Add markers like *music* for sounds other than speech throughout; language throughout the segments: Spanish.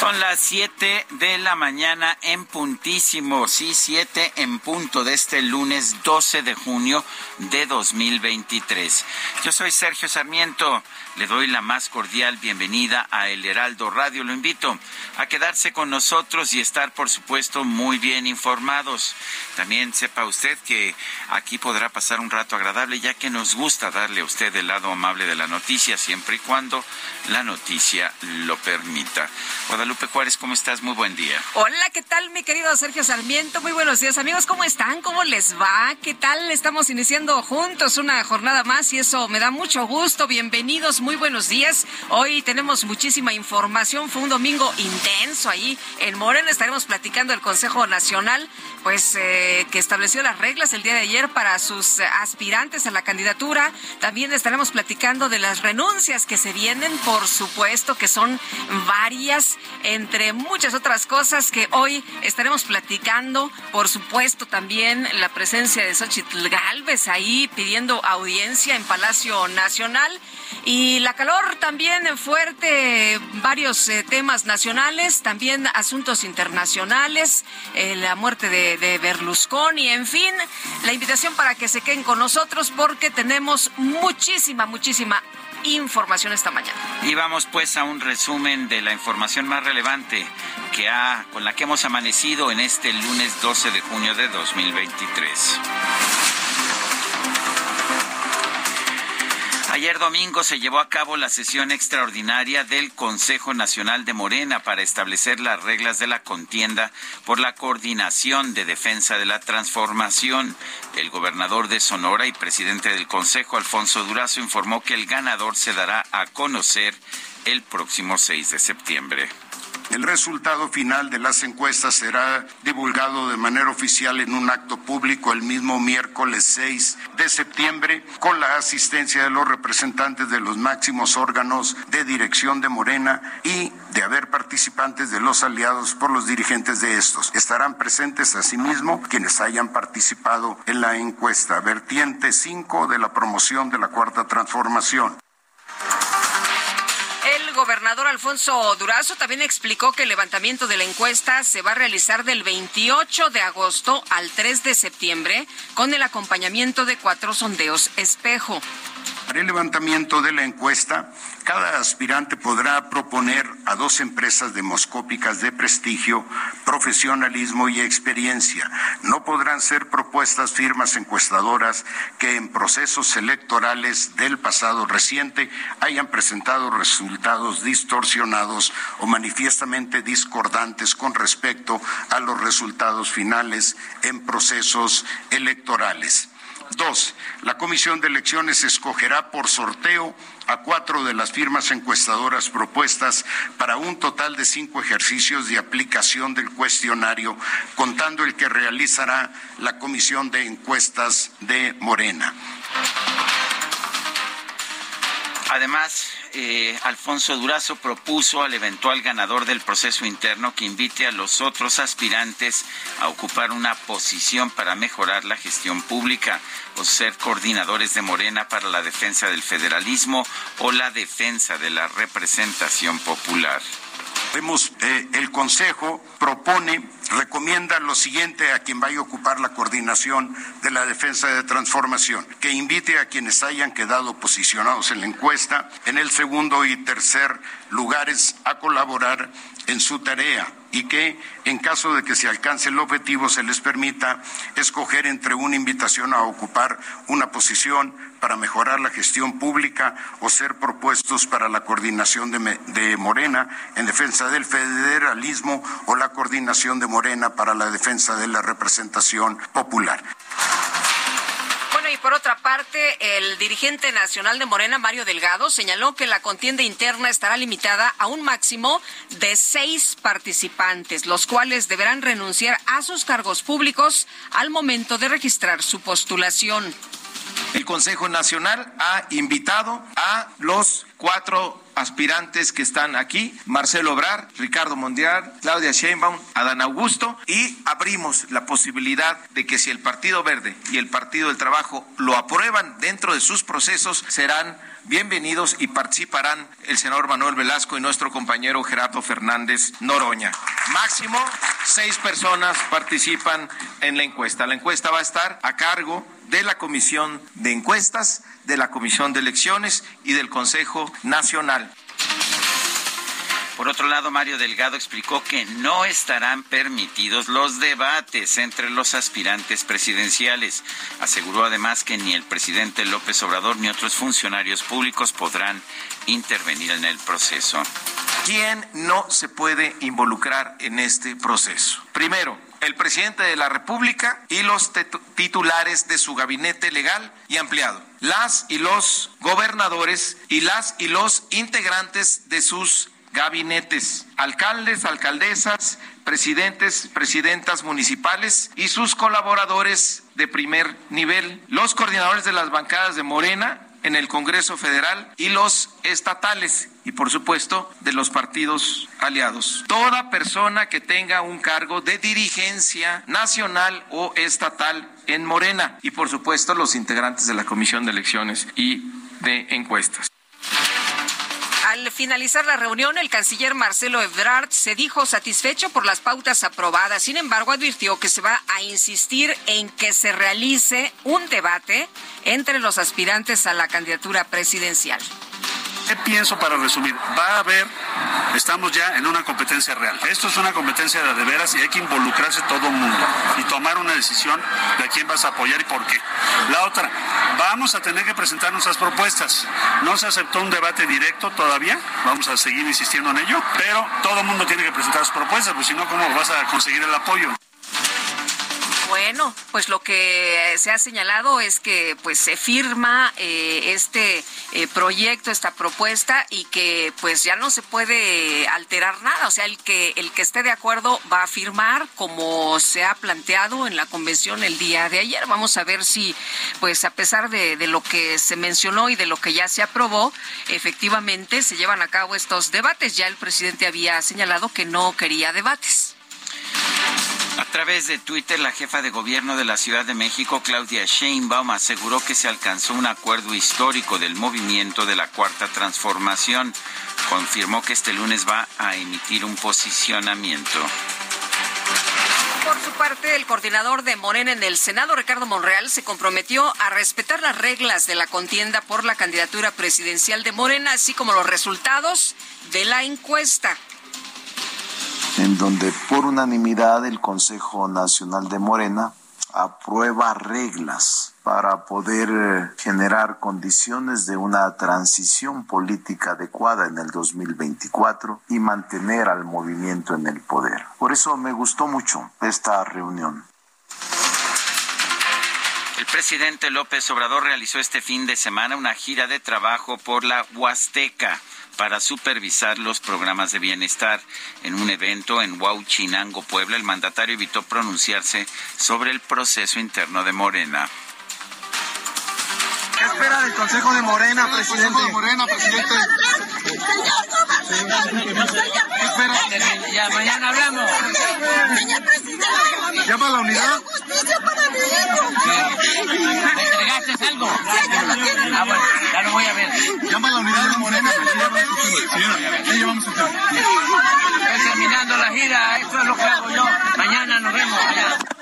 Son las 7 de la mañana en puntísimo, sí, 7 en punto de este lunes 12 de junio de 2023. Yo soy Sergio Sarmiento, le doy la más cordial bienvenida a El Heraldo Radio. Lo invito a quedarse con nosotros y estar, por supuesto, muy bien informados. También sepa usted que aquí podrá pasar un rato agradable, ya que nos gusta darle a usted el lado amable de la noticia, siempre y cuando la noticia lo permita. Juárez, ¿cómo estás? Muy buen día. Hola, ¿qué tal, mi querido Sergio Sarmiento? Muy buenos días, amigos. ¿Cómo están? ¿Cómo les va? ¿Qué tal? Estamos iniciando juntos una jornada más y eso me da mucho gusto. Bienvenidos, muy buenos días. Hoy tenemos muchísima información. Fue un domingo intenso ahí en Morena. Estaremos platicando el Consejo Nacional, pues eh, que estableció las reglas el día de ayer para sus aspirantes a la candidatura. También estaremos platicando de las renuncias que se vienen, por supuesto, que son varias entre muchas otras cosas que hoy estaremos platicando. Por supuesto, también la presencia de Xochitl Galvez ahí pidiendo audiencia en Palacio Nacional. Y la calor también fuerte, varios eh, temas nacionales, también asuntos internacionales, eh, la muerte de, de Berlusconi, en fin, la invitación para que se queden con nosotros porque tenemos muchísima, muchísima información esta mañana. Y vamos pues a un resumen de la información más relevante que ha, con la que hemos amanecido en este lunes 12 de junio de 2023. Ayer domingo se llevó a cabo la sesión extraordinaria del Consejo Nacional de Morena para establecer las reglas de la contienda por la coordinación de defensa de la transformación. El gobernador de Sonora y presidente del Consejo, Alfonso Durazo, informó que el ganador se dará a conocer el próximo 6 de septiembre. El resultado final de las encuestas será divulgado de manera oficial en un acto público el mismo miércoles 6 de septiembre con la asistencia de los representantes de los máximos órganos de dirección de Morena y de haber participantes de los aliados por los dirigentes de estos. Estarán presentes asimismo quienes hayan participado en la encuesta. Vertiente 5 de la promoción de la Cuarta Transformación. Gobernador Alfonso Durazo también explicó que el levantamiento de la encuesta se va a realizar del 28 de agosto al 3 de septiembre con el acompañamiento de cuatro sondeos espejo. Para el levantamiento de la encuesta, cada aspirante podrá proponer a dos empresas demoscópicas de prestigio, profesionalismo y experiencia. No podrán ser propuestas firmas encuestadoras que en procesos electorales del pasado reciente hayan presentado resultados distorsionados o manifiestamente discordantes con respecto a los resultados finales en procesos electorales. Dos, la Comisión de Elecciones escogerá por sorteo a cuatro de las firmas encuestadoras propuestas para un total de cinco ejercicios de aplicación del cuestionario, contando el que realizará la Comisión de Encuestas de Morena. Además, eh, Alfonso Durazo propuso al eventual ganador del proceso interno que invite a los otros aspirantes a ocupar una posición para mejorar la gestión pública o ser coordinadores de Morena para la defensa del federalismo o la defensa de la representación popular. Hemos, eh, el Consejo propone, recomienda lo siguiente a quien vaya a ocupar la coordinación de la defensa de transformación, que invite a quienes hayan quedado posicionados en la encuesta en el segundo y tercer lugares a colaborar en su tarea y que en caso de que se alcance el objetivo se les permita escoger entre una invitación a ocupar una posición para mejorar la gestión pública o ser propuestos para la coordinación de, Morena en defensa del federalismo o la coordinación de Morena para la defensa de la representación popular y por otra parte, el dirigente nacional de Morena, Mario Delgado, señaló que la contienda interna estará limitada a un máximo de seis participantes, los cuales deberán renunciar a sus cargos públicos al momento de registrar su postulación. El Consejo Nacional ha invitado a los cuatro aspirantes que están aquí, Marcelo Obrar, Ricardo Mondial, Claudia Sheinbaum, Adán Augusto, y abrimos la posibilidad de que si el Partido Verde y el Partido del Trabajo lo aprueban dentro de sus procesos, serán bienvenidos y participarán el senador Manuel Velasco y nuestro compañero Gerardo Fernández Noroña. Máximo seis personas participan en la encuesta. La encuesta va a estar a cargo de la Comisión de Encuestas, de la Comisión de Elecciones y del Consejo Nacional. Por otro lado, Mario Delgado explicó que no estarán permitidos los debates entre los aspirantes presidenciales. Aseguró además que ni el presidente López Obrador ni otros funcionarios públicos podrán intervenir en el proceso. ¿Quién no se puede involucrar en este proceso? Primero, el presidente de la República y los titulares de su gabinete legal y ampliado, las y los gobernadores y las y los integrantes de sus gabinetes, alcaldes, alcaldesas, presidentes, presidentas municipales y sus colaboradores de primer nivel, los coordinadores de las bancadas de Morena en el Congreso Federal y los estatales y por supuesto de los partidos aliados. Toda persona que tenga un cargo de dirigencia nacional o estatal en Morena y por supuesto los integrantes de la Comisión de Elecciones y de Encuestas. Al finalizar la reunión, el canciller Marcelo Ebrard se dijo satisfecho por las pautas aprobadas. Sin embargo, advirtió que se va a insistir en que se realice un debate entre los aspirantes a la candidatura presidencial. ¿Qué pienso para resumir? Va a haber, estamos ya en una competencia real. Esto es una competencia de, veras y hay que involucrarse todo el mundo y tomar una decisión de a quién vas a apoyar y por qué. La otra, vamos a tener que presentar nuestras propuestas. No se aceptó un debate directo todavía, vamos a seguir insistiendo en ello, pero todo el mundo tiene que presentar sus propuestas, pues si no, ¿cómo vas a conseguir el apoyo? Bueno, pues lo que se ha señalado es que pues se firma eh, este eh, proyecto, esta propuesta y que pues ya no se puede alterar nada. O sea, el que el que esté de acuerdo va a firmar como se ha planteado en la convención el día de ayer. Vamos a ver si pues a pesar de, de lo que se mencionó y de lo que ya se aprobó, efectivamente se llevan a cabo estos debates. Ya el presidente había señalado que no quería debates. A través de Twitter, la jefa de gobierno de la Ciudad de México, Claudia Sheinbaum, aseguró que se alcanzó un acuerdo histórico del movimiento de la Cuarta Transformación. Confirmó que este lunes va a emitir un posicionamiento. Por su parte, el coordinador de Morena en el Senado, Ricardo Monreal, se comprometió a respetar las reglas de la contienda por la candidatura presidencial de Morena, así como los resultados de la encuesta en donde por unanimidad el Consejo Nacional de Morena aprueba reglas para poder eh, generar condiciones de una transición política adecuada en el 2024 y mantener al movimiento en el poder. Por eso me gustó mucho esta reunión. El presidente López Obrador realizó este fin de semana una gira de trabajo por la Huasteca para supervisar los programas de bienestar. En un evento en Huauchinango, Puebla, el mandatario evitó pronunciarse sobre el proceso interno de Morena. ¿Qué espera del Consejo de Morena, presidente? De Morena, presidente. Ya mañana hablamos. ¿Llama a la unidad? justicia para mi hijo. ¿Me entregaste algo? Ah, bueno, ya lo voy a ver. Llama a la unidad de Morena. Señora, ya llevamos el tema. Terminando la gira, eso es lo que hago yo. Mañana nos vemos allá.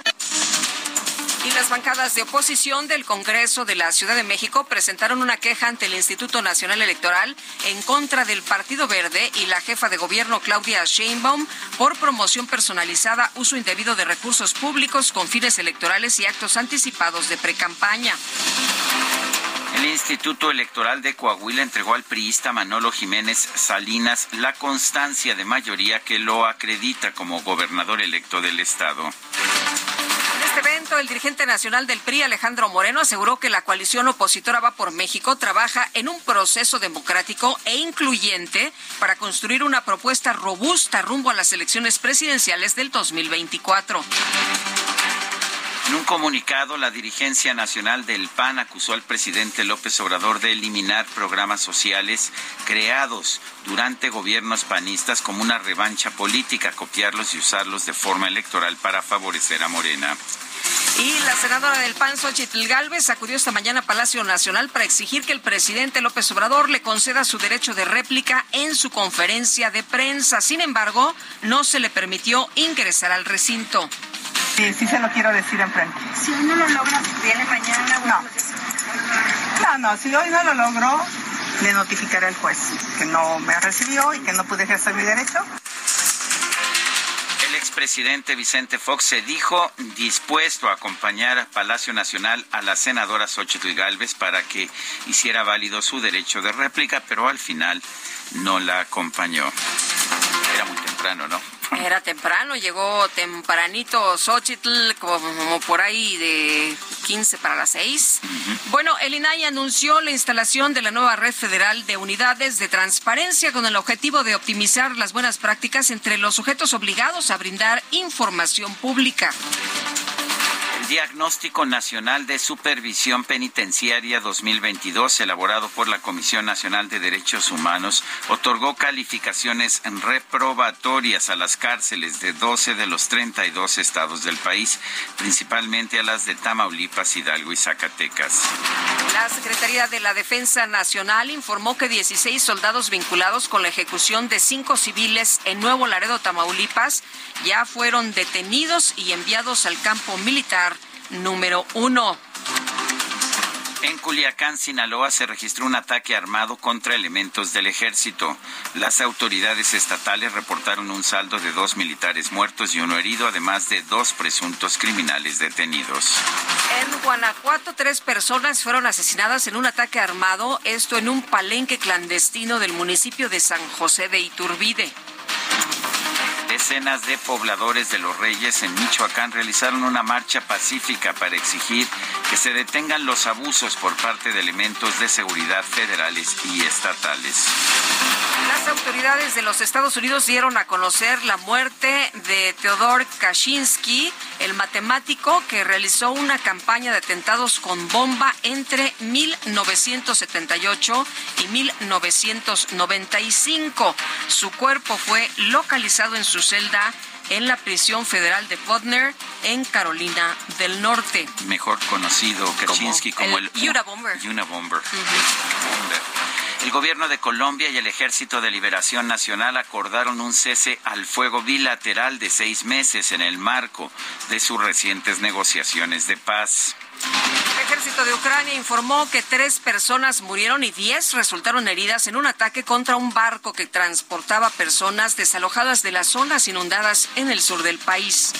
Y las bancadas de oposición del Congreso de la Ciudad de México presentaron una queja ante el Instituto Nacional Electoral en contra del Partido Verde y la jefa de gobierno Claudia Sheinbaum por promoción personalizada, uso indebido de recursos públicos con fines electorales y actos anticipados de precampaña. El Instituto Electoral de Coahuila entregó al priista Manolo Jiménez Salinas la constancia de mayoría que lo acredita como gobernador electo del estado. El dirigente nacional del PRI, Alejandro Moreno, aseguró que la coalición opositora Va por México trabaja en un proceso democrático e incluyente para construir una propuesta robusta rumbo a las elecciones presidenciales del 2024. En un comunicado, la dirigencia nacional del PAN acusó al presidente López Obrador de eliminar programas sociales creados durante gobiernos panistas como una revancha política, copiarlos y usarlos de forma electoral para favorecer a Morena. Y la senadora del PAN, Xochitl Galvez, acudió esta mañana a Palacio Nacional para exigir que el presidente López Obrador le conceda su derecho de réplica en su conferencia de prensa. Sin embargo, no se le permitió ingresar al recinto. Sí, sí se lo quiero decir enfrente. Si hoy no lo logra, ¿viene mañana? No. No, no, si hoy no lo logro, le notificaré al juez que no me recibió y que no pude ejercer mi derecho. El expresidente Vicente Fox se dijo dispuesto a acompañar a Palacio Nacional a la senadora Xochitl Galvez para que hiciera válido su derecho de réplica, pero al final no la acompañó. Era muy temprano, ¿no? Era temprano, llegó tempranito Xochitl, como por ahí de 15 para las 6. Bueno, el INAI anunció la instalación de la nueva red federal de unidades de transparencia con el objetivo de optimizar las buenas prácticas entre los sujetos obligados a brindar información pública. El Diagnóstico Nacional de Supervisión Penitenciaria 2022, elaborado por la Comisión Nacional de Derechos Humanos, otorgó calificaciones reprobatorias a las cárceles de 12 de los 32 estados del país, principalmente a las de Tamaulipas, Hidalgo y Zacatecas. La Secretaría de la Defensa Nacional informó que 16 soldados vinculados con la ejecución de cinco civiles en Nuevo Laredo, Tamaulipas, ya fueron detenidos y enviados al campo militar número uno. En Culiacán, Sinaloa, se registró un ataque armado contra elementos del ejército. Las autoridades estatales reportaron un saldo de dos militares muertos y uno herido, además de dos presuntos criminales detenidos. En Guanajuato, tres personas fueron asesinadas en un ataque armado, esto en un palenque clandestino del municipio de San José de Iturbide. Decenas de pobladores de Los Reyes en Michoacán realizaron una marcha pacífica para exigir que se detengan los abusos por parte de elementos de seguridad federales y estatales. Las autoridades de los Estados Unidos dieron a conocer la muerte de Theodor Kaczynski, el matemático que realizó una campaña de atentados con bomba entre 1978 y 1995. Su cuerpo fue localizado en su celda en la prisión federal de Putner en Carolina del Norte. Mejor conocido Kaczynski como, el, el Unabomber. Unabomber. El gobierno de Colombia y el Ejército de Liberación Nacional acordaron un cese al fuego bilateral de seis meses en el marco de sus recientes negociaciones de paz. El ejército de Ucrania informó que tres personas murieron y diez resultaron heridas en un ataque contra un barco que transportaba personas desalojadas de las zonas inundadas en el sur del país.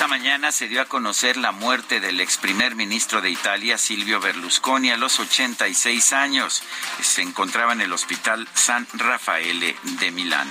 Esta mañana se dio a conocer la muerte del ex primer ministro de Italia, Silvio Berlusconi, a los 86 años. Se encontraba en el Hospital San Raffaele de Milán.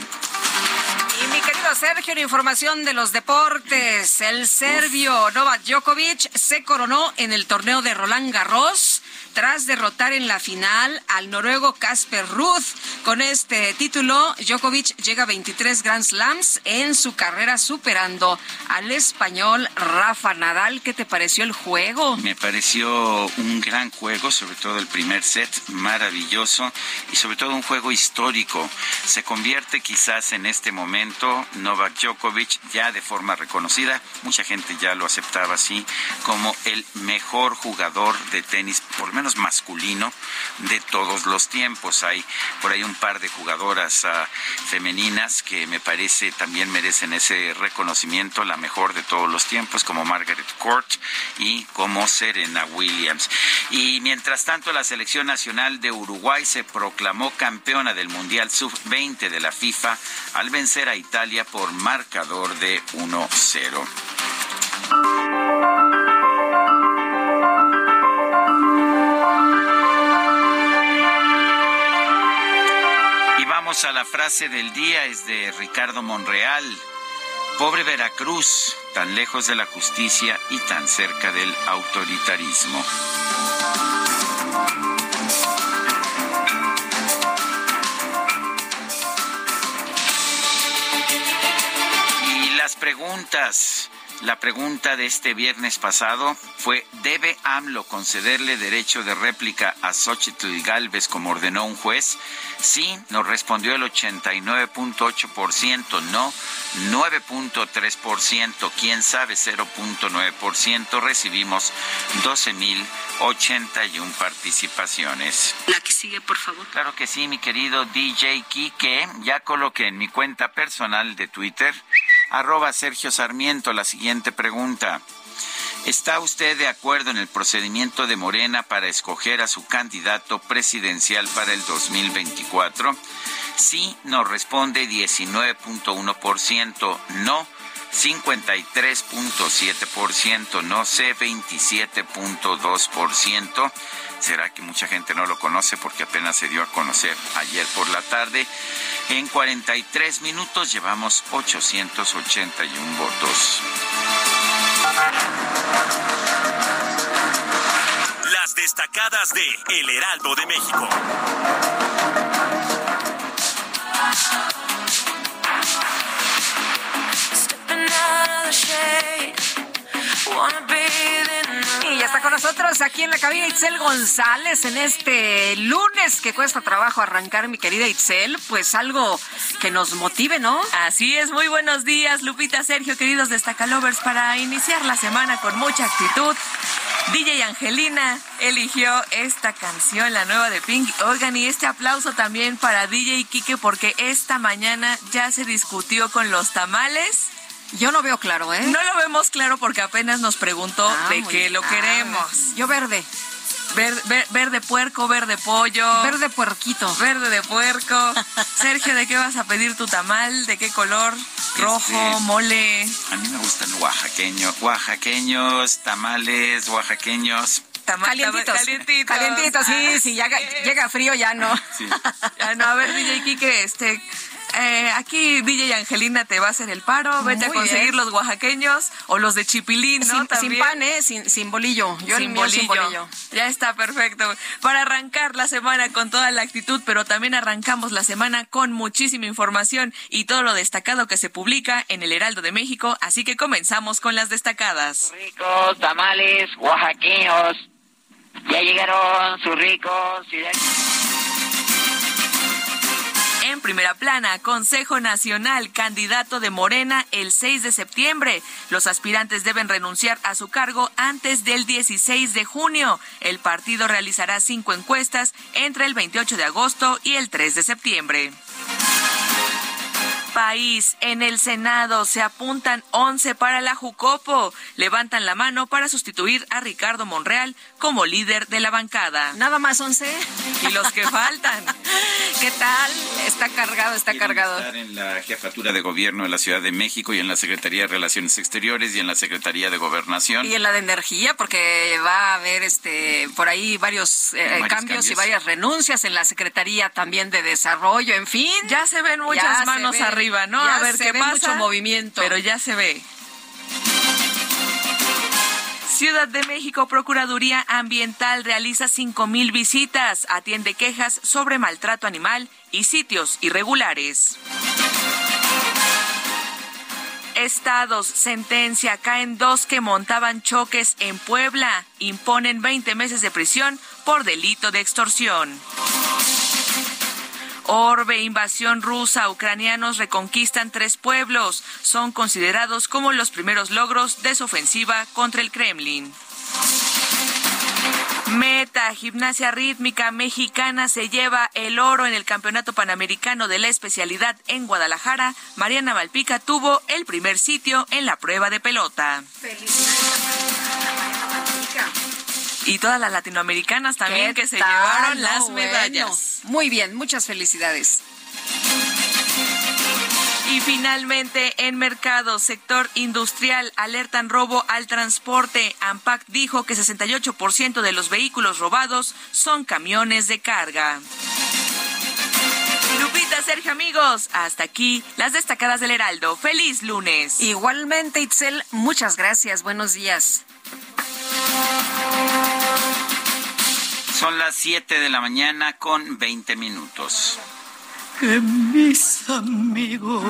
Y mi querido Sergio, la información de los deportes. El serbio Novak Djokovic se coronó en el torneo de Roland Garros tras derrotar en la final al noruego Casper Ruth. Con este título, Djokovic llega a 23 Grand Slams en su carrera, superando al español Rafa Nadal. ¿Qué te pareció el juego? Me pareció un gran juego, sobre todo el primer set, maravilloso y sobre todo un juego histórico. Se convierte quizás en este momento Novak Djokovic ya de forma reconocida, mucha gente ya lo aceptaba así, como el mejor jugador de tenis, por menos masculino, de todos los tiempos. Hay por ahí un par de jugadoras uh, femeninas que me parece también merecen ese reconocimiento, la mejor de todos los tiempos, como Margaret Court y como Serena Williams. Y mientras tanto, la selección nacional de Uruguay se proclamó campeona del Mundial Sub-20 de la FIFA al vencer a Italia por marcador de 1-0. A la frase del día, es de Ricardo Monreal. Pobre Veracruz, tan lejos de la justicia y tan cerca del autoritarismo. Y las preguntas. La pregunta de este viernes pasado fue, ¿debe AMLO concederle derecho de réplica a Xochitl Galvez como ordenó un juez? Sí, nos respondió el 89.8%, no 9.3%, quién sabe 0.9%. Recibimos 12.081 participaciones. La que sigue, por favor. Claro que sí, mi querido DJ Kike. Ya coloqué en mi cuenta personal de Twitter arroba Sergio Sarmiento la siguiente pregunta. ¿Está usted de acuerdo en el procedimiento de Morena para escoger a su candidato presidencial para el 2024? Sí, nos responde 19.1%, no 53.7%, no sé 27.2%. Será que mucha gente no lo conoce porque apenas se dio a conocer ayer por la tarde. En 43 minutos llevamos 881 votos. Las destacadas de El Heraldo de México. Y ya está con nosotros aquí en la cabina Itzel González en este lunes que cuesta trabajo arrancar, mi querida Itzel. Pues algo que nos motive, ¿no? Así es, muy buenos días, Lupita, Sergio, queridos Destacalovers, para iniciar la semana con mucha actitud. DJ Angelina eligió esta canción, la nueva de Pink. Oigan, y este aplauso también para DJ Kike porque esta mañana ya se discutió con los tamales. Yo no veo claro, ¿eh? No lo vemos claro porque apenas nos preguntó Ah, de qué bien. lo Ah, queremos. Yo verde. Verde, ver- verde puerco, verde pollo. Verde puerquito. Verde de puerco. *laughs* Sergio, ¿de qué vas a pedir tu tamal? ¿De qué color? Rojo, Este, mole. A mí me gustan oaxaqueños, oaxaqueños, tamales, oaxaqueños. Tama- Calientitos. Calientitos. Calientitos, sí, si llega, llega frío ya no. Sí. *laughs* Ya no, a ver, DJ Kike, este, eh, aquí DJ Angelina te va a hacer el paro, vete a conseguir bien. los oaxaqueños o los de chipilín, ¿no? Sin, sin También. pan, ¿eh? Sin, sin bolillo. Yo el sin mío bolillo. sin bolillo. Ya está perfecto. Para arrancar la semana con toda la actitud, pero también arrancamos la semana con muchísima información y todo lo destacado que se publica en el Heraldo de México, así que comenzamos con las destacadas. ricos tamales oaxaqueños. Ya llegaron sus ricos. En primera plana, Consejo Nacional, candidato de Morena el 6 de septiembre. Los aspirantes deben renunciar a su cargo antes del 16 de junio. El partido realizará cinco encuestas entre el 28 de agosto y el 3 de septiembre. País, en el Senado se apuntan 11 para la Jucopo. Levantan la mano para sustituir a Ricardo Monreal como líder de la bancada. Nada más 11. Y los que faltan. *laughs* ¿Qué tal? Está cargado, está Quieren cargado. estar en la jefatura de gobierno de la Ciudad de México y en la Secretaría de Relaciones Exteriores y en la Secretaría de Gobernación. Y en la de energía, porque va a haber este por ahí varios, eh, Varios cambios, y varias renuncias en la Secretaría también de Desarrollo, en fin. Ya se ven muchas Ya manos ve, arriba, ¿no? ya a ver se qué ve pasa. mucho movimiento. Pero ya se ve. Ciudad de México, Procuraduría Ambiental realiza 5.000 visitas, atiende quejas sobre maltrato animal y sitios irregulares. Estados, sentencia, caen dos que montaban choques en Puebla, imponen 20 meses de prisión por delito de extorsión. Orbe, invasión rusa, ucranianos reconquistan tres pueblos. Son considerados como los primeros logros de su ofensiva contra el Kremlin. Meta, gimnasia rítmica mexicana se lleva el oro en el Campeonato Panamericano de la especialidad en Guadalajara. Mariana Malpica tuvo el primer sitio en la prueba de pelota. Y todas las latinoamericanas también que se llevaron las medallas. Muy bien, muchas felicidades. Y finalmente, en mercado, sector industrial, alertan robo al transporte. AMPAC dijo que 68% de los vehículos robados son camiones de carga. Lupita, Sergio, amigos, hasta aquí las destacadas del Heraldo. Feliz lunes. Igualmente, Itzel, muchas gracias. Buenos días. Son las 7 de la mañana con 20 minutos. Que mis amigos,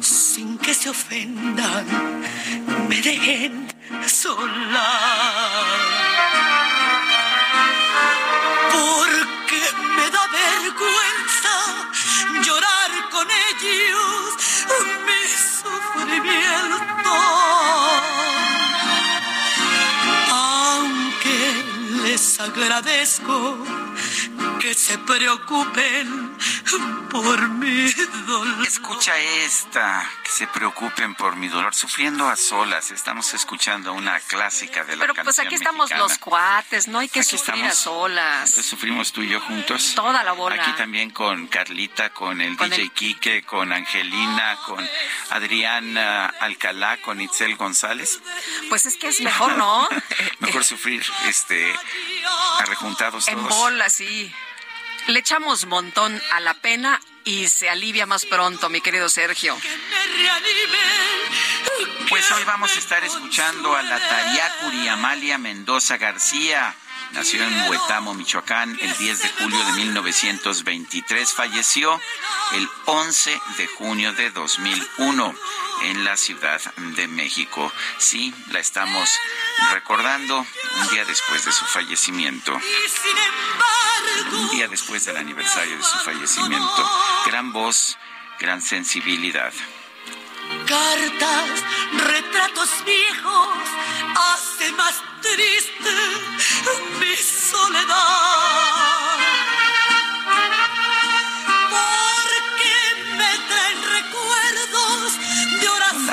sin que se ofendan, me dejen sola. Porque me da vergüenza llorar con ellos mi sufrimiento. Les agradezco que se preocupen por mi dolor. Escucha esta, que se preocupen por mi dolor, sufriendo a solas. Estamos escuchando una clásica de la Pero pues aquí estamos los cuates, no hay que sufrir a solas. Entonces sufrimos tú y yo juntos. Toda la bola. Aquí también con Carlita, con el DJ el... Quique, con Angelina, con Adriana Alcalá, con Itzel González. Pues es que es mejor, ¿no? *laughs* mejor sufrir este arrejuntados en todos. bola, sí. Le echamos montón a la pena y se alivia más pronto, mi querido Sergio. Pues hoy vamos a estar escuchando a la Tariacuri Amalia Mendoza García. Nació en Huetamo, Michoacán, el 10 de julio de 1923. Falleció el 11 de junio de 2001 en la Ciudad de México. Sí, la estamos recordando un día después de su fallecimiento. Un día después del aniversario de su fallecimiento. Gran voz, gran sensibilidad. Cartas, retratos viejos, hace más triste mi soledad.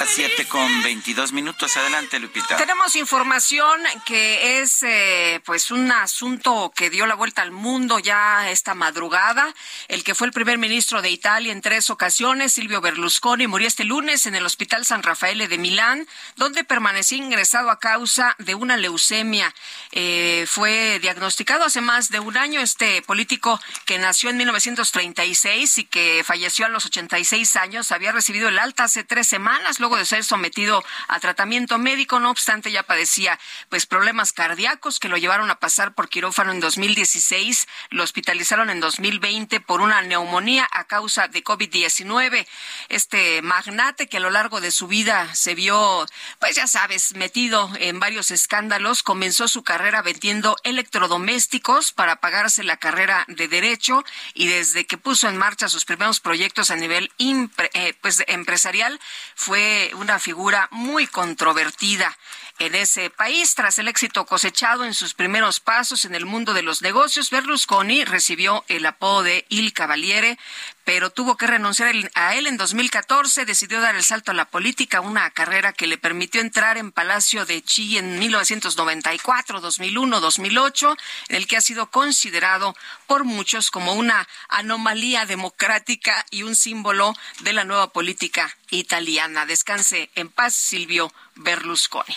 Las 7 con 22 minutos. Adelante, Lupita. Tenemos información que es eh, pues un asunto que dio la vuelta al mundo ya esta madrugada. El que fue el primer ministro de Italia en tres ocasiones, Silvio Berlusconi, murió este lunes en el Hospital San Rafael de Milán, donde permaneció ingresado a causa de una leucemia. Eh, fue diagnosticado hace más de un año este político que nació en 1936 y que falleció a los 86 años. Había recibido el alta hace tres semanas luego de ser sometido a tratamiento médico. No obstante, ya padecía pues problemas cardíacos que lo llevaron a pasar por quirófano en 2016. Lo hospitalizaron en 2020 por una neumonía a causa de COVID-19. Este magnate que a lo largo de su vida se vio, pues ya sabes, metido en varios escándalos, comenzó su carrera vendiendo electrodomésticos para pagarse la carrera de derecho y desde que puso en marcha sus primeros proyectos a nivel eh, pues, empresarial fue una figura muy controvertida en ese país. Tras el éxito cosechado en sus primeros pasos en el mundo de los negocios, Berlusconi recibió el apodo de Il Cavaliere, pero tuvo que renunciar a él en 2014. Decidió dar el salto a la política, una carrera que le permitió entrar en Palacio de Chi en 1994, 2001, 2008, en el que ha sido considerado por muchos como una anomalía democrática y un símbolo de la nueva política italiana. Descanse en paz, Silvio Berlusconi.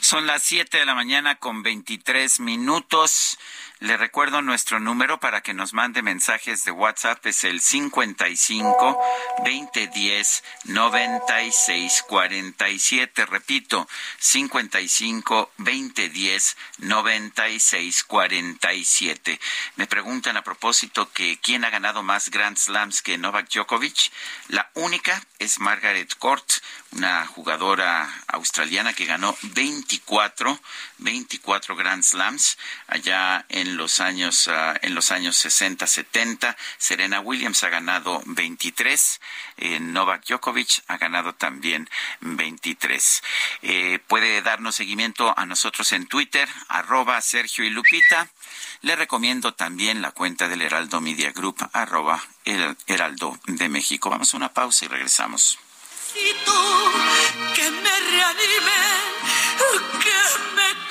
Son las 7 de la mañana con 23 minutos. Le recuerdo nuestro número para que nos mande mensajes de WhatsApp. Es el 55 2010 96 47. Repito, 55 2010 96 47. Me preguntan a propósito que quién ha ganado más Grand Slams que Novak Djokovic. La única es Margaret Court, una jugadora australiana que ganó 24, 24 Grand Slams allá en los años uh, en los años 60, 70. Serena Williams ha ganado 23, eh, Novak Djokovic ha ganado también 23. Eh, puede darnos seguimiento a nosotros en Twitter, arroba Sergio y Lupita. Le recomiendo también la cuenta del Heraldo Media Group, arroba el Heraldo de México. Vamos a una pausa y regresamos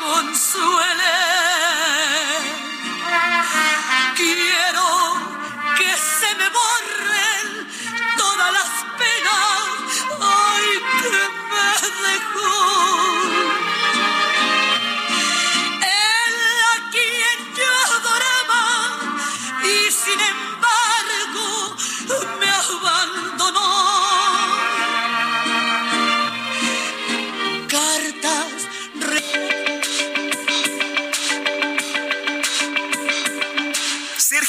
consuele. Quiero que se me borren todas las penas, ay, que me dejó.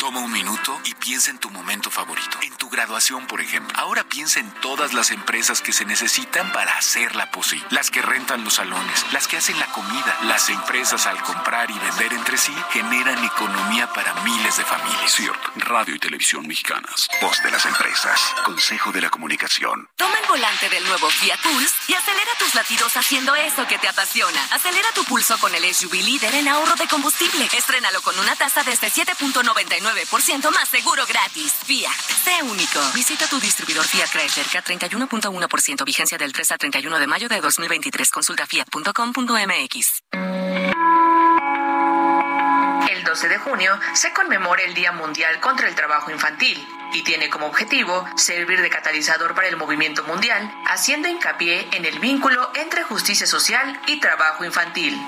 Toma un minuto y piensa en tu momento favorito, en tu graduación, por ejemplo. Ahora piensa en todas las empresas que se necesitan para hacerla posible. Las que rentan los salones, las que hacen la comida. Las empresas al comprar y vender entre sí generan economía para miles de familias. Cierto. Radio y televisión mexicanas. Voz de las empresas. Consejo de la comunicación. Toma el volante del nuevo Fiat Pulse y acelera tus latidos haciendo eso que te apasiona. Acelera tu pulso con el SUV líder en ahorro de combustible. Estrénalo con una tasa desde 7.99% más seguro gratis. Fiat. Sé único. Visita tu distribuidor Fiat Chrysler k 31.1% vigencia del 3 al 31 de mayo de 2023. Consulta fiat.com.mx. El 12 de junio se conmemora el Día Mundial contra el Trabajo Infantil y tiene como objetivo servir de catalizador para el movimiento mundial, haciendo hincapié en el vínculo entre justicia social y trabajo infantil.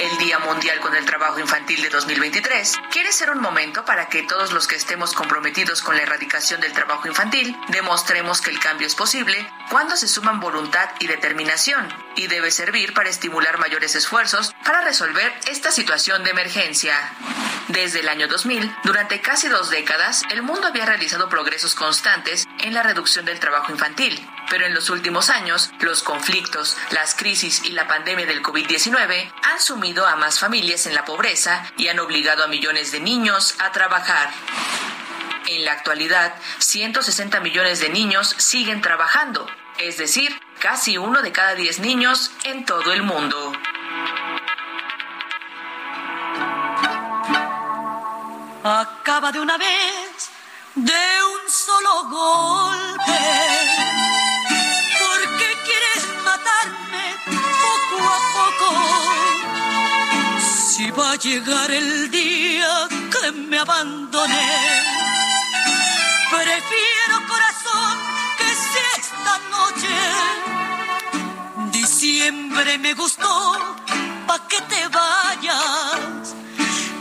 El Día Mundial con el Trabajo Infantil de 2023 quiere ser un momento para que todos los que estemos comprometidos con la erradicación del trabajo infantil demostremos que el cambio es posible cuando se suman voluntad y determinación y debe servir para estimular mayores esfuerzos para resolver esta situación de emergencia. Desde el año 2000, durante casi dos décadas, el mundo había realizado progresos constantes en la reducción del trabajo infantil, pero en los últimos años, los conflictos, las crisis y la pandemia del COVID-19 han sumido a más familias en la pobreza y han obligado a millones de niños a trabajar. En la actualidad, 160 millones de niños siguen trabajando, es decir, casi uno de cada diez niños en todo el mundo. Acaba de una vez, de un solo golpe. Va a llegar el día que me abandone, prefiero corazón que sea esta noche. Diciembre me gustó, pa' que te vayas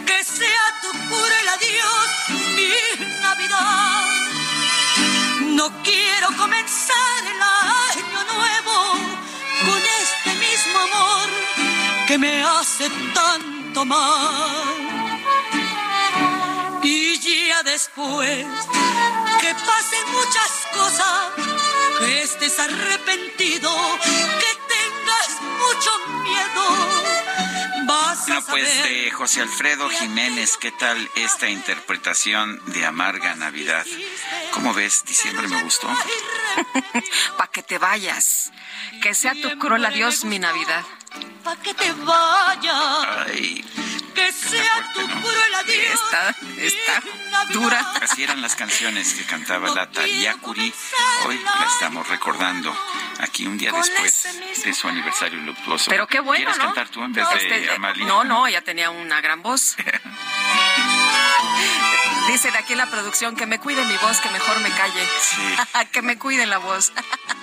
que sea tu cura el adiós, mi Navidad. No quiero comenzar el año nuevo con este mismo amor que me hace tanto mal. Y ya después que pasen muchas cosas, que estés arrepentido, que tengas mucho miedo, vas No, pues de José Alfredo Jiménez, ¿qué tal esta interpretación de Amarga Navidad? ¿Cómo ves? Diciembre me gustó. *laughs* Pa' que te vayas. Que sea tu cruel adiós mi Navidad. Pa' que te vayas. Ay, Que sea tu cruel adiós. Está, está dura. así eran las canciones que cantaba la Curí. Hoy la estamos recordando aquí un día después de su aniversario luctuoso. Pero qué bueno, ¿Quieres ¿no? cantar tú en vez Este, de Amalia? No, no, ella tenía una gran voz. *laughs* Dice de aquí en la producción que me cuide mi voz, que mejor me calle. *laughs* que me cuide la voz.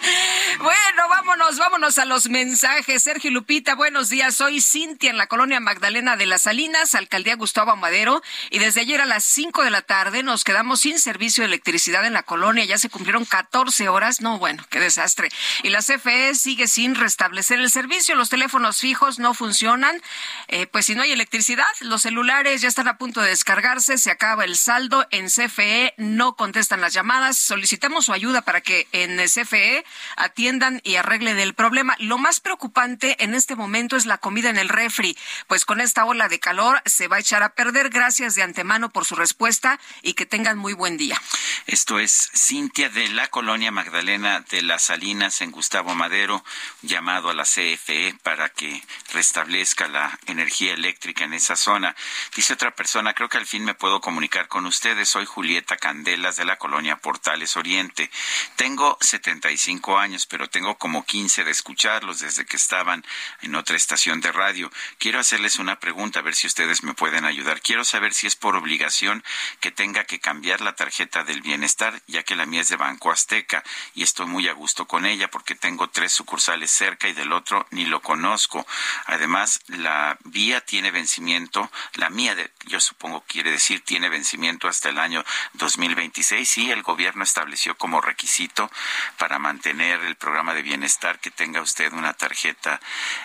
*laughs* bueno, vámonos, vámonos a los mensajes. Sergio Lupita, buenos días. Soy Cintia en la colonia Magdalena de las Salinas, alcaldía Gustavo Amadero. Y desde ayer a las 5 de la tarde nos quedamos sin servicio de electricidad en la colonia. Ya se cumplieron 14 horas. No, bueno, qué desastre. Y la CFE sigue sin restablecer el servicio. Los teléfonos fijos no funcionan. Eh, pues si no hay electricidad, los celulares ya están a punto de descargarse. Se acaba el saldo en CFE. No contestan las llamadas. Solicitamos su ayuda para que en CFE atiendan y arreglen el problema. Lo más preocupante en este momento es la comida en el refri. Pues con esta ola de calor se va a echar a perder. Gracias de antemano por su respuesta y que tengan muy buen día. Esto es Cintia de la colonia Magdalena de las Salinas en Gustavo Madero, llamado a la CFE para que restablezca la energía eléctrica en esa zona. Dice otra persona, creo que al fin me puedo comunicar con ustedes. Soy Julieta Candelas de la colonia Portales Oriente. Tengo 75 años, pero tengo como 15 de escucharlos desde que estaban en otra estación de radio. Quiero hacerles una pregunta, a ver si ustedes me pueden ayudar. Quiero saber si es por obligación que tenga que cambiar la tarjeta del bienestar, ya que la mía es de Banco Azteca y estoy muy a gusto con ella porque tengo tres sucursales cerca y del otro ni lo conozco. Además, la vía tiene vencimiento, la mía, de, yo supongo quiere decir, tiene vencimiento hasta el año 2026 y el gobierno estableció como requisito para mantener el programa de bienestar que tenga usted una tarjeta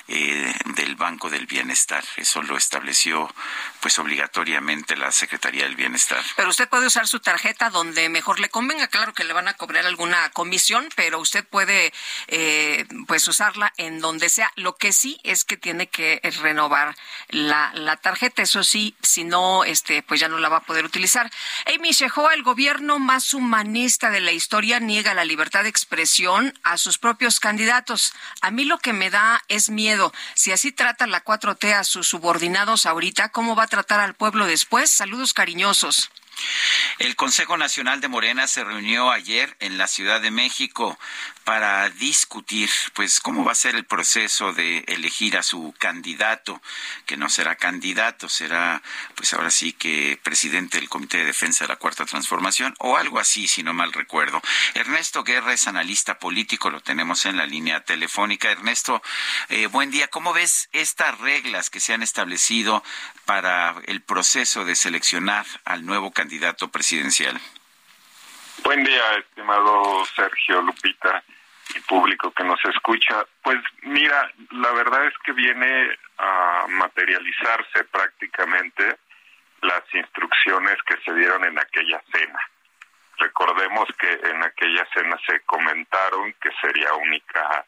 eh, del Banco del Bienestar. Eso lo estableció pues obligatoriamente la Secretaría del Bienestar. Pero usted puede usar su tarjeta donde mejor le convenga. Claro que le van a cobrar alguna comisión, pero usted puede eh, pues usarla en donde sea. Lo que sí es que tiene que renovar la, la tarjeta. Eso sí, si no, este, pues ya no la va a poder utilizar. Amy Shehoa, el gobierno más humanista de la historia, niega la libertad de expresión a sus propios candidatos. A mí lo que me da es miedo. Si así trata la 4T a sus subordinados ahorita, ¿cómo va a tratar al pueblo después? Saludos cariñosos. El Consejo Nacional de Morena se reunió ayer en la Ciudad de México para discutir, pues, cómo va a ser el proceso de elegir a su candidato, que no será candidato, será, pues, ahora sí que presidente del Comité de Defensa de la Cuarta Transformación o algo así, si no mal recuerdo. Ernesto Guerra es analista político, lo tenemos en la línea telefónica. Ernesto, eh, buen día. ¿Cómo ves estas reglas que se han establecido para el proceso de seleccionar al nuevo candidato presidencial? Buen día, estimado Sergio Lupita y público que nos escucha. Pues mira, la verdad es que viene a materializarse prácticamente las instrucciones que se dieron en aquella cena. Recordemos que en aquella cena se comentaron que sería única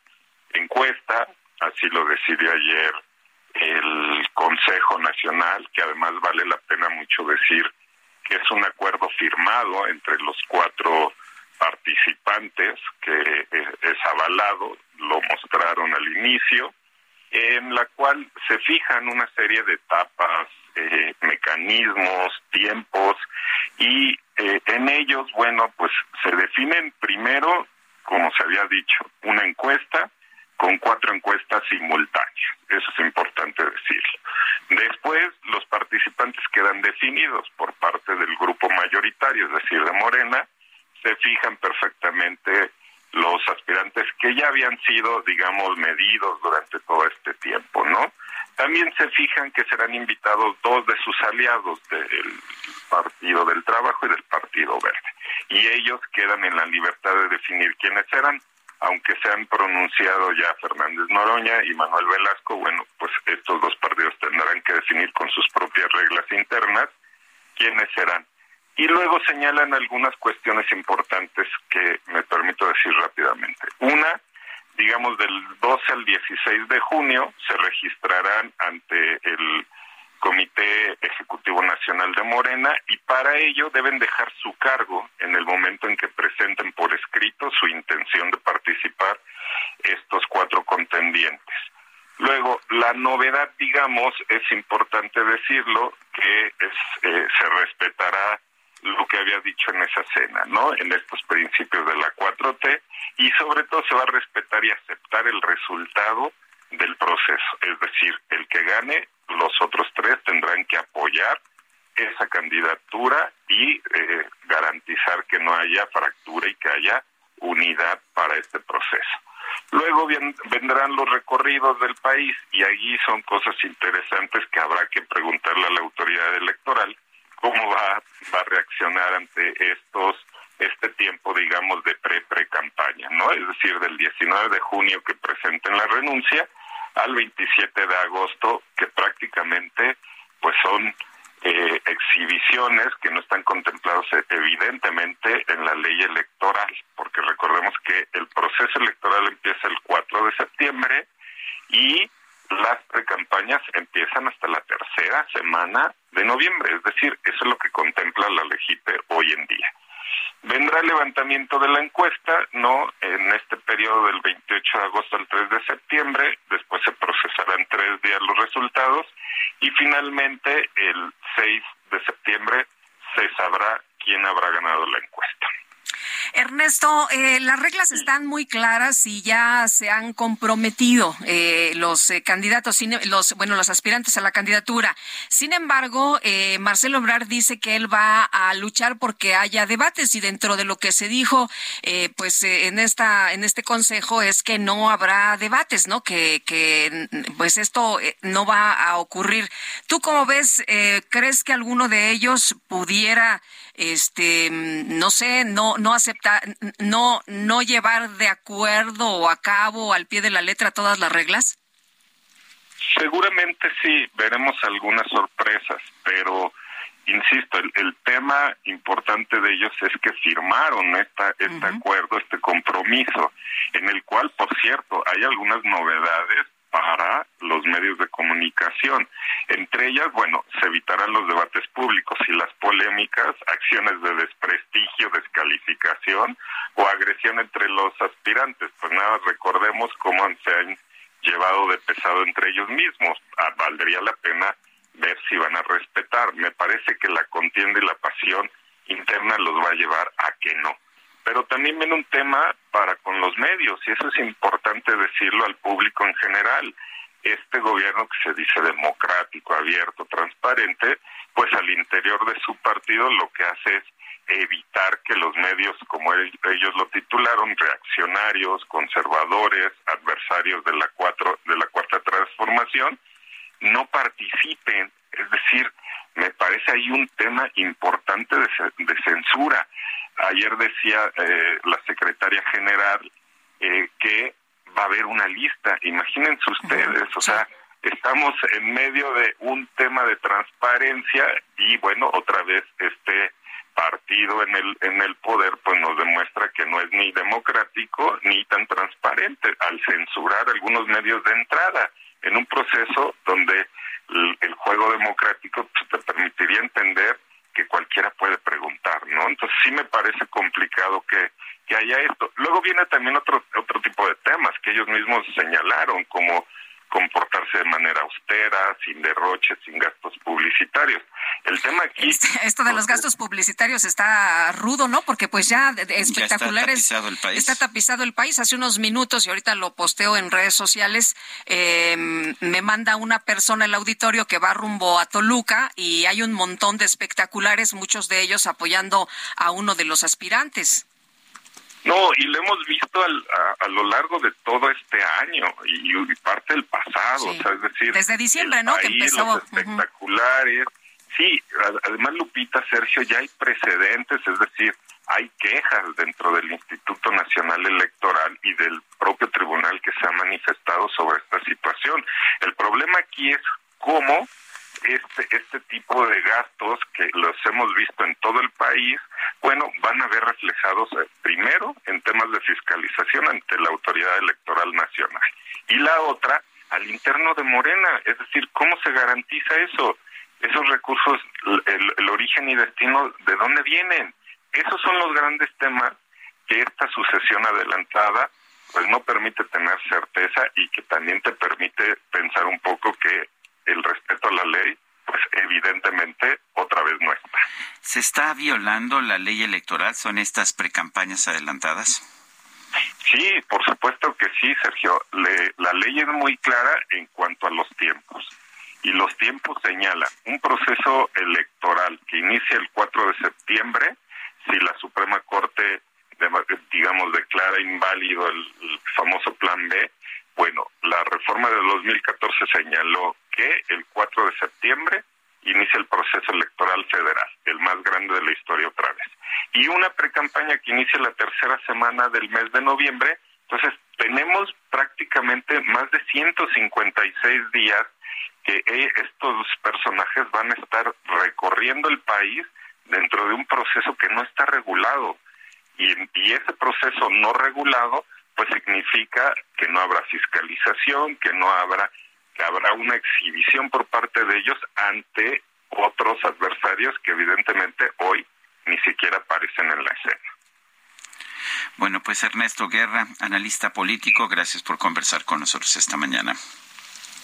encuesta, así lo decidió ayer el Consejo Nacional, que además vale la pena mucho decir que es un acuerdo firmado entre los cuatro participantes que es avalado, lo mostraron al inicio, en la cual se fijan una serie de etapas, eh, mecanismos, tiempos y eh, en ellos, bueno, pues se definen primero, como se había dicho, una encuesta con cuatro encuestas simultáneas. Eso es importante decirlo. Después, los participantes quedan definidos por parte del grupo mayoritario, es decir, de Morena, se fijan perfectamente los aspirantes que ya habían sido, digamos, medidos durante todo este tiempo, ¿no? También se fijan que serán invitados dos de sus aliados del Partido del Trabajo y del Partido Verde. Y ellos quedan en la libertad de definir quiénes serán, aunque se han pronunciado ya Fernández Noroña y Manuel Velasco, bueno, pues estos dos partidos tendrán que definir con sus propias reglas internas quiénes serán. Y luego señalan algunas cuestiones importantes que me permito decir rápidamente. Una, digamos, del 12 al 16 de junio se registrarán ante el Comité Ejecutivo Nacional de Morena y para ello deben dejar su cargo en el momento en que presenten por escrito su intención de participar estos cuatro contendientes. Luego, la novedad, digamos, es importante decirlo, que es, eh, se respetará lo que había dicho en esa cena, ¿no? En estos principios de la 4T y sobre todo se va a respetar y aceptar el resultado del proceso, es decir, el que gane, los otros tres tendrán que apoyar esa candidatura y eh, garantizar que no haya fractura y que haya unidad para este proceso. Luego vendrán los recorridos del país y allí son cosas interesantes que habrá que preguntarle a la autoridad electoral cómo va, a reaccionar ante estos este tiempo, digamos, de pre-pre-campaña, ¿no? Es decir, del 19 de junio que presenten la renuncia al 27 de agosto, que prácticamente, pues son eh, exhibiciones que no están contemplados evidentemente en la ley electoral, porque recordemos que el proceso electoral empieza el 4 de septiembre y las precampañas empiezan hasta la tercera semana de noviembre, es decir, eso es lo que contempla la LEGIPE hoy en día. Vendrá el levantamiento de la encuesta, ¿no? En este periodo del 28 de agosto al 3 de septiembre, después se procesarán tres días los resultados y finalmente el 6 de septiembre se sabrá quién habrá ganado la encuesta. Ernesto, eh, las reglas están muy claras y ya se han comprometido eh, los eh, candidatos, los bueno, los aspirantes a la candidatura. Sin embargo, Marcelo Obrar dice que él va a luchar porque haya debates y dentro de lo que se dijo, pues en esta en este consejo es que no habrá debates, ¿no? Que que pues esto no va a ocurrir. ¿Tú cómo ves? ¿Crees que alguno de ellos pudiera este, no sé, no, no aceptar, no, no llevar de acuerdo o a cabo al pie de la letra todas las reglas? Seguramente sí, veremos algunas sorpresas, pero insisto, el, tema importante de ellos es que firmaron esta, este acuerdo, este compromiso, en el cual, por cierto, hay algunas novedades para los medios de comunicación. Entre ellas, bueno, se evitarán los debates públicos y las polémicas, acciones de desprestigio, descalificación o agresión entre los aspirantes. Pues nada, recordemos cómo se han llevado de pesado entre ellos mismos. Ah, valdría la pena ver si van a respetar. Me parece que la contienda y la pasión interna los va a llevar a que no pero también viene un tema para con los medios y eso es importante decirlo al público en general. Este gobierno que se dice democrático, abierto, transparente, pues al interior de su partido lo que hace es evitar que los medios, como ellos lo titularon, reaccionarios, conservadores, adversarios de la cuatro de la cuarta transformación, no participen. Es decir, me parece ahí un tema importante de, de censura. Ayer decía eh, la secretaria general eh, que va a haber una lista. Imagínense ustedes, o sea, estamos en medio de un tema de transparencia y bueno, otra vez este partido en el en el poder pues nos demuestra que no es ni democrático ni tan transparente al censurar algunos medios de entrada en un proceso donde el, juego democrático pues, te permitiría entender que cualquiera puede preguntar, ¿no? Entonces sí me parece complicado que, que haya esto. Luego viene también otro, otro tipo de temas que ellos mismos señalaron, como comportarse de manera austera, sin derroches, sin gastos publicitarios. El tema aquí... Este, esto de los gastos publicitarios está rudo, ¿no? Porque pues ya espectaculares... está tapizado el país. Está tapizado el país. Hace unos minutos, y ahorita lo posteo en redes sociales, em, me manda una persona el auditorio que va rumbo a Toluca y hay un montón de espectaculares, muchos de ellos apoyando a uno de los aspirantes. No, y lo hemos visto a, lo largo de todo este año y, parte del pasado, o sea, es decir, desde diciembre, ¿no? que empezó los espectaculares. Sí, además Lupita, Sergio, ya hay precedentes, es decir, hay quejas dentro del Instituto Nacional Electoral y del propio tribunal que se ha manifestado sobre esta situación. El problema aquí es cómo este, este tipo de gastos que los hemos visto en todo el país, bueno, van a ver reflejados eh, primero en temas de fiscalización ante la Autoridad Electoral Nacional y la otra al interno de Morena, es decir, ¿cómo se garantiza eso? Esos recursos, el, el origen y destino, ¿de dónde vienen? Esos son los grandes temas que esta sucesión adelantada pues no permite tener certeza y que también te permite pensar un poco que el respeto a la ley pues evidentemente otra vez no está. ¿Se está violando la ley electoral? ¿Son estas precampañas adelantadas? Sí, por supuesto que sí, Sergio. la ley es muy clara en cuanto a los tiempos. Y los tiempos señalan un proceso electoral que inicia el 4 de septiembre, si la Suprema Corte, digamos, declara inválido el famoso Plan B, bueno, la reforma de 2014 señaló que el 4 de septiembre inicia el proceso electoral federal, el más grande de la historia otra vez. Y una precampaña que inicia la tercera semana del mes de noviembre. Entonces, tenemos prácticamente más de 156 días que eh, estos personajes van a estar recorriendo el país dentro de un proceso que no está regulado. Y, y ese proceso no regulado pues significa que no habrá fiscalización, que no habrá, que habrá una exhibición por parte de ellos ante otros adversarios que evidentemente hoy ni siquiera aparecen en la escena. Bueno, pues Ernesto Guerra, analista político, gracias por conversar con nosotros esta mañana.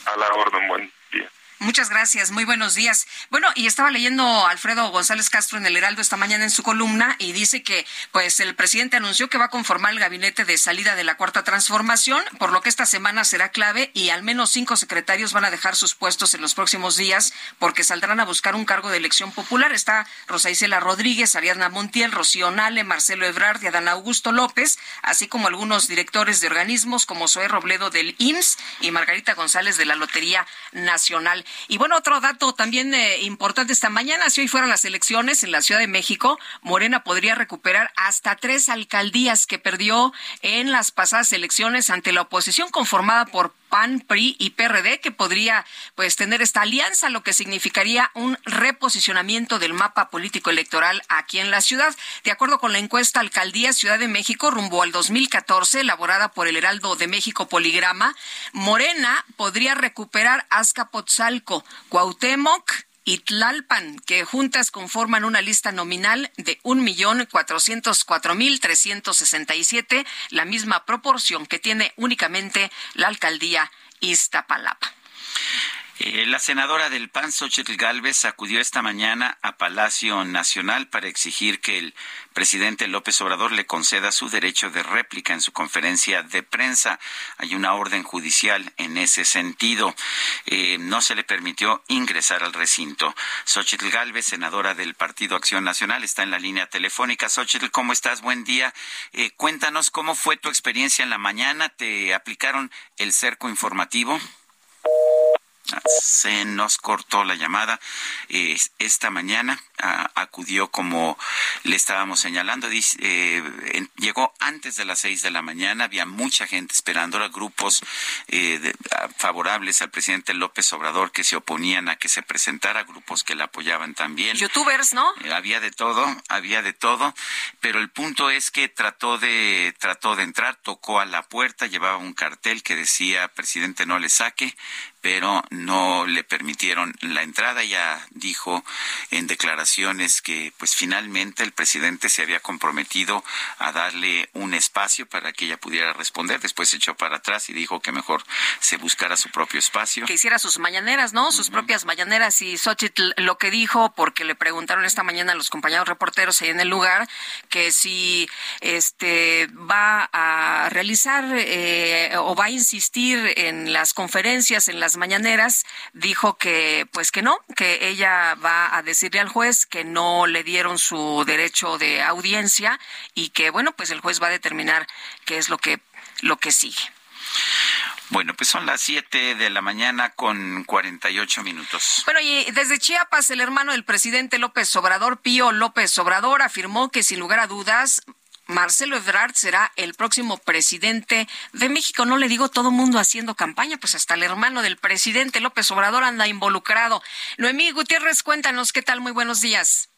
A la orden, buen día. Muchas gracias, muy buenos días. Bueno, y estaba leyendo Alfredo González Castro en el Heraldo esta mañana en su columna y dice que pues el presidente anunció que va a conformar el gabinete de salida de la cuarta transformación, por lo que esta semana será clave y al menos cinco secretarios van a dejar sus puestos en los próximos días porque saldrán a buscar un cargo de elección popular. Está Rosa Isela Rodríguez, Ariadna Montiel, Rocío Nale, Marcelo Ebrard y Adán Augusto López, así como algunos directores de organismos como Zoé Robledo del IMSS y Margarita González de la Lotería Nacional. Y bueno, otro dato también eh, importante esta mañana, si hoy fueran las elecciones en la Ciudad de México, Morena podría recuperar hasta tres alcaldías que perdió en las pasadas elecciones ante la oposición conformada por PAN, PRI y PRD, que podría pues tener esta alianza, lo que significaría un reposicionamiento del mapa político electoral aquí en la ciudad. De acuerdo con la encuesta Alcaldía Ciudad de México rumbo al 2014, elaborada por el Heraldo de México Poligrama, Morena podría recuperar Azcapotzalco, Cuauhtémoc, y Tlalpan, que juntas conforman una lista nominal de 1.404.367, la misma proporción que tiene únicamente la alcaldía Iztapalapa. Eh, la senadora del PAN, Xochitl Galvez, acudió esta mañana a Palacio Nacional para exigir que el presidente López Obrador le conceda su derecho de réplica en su conferencia de prensa. Hay una orden judicial en ese sentido. Eh, no se le permitió ingresar al recinto. Xochitl Galvez, senadora del Partido Acción Nacional, está en la línea telefónica. Xochitl, ¿cómo estás? Buen día. Eh, cuéntanos cómo fue tu experiencia en la mañana. ¿Te aplicaron el cerco informativo? Se nos cortó la llamada. esta mañana acudió como le estábamos señalando, eh, llegó antes de las seis de la mañana, había mucha gente esperando, grupos eh, favorables al presidente López Obrador que se oponían a que se presentara, grupos que le apoyaban también. Youtubers, ¿no? Eh, había de todo, había de todo, pero el punto es que trató de, trató de entrar, tocó a la puerta, llevaba un cartel que decía, presidente no le saque, pero no le permitieron la entrada. Ya dijo en declaraciones que pues finalmente el presidente se había comprometido a darle un espacio para que ella pudiera responder. Después se echó para atrás y dijo que mejor se buscara su propio espacio. Que hiciera sus mañaneras, ¿no? Sus propias mañaneras. Y Xochitl lo que dijo, porque le preguntaron esta mañana a los compañeros reporteros ahí en el lugar, que si este va a realizar eh, o va a insistir en las conferencias, en las mañaneras dijo que pues que no, que ella va a decirle al juez que no le dieron su derecho de audiencia y que bueno, pues el juez va a determinar qué es lo que lo que sigue. Bueno, pues son las 7 de la mañana con 48 minutos. Bueno, y desde Chiapas, el hermano del presidente López Obrador, Pío López Obrador, afirmó que sin lugar a dudas Marcelo Ebrard será el próximo presidente de México. No le digo todo mundo haciendo campaña, pues hasta el hermano del presidente López Obrador anda involucrado. Noemí Gutiérrez, cuéntanos qué tal. Muy buenos días.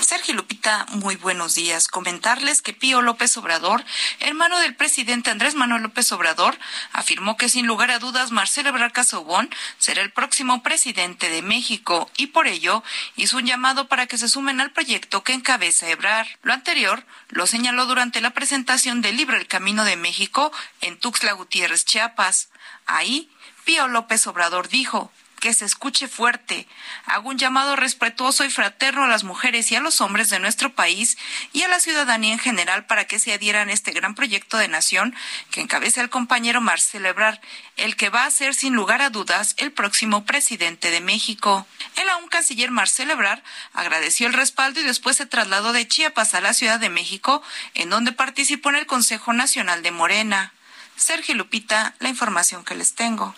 Sergio Lupita, muy buenos días. Comentarles que Pío López Obrador, hermano del presidente Andrés Manuel López Obrador, afirmó que sin lugar a dudas Marcelo Ebrard Casobón será el próximo presidente de México y por ello hizo un llamado para que se sumen al proyecto que encabeza Ebrard. Lo anterior lo señaló durante la presentación del libro El Camino de México en Tuxtla Gutiérrez, Chiapas. Ahí, Pío López Obrador dijo, que se escuche fuerte. Hago un llamado respetuoso y fraterno a las mujeres y a los hombres de nuestro país y a la ciudadanía en general para que se adhieran a este gran proyecto de nación que encabeza el compañero Marcelo Ebrard, el que va a ser sin lugar a dudas el próximo presidente de México. El aún canciller Marcelo Ebrard agradeció el respaldo y después se trasladó de Chiapas a la Ciudad de México, en donde participó en el Consejo Nacional de Morena. Sergio Lupita, la información que les tengo.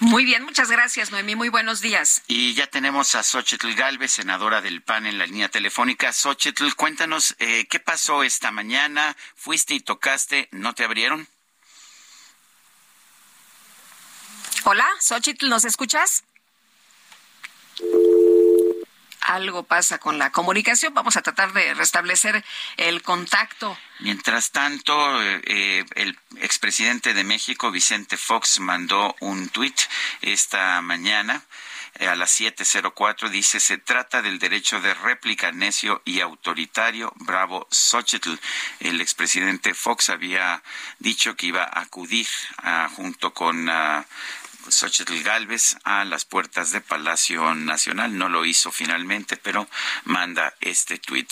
Muy bien, muchas gracias, Noemí. Muy buenos días. Y ya tenemos a Xochitl Galvez, senadora del PAN, en la línea telefónica. Xochitl, cuéntanos, eh, ¿qué pasó esta mañana? ¿Fuiste y tocaste? ¿No te abrieron? Hola, Xochitl, ¿nos escuchas? Algo pasa con la comunicación. Vamos a tratar de restablecer el contacto. Mientras tanto, eh, eh, el expresidente de México, Vicente Fox, mandó un tuit esta mañana eh, a las 7.04 dice, se trata del derecho de réplica necio y autoritario. Bravo Xochitl. El expresidente Fox había dicho que iba a acudir ah, junto con ah, Xochitl Galvez a las puertas de Palacio Nacional. No lo hizo finalmente, pero manda este tuit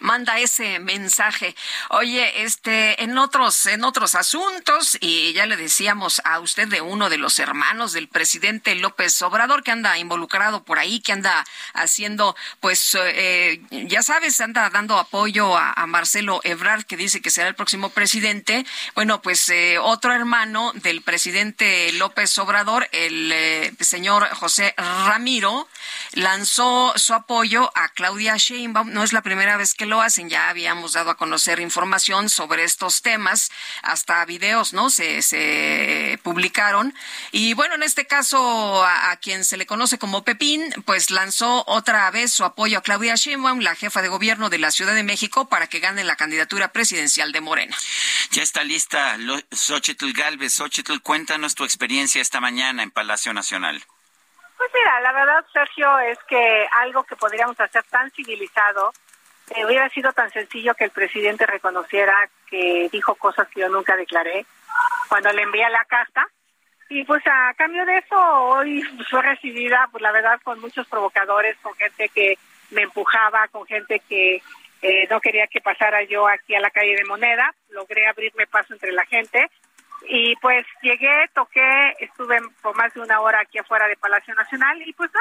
manda ese mensaje. Oye, este, en otros, en otros asuntos, y ya le decíamos a usted de uno de los hermanos del presidente López Obrador que anda involucrado por ahí, que anda haciendo, pues, eh, ya sabes, anda dando apoyo a, Marcelo Ebrard, que dice que será el próximo presidente. Bueno, pues eh, otro hermano del presidente López Obrador, el eh, señor José Ramiro, lanzó su apoyo a Claudia Sheinbaum. No es la primera vez que lo hacen. Ya habíamos dado a conocer información sobre estos temas, hasta videos, ¿no? Se, se publicaron. Y bueno, en este caso, a, quien se le conoce como Pepín, pues lanzó otra vez su apoyo a Claudia Sheinbaum, la jefa de gobierno de la Ciudad de México, para que gane la candidatura presidencial de Morena. Ya está lista Xochitl Galvez. Xochitl, cuéntanos tu experiencia esta mañana en Palacio Nacional. Pues mira, la verdad, Sergio, es que algo que podríamos hacer tan civilizado eh, hubiera sido tan sencillo que el presidente reconociera que dijo cosas que yo nunca declaré cuando le envié la carta. Y pues a cambio de eso, hoy fue recibida, pues la verdad, con muchos provocadores, con gente que me empujaba, con gente que eh, no quería que pasara yo aquí a la calle de Moneda. Logré abrirme paso entre la gente. Y pues llegué, toqué, estuve por más de una hora aquí afuera de Palacio Nacional y pues no,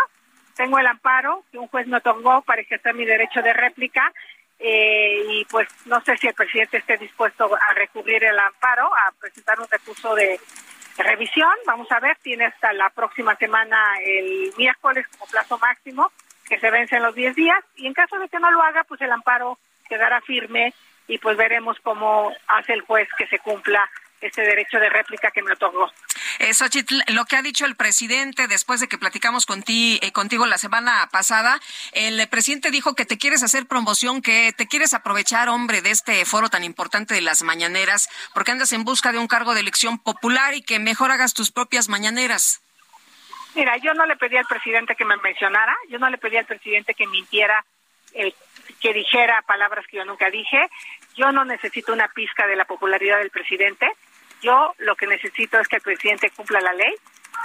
tengo el amparo que un juez me otorgó para ejercer mi derecho de réplica eh, y pues no sé si el presidente esté dispuesto a recurrir el amparo, a presentar un recurso de, revisión. Vamos a ver, tiene hasta la próxima semana, el miércoles como plazo máximo, que se vence en los 10 días y en caso de que no lo haga, pues el amparo quedará firme y pues veremos cómo hace el juez que se cumpla ese derecho de réplica que me otorgó. Eh, lo que ha dicho el presidente después de que platicamos eh, contigo la semana pasada, el presidente dijo que te quieres hacer promoción, que te quieres aprovechar, hombre, de este foro tan importante de las mañaneras, porque andas en busca de un cargo de elección popular y que mejor hagas tus propias mañaneras. Mira, yo no le pedí al presidente que me mencionara, yo no le pedí al presidente que mintiera, eh, que dijera palabras que yo nunca dije. Yo no necesito una pizca de la popularidad del presidente. Yo lo que necesito es que el presidente cumpla la ley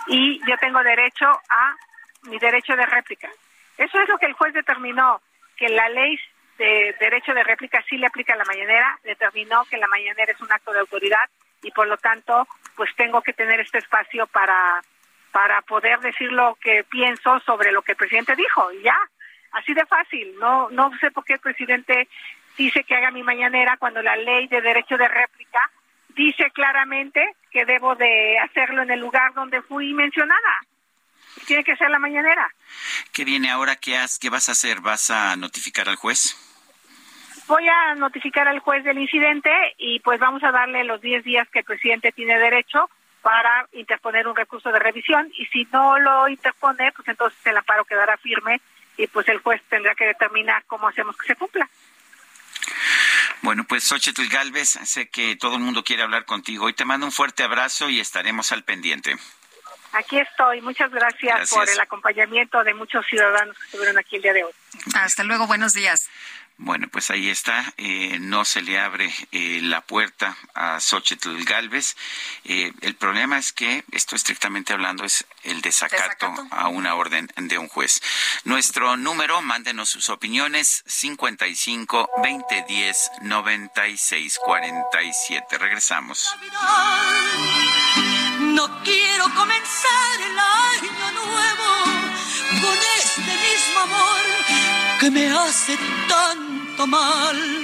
y yo tengo derecho a mi derecho de réplica. Eso es lo que el juez determinó, que la ley de derecho de réplica sí le aplica a la mañanera, determinó que la mañanera es un acto de autoridad y por lo tanto pues tengo que tener este espacio para para poder decir lo que pienso sobre lo que el presidente dijo y ya así de fácil no no sé por qué el presidente dice que haga mi mañanera cuando la ley de derecho de réplica dice claramente que debo de hacerlo en el lugar donde fui mencionada. Tiene que ser la mañanera. ¿Qué viene ahora? ¿Qué, has, ¿Qué vas a hacer? ¿Vas a notificar al juez? voy a notificar al juez del incidente y pues vamos a darle los 10 días que el presidente tiene derecho para interponer un recurso de revisión y si no lo interpone, pues entonces el amparo quedará firme y pues el juez tendrá que determinar cómo hacemos que se cumpla. Bueno, pues Xochitl Galvez, sé que todo el mundo quiere hablar contigo. Hoy te mando un fuerte abrazo y estaremos al pendiente. Aquí estoy. Muchas gracias, por el acompañamiento de muchos ciudadanos que estuvieron aquí el día de hoy. Hasta luego. Buenos días. Bueno, pues ahí está. Eh, no se le abre eh, la puerta a Xochitl Galvez. Eh, el problema es que, esto estrictamente hablando, es el desacato, a una orden de un juez. Nuestro número, mándenos sus opiniones, 55 2010 96 47. Regresamos. No quiero comenzar el año nuevo con este mismo amor que me hace tanto mal.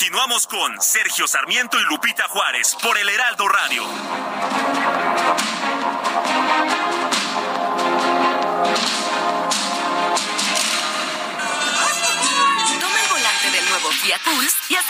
Continuamos con Sergio Sarmiento y Lupita Juárez por el Heraldo Radio. Toma el volante del nuevo Fiat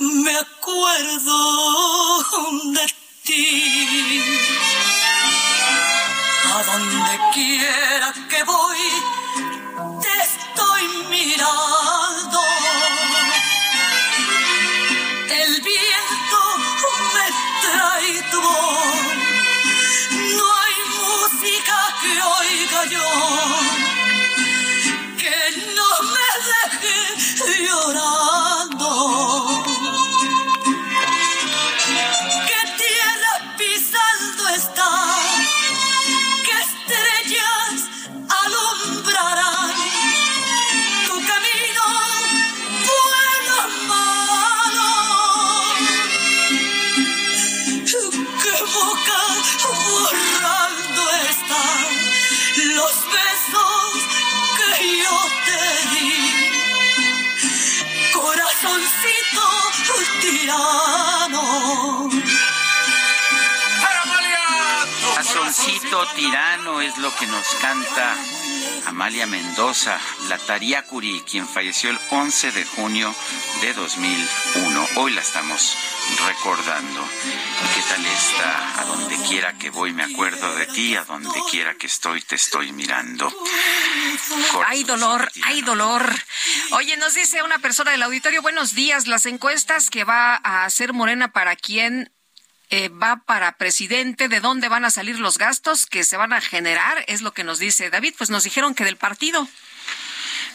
me acuerdo de ti. A donde quiera que voy, te estoy mirando. El viento me trae tu. No hay música que oiga yo que no me deje llorando. Tirano. Tirano es lo que nos canta Amalia Mendoza, la Tariacuri, quien falleció el 11 de junio de 2001. Hoy la estamos recordando. ¿Y qué tal está? A donde quiera que voy me acuerdo de ti, a donde quiera que estoy te estoy mirando. Hay dolor, hay dolor. Oye, nos dice una persona del auditorio, buenos días, las encuestas que va a hacer Morena para quién eh, va para presidente, de dónde van a salir los gastos que se van a generar, es lo que nos dice David, pues nos dijeron que del partido.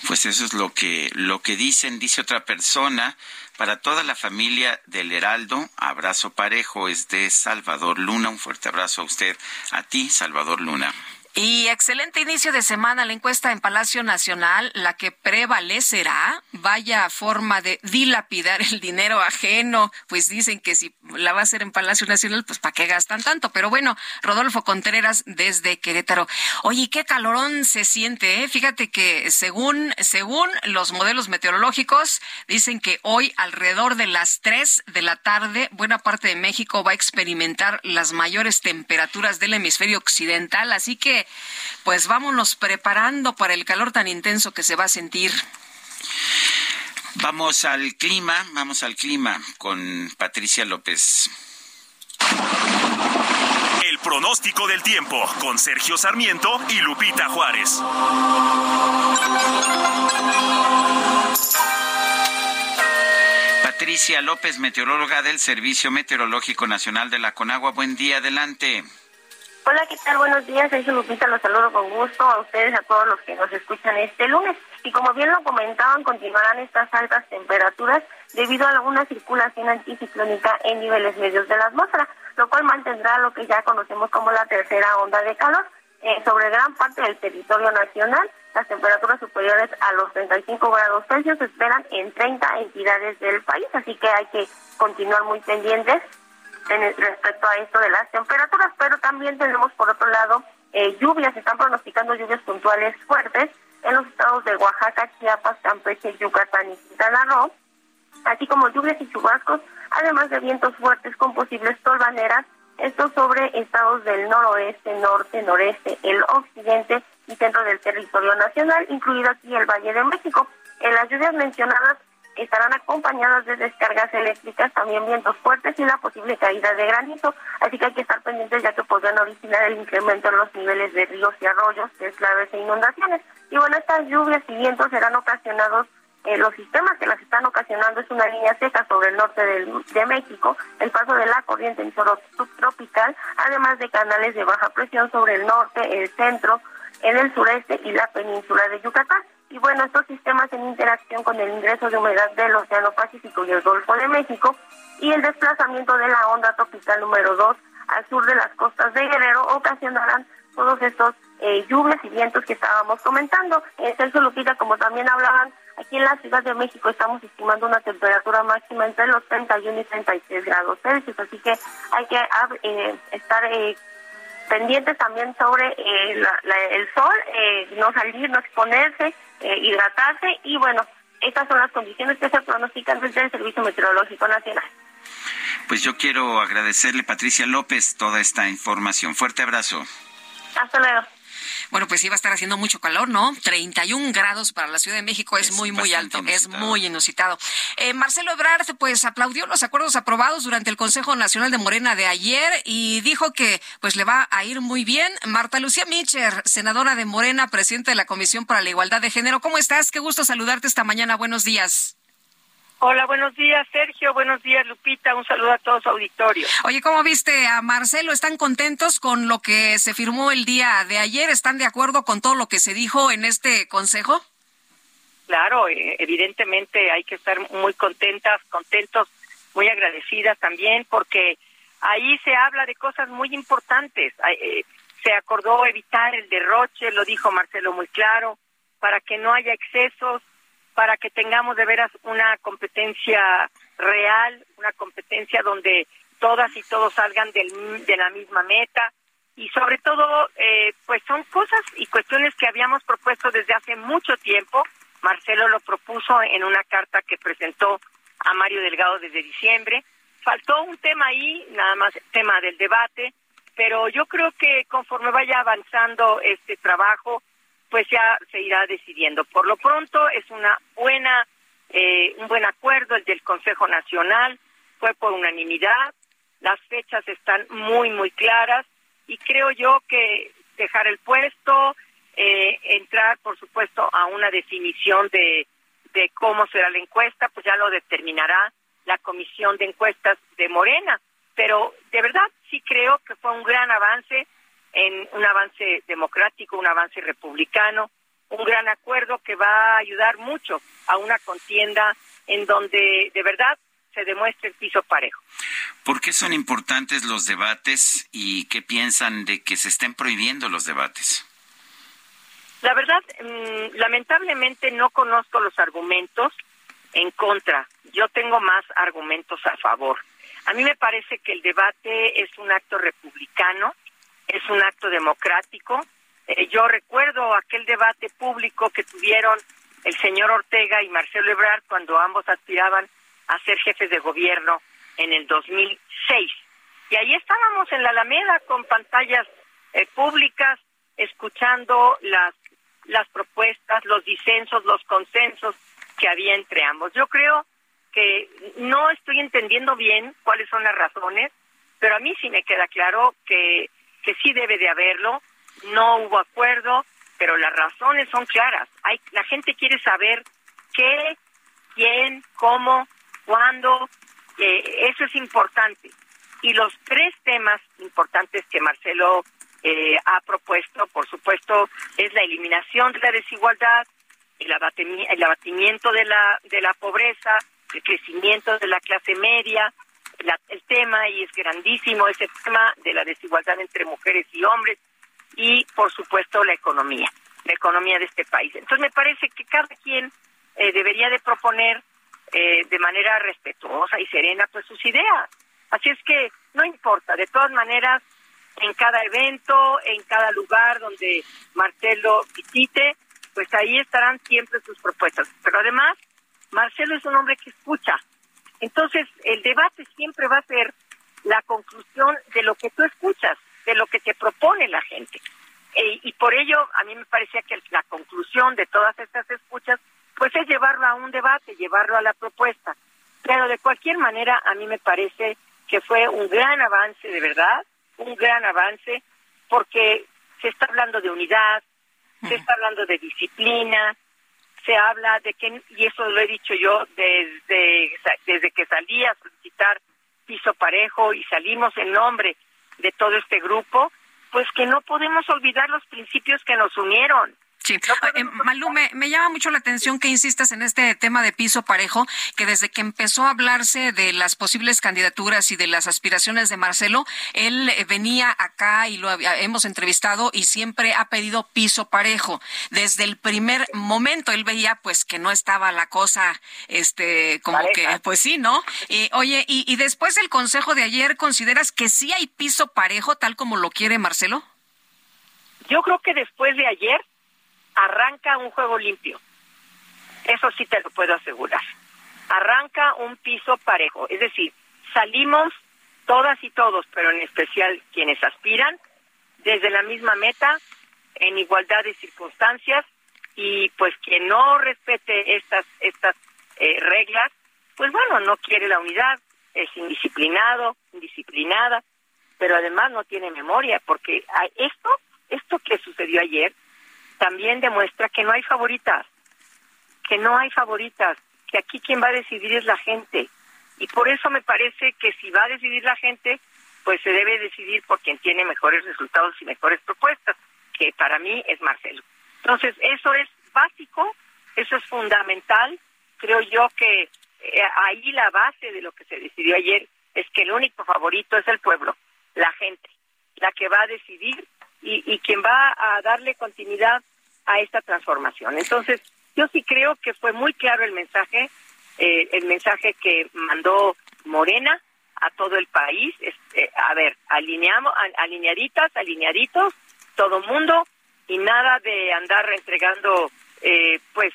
Pues eso es lo que, lo que dicen, dice otra persona. Para toda la familia del Heraldo, abrazo parejo es de Salvador Luna. Un fuerte abrazo a usted, a ti, Salvador Luna. Y excelente inicio de semana la encuesta en Palacio Nacional, la que prevalecerá, vaya forma de dilapidar el dinero ajeno, pues dicen que si la va a hacer en Palacio Nacional, pues ¿para qué gastan tanto? Pero bueno, Rodolfo Contreras desde Querétaro. Oye, qué calorón se siente, ¿eh? Fíjate que según, según los modelos meteorológicos, dicen que hoy alrededor de las 3 de la tarde, buena parte de México va a experimentar las mayores temperaturas del hemisferio occidental, así que pues vámonos preparando para el calor tan intenso que se va a sentir. Vamos al clima, vamos al clima con Patricia López. El pronóstico del tiempo con Sergio Sarmiento y Lupita Juárez. Patricia López, meteoróloga del Servicio Meteorológico Nacional de la Conagua. Buen día, adelante. Hola, ¿qué tal? Buenos días. Soy Lupita, los saludo con gusto a ustedes, a todos los que nos escuchan este lunes. Y como bien lo comentaban, continuarán estas altas temperaturas debido a alguna circulación anticiclónica en niveles medios de la atmósfera, lo cual mantendrá lo que ya conocemos como la tercera onda de calor eh, sobre gran parte del territorio nacional. Las temperaturas superiores a los 35 grados Celsius se esperan en 30 entidades del país, así que hay que continuar muy pendientes en respecto a esto de las temperaturas, pero también tenemos por otro lado eh, lluvias, están pronosticando lluvias puntuales fuertes en los estados de Oaxaca, Chiapas, Campeche, Yucatán y Quintana Roo, así como lluvias y chubascos, además de vientos fuertes con posibles tolvaneras, esto sobre estados del noroeste, norte, noreste, el occidente y centro del territorio nacional, incluido aquí el Valle de México. En las lluvias mencionadas estarán acompañadas de descargas eléctricas, también vientos fuertes y la posible caída de granizo, así que hay que estar pendientes ya que podrían originar el incremento en los niveles de ríos y arroyos, deslaves e inundaciones. Y bueno, estas lluvias y vientos serán ocasionados eh, los sistemas que las están ocasionando es una línea seca sobre el norte de México, el paso de la corriente en subtropical, además de canales de baja presión sobre el norte, el centro, en el sureste y la península de Yucatán. Y bueno, estos sistemas en interacción con el ingreso de humedad del Océano Pacífico y el Golfo de México y el desplazamiento de la onda tropical número 2 al sur de las costas de Guerrero ocasionarán todos estos eh, lluvias y vientos que estábamos comentando. Eh, Celso Lupita, como también hablaban, aquí en la Ciudad de México estamos estimando una temperatura máxima entre los 31 y 33 grados Celsius, así que hay que eh, estar eh, pendientes también sobre el sol, no salir, no exponerse, hidratarse y bueno, estas son las condiciones que se pronostican desde el Servicio Meteorológico Nacional. Pues yo quiero agradecerle, Patricia López, toda esta información. Fuerte abrazo. Hasta luego. Bueno, pues iba a estar haciendo mucho calor, ¿no? 31 grados para la Ciudad de México es, muy, muy alto, es muy inusitado. Eh, Marcelo Ebrard, pues aplaudió los acuerdos aprobados durante el Consejo Nacional de Morena de ayer y dijo que pues le va a ir muy bien. Marta Lucía Mitcher, senadora de Morena, presidenta de la Comisión para la Igualdad de Género, ¿cómo estás? Qué gusto saludarte esta mañana. Buenos días. Hola, buenos días, Sergio. Buenos días, Lupita. Un saludo a todos auditorio. Oye, ¿cómo viste a Marcelo? ¿Están contentos con lo que se firmó el día de ayer? ¿Están de acuerdo con todo lo que se dijo en este consejo? Claro, eh, evidentemente hay que estar muy contentas, contentos, muy agradecidas también, porque ahí se habla de cosas muy importantes. Eh, se acordó evitar el derroche, lo dijo Marcelo muy claro, para que no haya excesos, para que tengamos de veras una competencia real, una competencia donde todas y todos salgan del, de la misma meta y sobre todo eh, pues son cosas y cuestiones que habíamos propuesto desde hace mucho tiempo. Marcelo lo propuso en una carta que presentó a Mario Delgado desde diciembre. Faltó un tema ahí, nada más tema del debate, pero yo creo que conforme vaya avanzando este trabajo, pues ya se irá decidiendo. Por lo pronto es una buena, eh, un buen acuerdo el del Consejo Nacional, fue por unanimidad, las fechas están muy, muy claras y creo yo que dejar el puesto, eh, entrar, por supuesto, a una definición de, de cómo será la encuesta, pues ya lo determinará la Comisión de Encuestas de Morena. Pero de verdad sí creo que fue un gran avance en un avance democrático, un avance republicano, un gran acuerdo que va a ayudar mucho a una contienda en donde de verdad se demuestre el piso parejo. ¿Por qué son importantes los debates y qué piensan de que se estén prohibiendo los debates? La verdad, mm, lamentablemente no conozco los argumentos en contra. Yo tengo más argumentos a favor. A mí me parece que el debate es un acto republicano, es un acto democrático. Eh, yo recuerdo aquel debate público que tuvieron el señor Ortega y Marcelo Ebrard cuando ambos aspiraban a ser jefes de gobierno en el 2006. Y ahí estábamos en la Alameda con pantallas eh, públicas, escuchando las, las propuestas, los disensos, los consensos que había entre ambos. Yo creo que no estoy entendiendo bien cuáles son las razones, pero a mí sí me queda claro que que sí debe de haberlo, no hubo acuerdo, pero las razones son claras. Hay, la gente quiere saber qué, quién, cómo, cuándo, eh, eso es importante. Y los tres temas importantes que Marcelo eh, ha propuesto, por supuesto, es la eliminación de la desigualdad, el, abatimiento de la, de la pobreza, el crecimiento de la clase media, el tema, y es grandísimo ese tema de la desigualdad entre mujeres y hombres, y por supuesto la economía, la economía de este país. Entonces me parece que cada quien eh, debería de proponer eh, de manera respetuosa y serena pues sus ideas. Así es que no importa, de todas maneras, en cada evento, en cada lugar donde Marcelo visite, pues ahí estarán siempre sus propuestas. Pero además, Marcelo es un hombre que escucha. Entonces, el debate siempre va a ser la conclusión de lo que tú escuchas, de lo que te propone la gente. E, y por ello, a mí me parecía que la conclusión de todas estas escuchas, pues es llevarlo a un debate, llevarlo a la propuesta. Pero de cualquier manera, a mí me parece que fue un gran avance, de verdad, un gran avance, porque se está hablando de unidad, se está hablando de disciplina, se habla de que, y eso lo he dicho yo desde, desde que salí a solicitar piso parejo y salimos en nombre de todo este grupo, pues que no podemos olvidar los principios que nos unieron. Sí. Eh, Malú, me, llama mucho la atención que insistas en este tema de piso parejo, que desde que empezó a hablarse de las posibles candidaturas y de las aspiraciones de Marcelo, él eh, venía acá y lo hemos entrevistado y siempre ha pedido piso parejo. Desde el primer momento él veía pues que no estaba la cosa, este, como que, pues sí, ¿no? oye, y, y después del consejo de ayer, ¿consideras que sí hay piso parejo tal como lo quiere Marcelo? Yo creo que después de ayer arranca un juego limpio. Eso sí te lo puedo asegurar. Arranca un piso parejo, es decir, salimos todas y todos, pero en especial quienes aspiran, desde la misma meta, en igualdad de circunstancias, y pues quien no respete estas, estas eh, reglas, pues bueno, no quiere la unidad, es indisciplinado, indisciplinada, pero además no tiene memoria, porque esto, esto que sucedió ayer, también demuestra que no hay favoritas, que no hay favoritas, que aquí quien va a decidir es la gente. Y por eso me parece que si va a decidir la gente, pues se debe decidir por quien tiene mejores resultados y mejores propuestas, que para mí es Marcelo. Entonces, eso es básico, eso es fundamental. Creo yo que eh, ahí la base de lo que se decidió ayer es que el único favorito es el pueblo, la gente, la que va a decidir y, y quien va a darle continuidad a esta transformación. Entonces, yo sí creo que fue muy claro el mensaje, eh, el mensaje que mandó Morena a todo el país. Eh, a ver, alineamos, alineaditas, alineaditos, todo mundo y nada de andar entregando, eh, pues,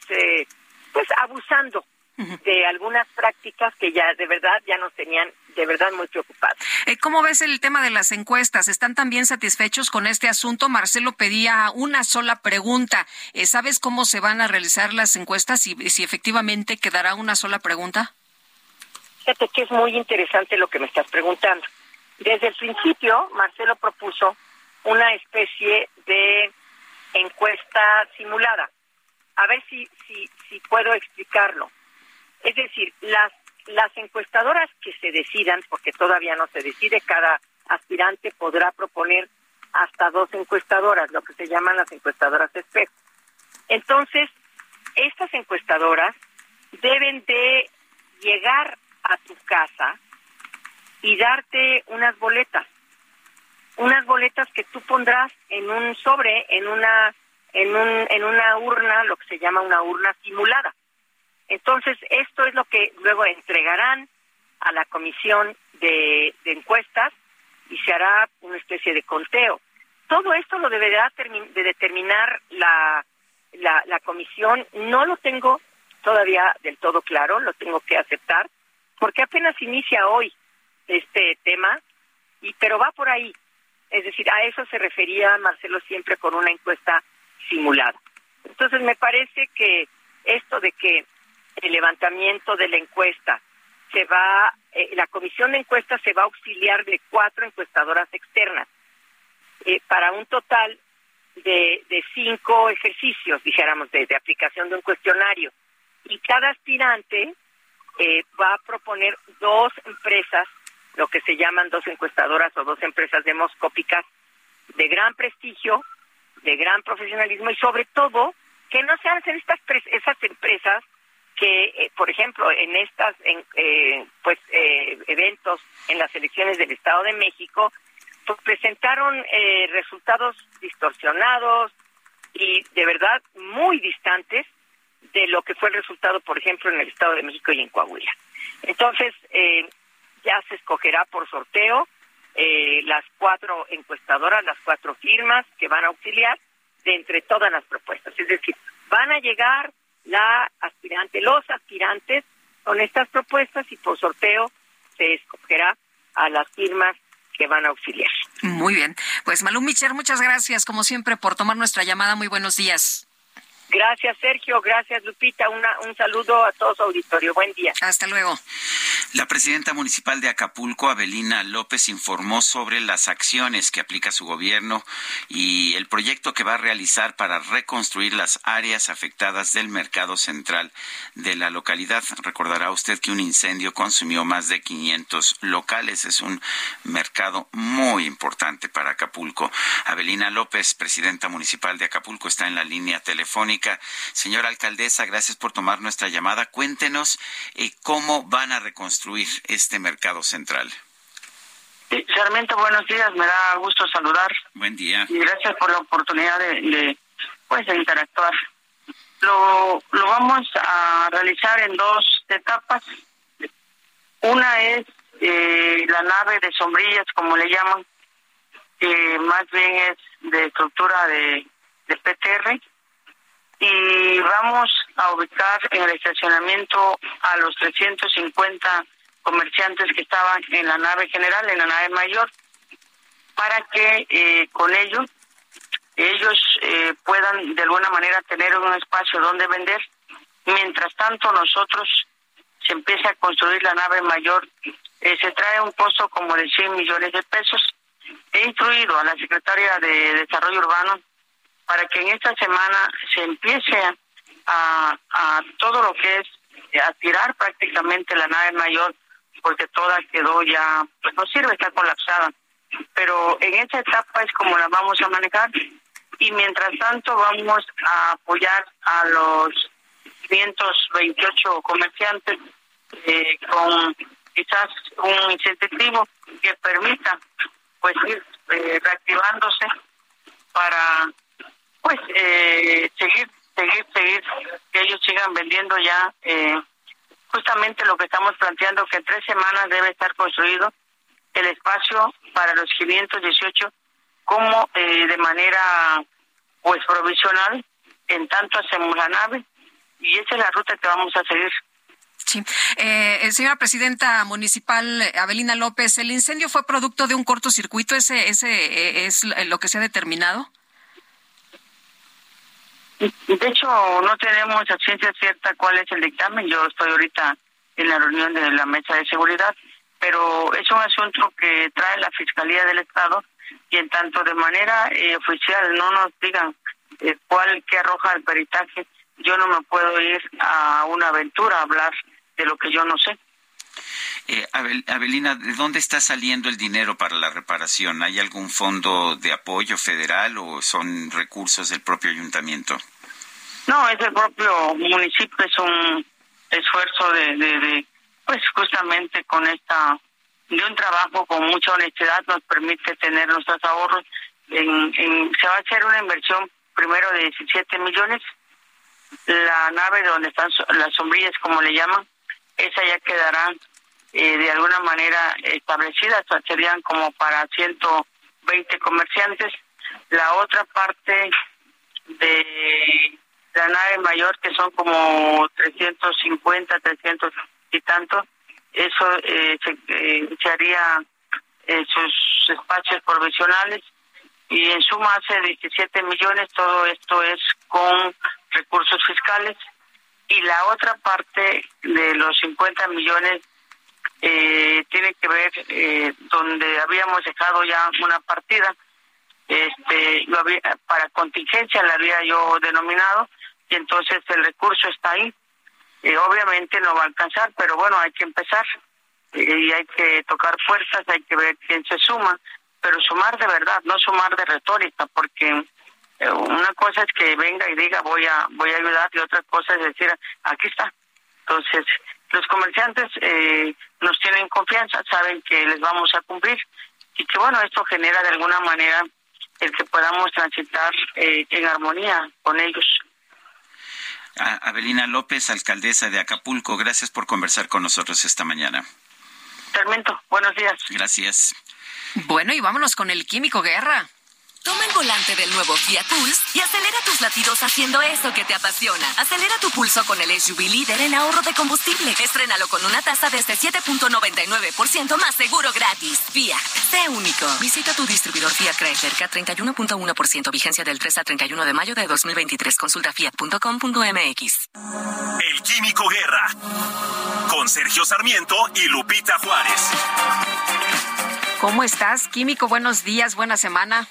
pues abusando de algunas prácticas que ya de verdad ya nos tenían de verdad muy preocupados. Eh, ¿Cómo ves el tema de las encuestas? ¿Están también satisfechos con este asunto? Marcelo pedía una sola pregunta. Eh, ¿Sabes cómo se van a realizar las encuestas y si efectivamente quedará una sola pregunta? Fíjate que es muy interesante lo que me estás preguntando. Desde el principio, Marcelo propuso una especie de encuesta simulada. A ver si, si, si puedo explicarlo. Es decir, las, encuestadoras que se decidan, porque todavía no se decide, cada aspirante podrá proponer hasta dos encuestadoras, lo que se llaman las encuestadoras espejo. Entonces, estas encuestadoras deben de llegar a tu casa y darte unas boletas, unas boletas que tú pondrás en un sobre, en una en un en una urna, lo que se llama una urna simulada. Entonces, esto es lo que luego entregarán a la comisión de, encuestas y se hará una especie de conteo. Todo esto lo deberá de determinar la, la, comisión. No lo tengo todavía del todo claro, lo tengo que aceptar, porque apenas inicia hoy este tema, y pero va por ahí. Es decir, a eso se refería Marcelo siempre con una encuesta simulada. Entonces, me parece que esto de que el levantamiento de la encuesta. Se va, eh, la comisión de encuestas se va a auxiliar de cuatro encuestadoras externas. eh, para un total de, cinco ejercicios, dijéramos, de, de aplicación de un cuestionario. Y cada aspirante eh, va a proponer dos empresas, lo que se llaman dos encuestadoras o dos empresas demoscópicas de gran prestigio, de gran profesionalismo y sobre todo que no sean estas esas empresas que, eh, por ejemplo, en estas en, eh, pues eh, eventos en las elecciones del Estado de México, pues presentaron eh, resultados distorsionados y de verdad muy distantes de lo que fue el resultado, por ejemplo, en el Estado de México y en Coahuila. Entonces, eh, ya se escogerá por sorteo las cuatro encuestadoras, las cuatro firmas que van a auxiliar de entre todas las propuestas. Es decir, van a llegar la aspirante, los aspirantes con estas propuestas y por sorteo se escogerá a las firmas que van a auxiliar. Muy bien. Pues Malú Micher, muchas gracias como siempre por tomar nuestra llamada. Muy buenos días. Gracias, Sergio. Gracias, Lupita. Una, un saludo a todo su auditorio. Buen día. Hasta luego. La presidenta municipal de Acapulco, Abelina López, informó sobre las acciones que aplica su gobierno y el proyecto que va a realizar para reconstruir las áreas afectadas del mercado central de la localidad. Recordará usted que un incendio consumió más de 500 locales. Es un mercado muy importante para Acapulco. Abelina López, presidenta municipal de Acapulco, está en la línea telefónica. Señora alcaldesa, gracias por tomar nuestra llamada. Cuéntenos eh, cómo van a reconstruir este mercado central. Sí, Sarmiento, buenos días. Me da gusto saludar. Buen día. Y gracias por la oportunidad de, de pues, de interactuar. Lo, lo vamos a realizar en dos etapas. Una es eh, la nave de sombrillas, como le llaman, que más bien es de estructura de, de PTR y vamos a ubicar en el estacionamiento a los 350 comerciantes que estaban en la nave general, en la nave mayor, para que eh, con ello ellos eh, puedan de alguna manera tener un espacio donde vender. Mientras tanto, nosotros se empieza a construir la nave mayor, eh, se trae un costo como de 100 millones de pesos. He instruido a la secretaria de Desarrollo Urbano para que en esta semana se empiece a, a todo lo que es a tirar prácticamente la nave mayor porque toda quedó ya, pues no sirve, está colapsada. Pero en esta etapa es como la vamos a manejar y mientras tanto vamos a apoyar a los 528 comerciantes eh, con quizás un incentivo que permita pues ir eh, reactivándose para pues eh, seguir, seguir, seguir, que ellos sigan vendiendo ya eh, justamente lo que estamos planteando, que en tres semanas debe estar construido el espacio para los 518 como eh, de manera pues provisional, en tanto hacemos la nave y esa es la ruta que vamos a seguir. Sí. Eh, señora presidenta municipal Abelina López, ¿el incendio fue producto de un cortocircuito? ¿Ese, ese es lo que se ha determinado? De hecho, no tenemos a ciencia cierta cuál es el dictamen. Yo estoy ahorita en la reunión de la mesa de seguridad, pero es un asunto que trae la Fiscalía del Estado y en tanto de manera eh, oficial no nos digan eh, cuál que arroja el peritaje, yo no me puedo ir a una aventura a hablar de lo que yo no sé. Eh, Abel, Abelina, ¿de dónde está saliendo el dinero para la reparación? ¿Hay algún fondo de apoyo federal o son recursos del propio ayuntamiento? No, es el propio municipio, es un esfuerzo de, de, pues justamente con esta, de un trabajo con mucha honestidad nos permite tener nuestros ahorros. En, se va a hacer una inversión primero de 17 millones. La nave donde están las sombrillas, como le llaman, esa ya quedará eh, de alguna manera establecida, serían como para 120 comerciantes. La otra parte de la nave mayor, que son como 350, 300 y tanto, eso eh, se, eh, se haría eh, sus espacios provisionales y en suma hace 17 millones, todo esto es con recursos fiscales y la otra parte de los 50 millones eh, tiene que ver eh, donde habíamos dejado ya una partida este lo había, para contingencia la había yo denominado y entonces el recurso está ahí. Y obviamente no va a alcanzar pero bueno hay que empezar y hay que tocar puertas hay que ver quién se suma pero sumar de verdad no sumar de retórica porque eh, una cosa es que venga y diga voy a voy a ayudar y otra cosa es decir aquí está entonces los comerciantes eh, nos tienen confianza saben que les vamos a cumplir y que bueno esto genera de alguna manera el que podamos transitar eh, en armonía con ellos. Abelina López, alcaldesa de Acapulco, gracias por conversar con nosotros esta mañana. Termento, buenos días. Gracias. Bueno, y vámonos con el Químico Guerra. Toma el volante del nuevo Fiat Pulse y acelera tus latidos haciendo eso que te apasiona. Acelera tu pulso con el SUV líder en ahorro de combustible. Estrénalo con una tasa desde 7.99% más seguro gratis. Fiat, sé único. Visita tu distribuidor Fiat Chrysler K31.1% vigencia del 3 al 31 de mayo de 2023. Consulta fiat.com.mx. El Químico Guerra con Sergio Sarmiento y Lupita Juárez. ¿Cómo estás, Químico? Buenos días, buena semana.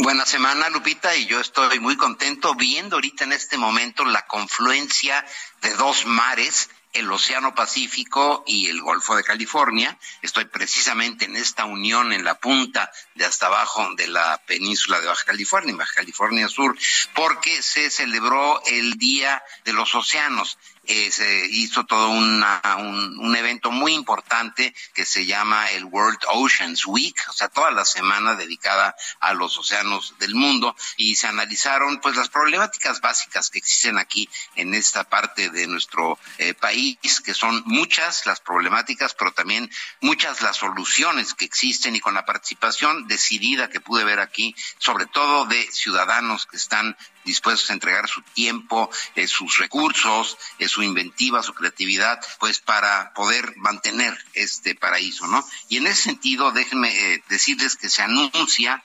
Buena semana, Lupita, y yo estoy muy contento viendo ahorita en este momento la confluencia de dos mares, el Océano Pacífico y el Golfo de California. Estoy precisamente en esta unión en la punta de hasta abajo de la península de Baja California, Baja California Sur, porque se celebró el Día de los Océanos eh, se hizo todo una, un, un, evento muy importante que se llama el World Oceans Week, o sea, toda la semana dedicada a los océanos del mundo y se analizaron pues las problemáticas básicas que existen aquí en esta parte de nuestro eh, país, que son muchas las problemáticas, pero también muchas las soluciones que existen y con la participación decidida que pude ver aquí, sobre todo de ciudadanos que están dispuestos a entregar su tiempo, eh, sus recursos, eh, su inventiva, su creatividad, pues para poder mantener este paraíso, ¿no? Y en ese sentido, déjenme eh, decirles que se anuncia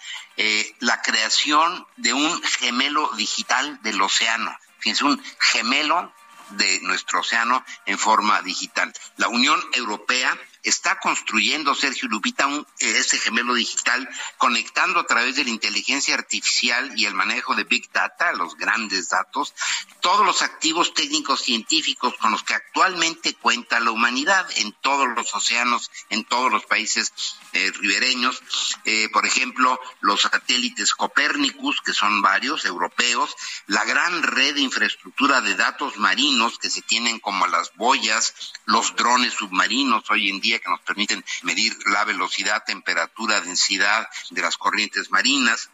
la creación de un gemelo digital del océano. Fíjense, un gemelo de nuestro océano en forma digital. La Unión Europea está construyendo Sergio Lupita un, ese gemelo digital conectando a través de la inteligencia artificial y el manejo de Big Data, los grandes datos, todos los activos técnicos científicos con los que actualmente cuenta la humanidad en todos los océanos, en todos los países eh, ribereños, eh, por ejemplo, los satélites Copernicus, que son varios europeos, la gran red de infraestructura de datos marinos que se tienen como las boyas, los drones submarinos hoy en día que nos permiten medir la velocidad, temperatura, densidad de las corrientes marinas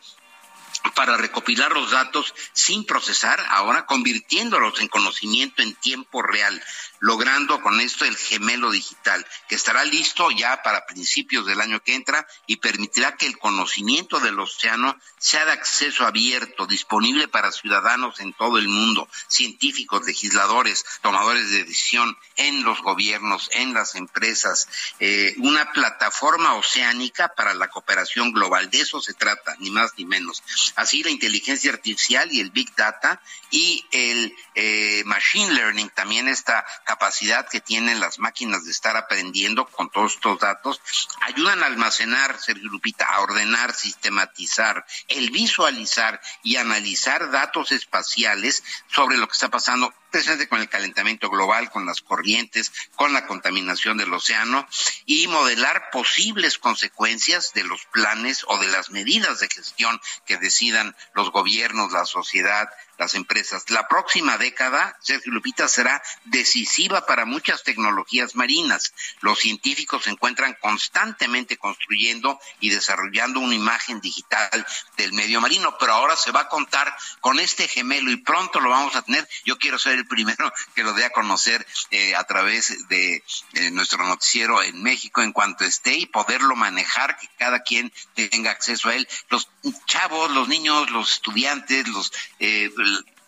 para recopilar los datos sin procesar, ahora convirtiéndolos en conocimiento en tiempo real, logrando con esto el gemelo digital, que estará listo ya para principios del año que entra y permitirá que el conocimiento del océano sea de acceso abierto, disponible para ciudadanos en todo el mundo, científicos, legisladores, tomadores de decisión en los gobiernos, en las empresas, eh, una plataforma oceánica para la cooperación global. De eso se trata, ni más ni menos. Así la inteligencia artificial y el big data y el eh, machine learning, también esta capacidad que tienen las máquinas de estar aprendiendo con todos estos datos, ayudan a almacenar, Sergio Lupita, a ordenar, sistematizar, el visualizar y analizar datos espaciales sobre lo que está pasando presente con el calentamiento global, con las corrientes, con la contaminación del océano y modelar posibles consecuencias de los planes o de las medidas de gestión que decidan los gobiernos, la sociedad, las empresas. La próxima década, Sergio Lupita, será decisiva para muchas tecnologías marinas. Los científicos se encuentran constantemente construyendo y desarrollando una imagen digital del medio marino, pero ahora se va a contar con este gemelo y pronto lo vamos a tener. Yo quiero ser el primero que lo dé a conocer eh, a través de eh, nuestro noticiero en México en cuanto esté y poderlo manejar, que cada quien tenga acceso a él. Los chavos, los niños, los estudiantes, los eh,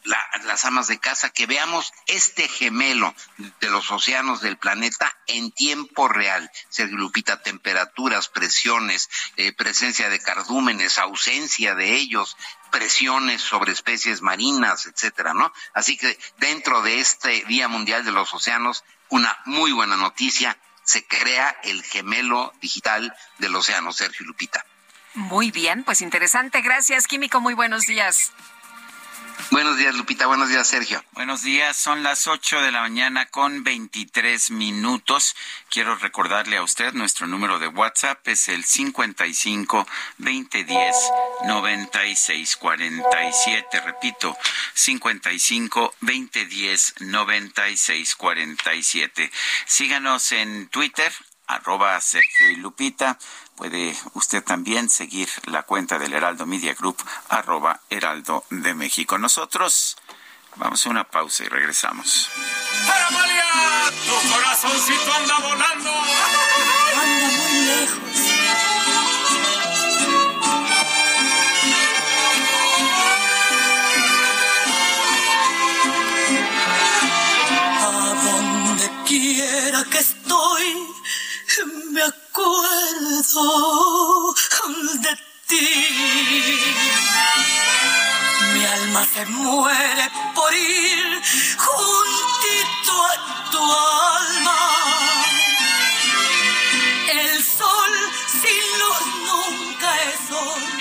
las amas de casa, que veamos este gemelo de los océanos del planeta en tiempo real. Se Lupita, temperaturas, presiones, eh, presencia de cardúmenes, ausencia de ellos, presiones sobre especies marinas, etcétera, ¿no? Así que dentro de este Día Mundial de los Océanos, una muy buena noticia, se crea el gemelo digital del océano, Sergio Lupita. Muy bien, pues interesante. Gracias, Químico. Muy buenos días. Buenos días, Lupita. Buenos días, Sergio. Buenos días. Son las 8 de la mañana con 23 minutos. Quiero recordarle a usted nuestro número de WhatsApp es el 55 2010 96 47. Repito, 55 2010 96 47. Síganos en Twitter, arroba Sergio y Lupita. Puede usted también seguir la cuenta del Heraldo Media Group, arroba Heraldo de México. Nosotros vamos a una pausa y regresamos. ¡Para Tu corazoncito anda volando. Anda muy lejos. A donde quiera que estoy *laughs* me acuerdo de ti. Mi alma se muere por ir juntito a tu alma. El sol sin luz nunca es sol.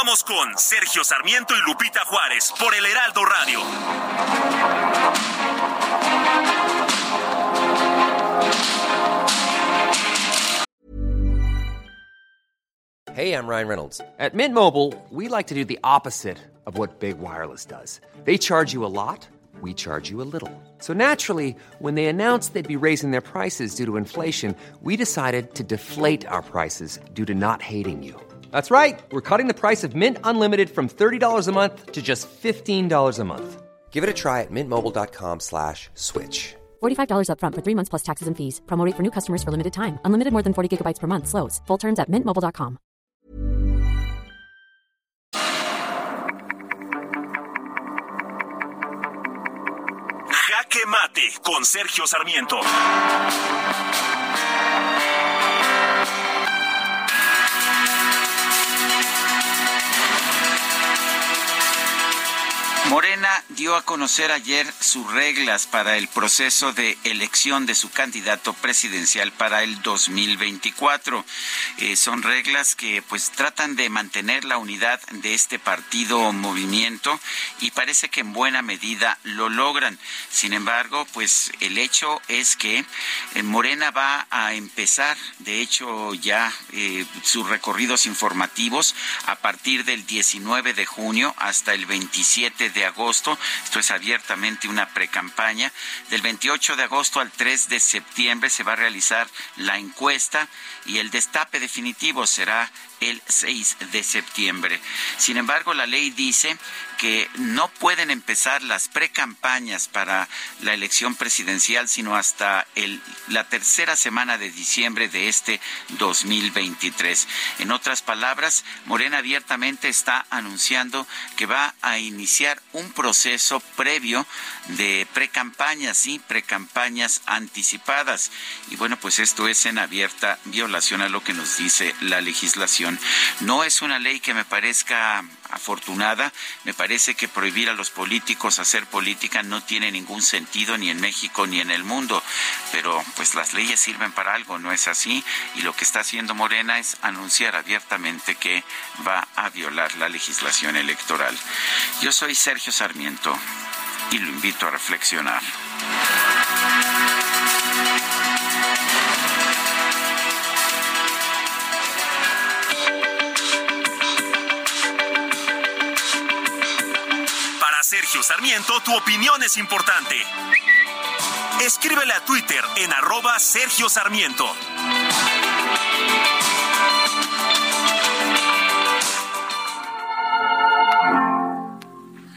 Continuamos con Sergio Sarmiento y Lupita Juárez por el Heraldo Radio. Hey, I'm Ryan Reynolds. At Mint Mobile, we like to do the opposite of what Big Wireless does. They charge you a lot, we charge you a little. So naturally, when they announced they'd be raising their prices due to inflation, we decided to deflate our prices due to not hating you. That's right. We're cutting the price of Mint Unlimited from $30 a month to just $15 a month. Give it a try at mintmobile.com slash switch. $45 upfront for three months plus taxes and fees. Promote for new customers for limited time. Unlimited more than 40 gigabytes per month. Slows. Full terms at mintmobile.com. Jaque Mate con Sergio Sarmiento. Morena dio a conocer ayer sus reglas para el proceso de elección de su candidato presidencial para el 2024. Eh, son reglas que pues tratan de mantener la unidad de este partido o movimiento y parece que en buena medida lo logran. Sin embargo, pues el hecho es que eh, Morena va a empezar, de hecho ya eh, sus recorridos informativos a partir del 19 de junio hasta el 27 de agosto. Esto es abiertamente una precampaña. Del 28 de agosto al 3 de septiembre se va a realizar la encuesta y el destape definitivo será el 6 de septiembre. Sin embargo, la ley dice que no pueden empezar las precampañas para la elección presidencial sino hasta el, la tercera semana de diciembre de este 2023. En otras palabras, Morena abiertamente está anunciando que va a iniciar un proceso previo de precampañas y precampañas anticipadas. Y bueno, pues esto es en abierta violación a lo que nos dice la legislación. No es una ley que me parezca afortunada. Me parece que prohibir a los políticos hacer política no tiene ningún sentido ni en México ni en el mundo. Pero pues las leyes sirven para algo, ¿no es así? Y lo que está haciendo Morena es anunciar abiertamente que va a violar la legislación electoral. Yo soy Sergio Sarmiento y lo invito a reflexionar. Sergio Sarmiento, tu opinión es importante. Escríbele a Twitter en arroba Sergio Sarmiento.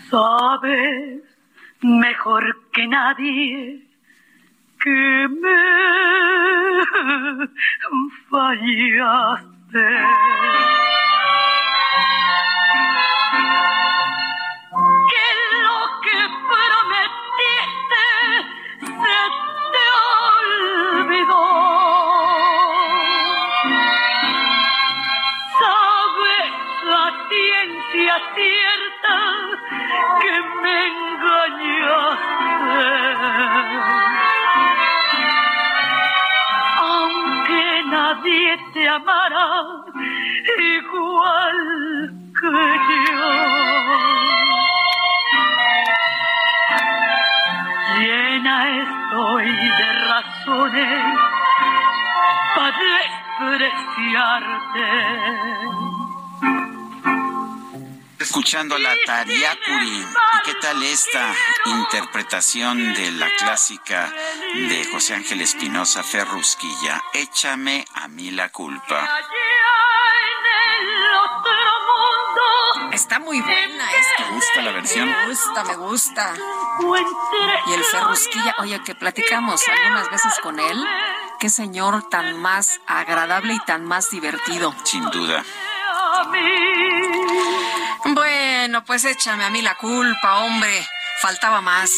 Sabes mejor que nadie que me fallaste amarán igual que yo. Llena estoy de razones para despreciarte. Escuchando la Tariacuri. ¿Y qué tal esta interpretación de la clásica de José Ángel Espinosa Ferrusquilla? Échame a mí la culpa. Está muy buena esta. ¿Te gusta la versión? Me gusta, me gusta. Y el Ferrusquilla, oye, que platicamos algunas veces con él. Qué señor tan más agradable y tan más divertido. Sin duda. Bueno, pues échame a mí la culpa, hombre. Faltaba más.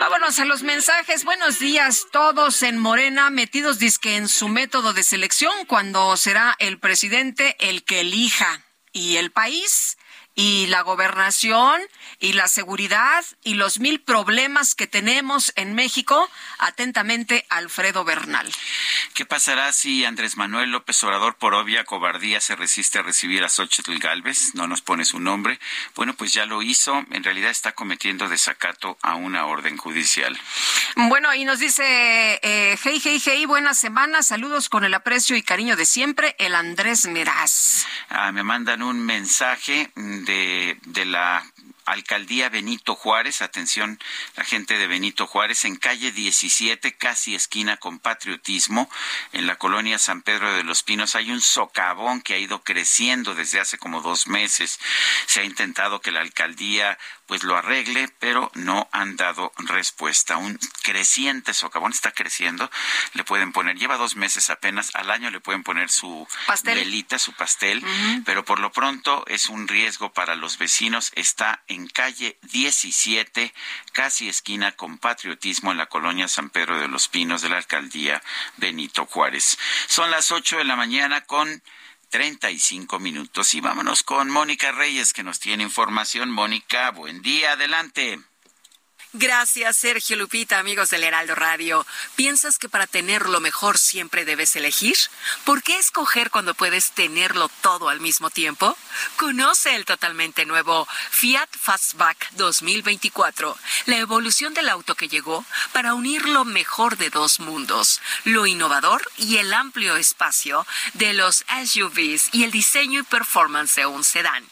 Vámonos a los mensajes. Buenos días, todos en Morena metidos disque en su método de selección cuando será el presidente el que elija. Y el país y la gobernación y la seguridad y los mil problemas que tenemos en México. Atentamente, Alfredo Bernal. ¿Qué pasará si Andrés Manuel López Obrador, por obvia cobardía, se resiste a recibir a Xochitl Galvez? No nos pone su nombre. Bueno, pues ya lo hizo. En realidad está cometiendo desacato a una orden judicial. Bueno, y nos dice, eh, hey, hey, hey, buena semana. Saludos con el aprecio y cariño de siempre, el Andrés Meraz. Ah, me mandan un mensaje de, de la alcaldía Benito Juárez, atención la gente de Benito Juárez, en calle 17, casi esquina con patriotismo, en la colonia San Pedro de los Pinos, hay un socavón que ha ido creciendo desde hace como dos meses. Se ha intentado que la alcaldía pues lo arregle, pero no han dado respuesta. Un creciente socavón está creciendo, le pueden poner, lleva dos meses apenas, al año le pueden poner su pastel. velita, su pastel, pero por lo pronto es un riesgo para los vecinos. Está en calle 17, casi esquina con patriotismo en la colonia San Pedro de los Pinos de la alcaldía Benito Juárez. Son las ocho de la mañana con 35 minutos. Y vámonos con Mónica Reyes, que nos tiene información. Mónica, buen día, adelante. Gracias, Sergio Lupita, amigos del Heraldo Radio. ¿Piensas que para tener lo mejor siempre debes elegir? ¿Por qué escoger cuando puedes tenerlo todo al mismo tiempo? Conoce el totalmente nuevo Fiat Fastback 2024, la evolución del auto que llegó para unir lo mejor de dos mundos, lo innovador y el amplio espacio de los SUVs y el diseño y performance de un sedán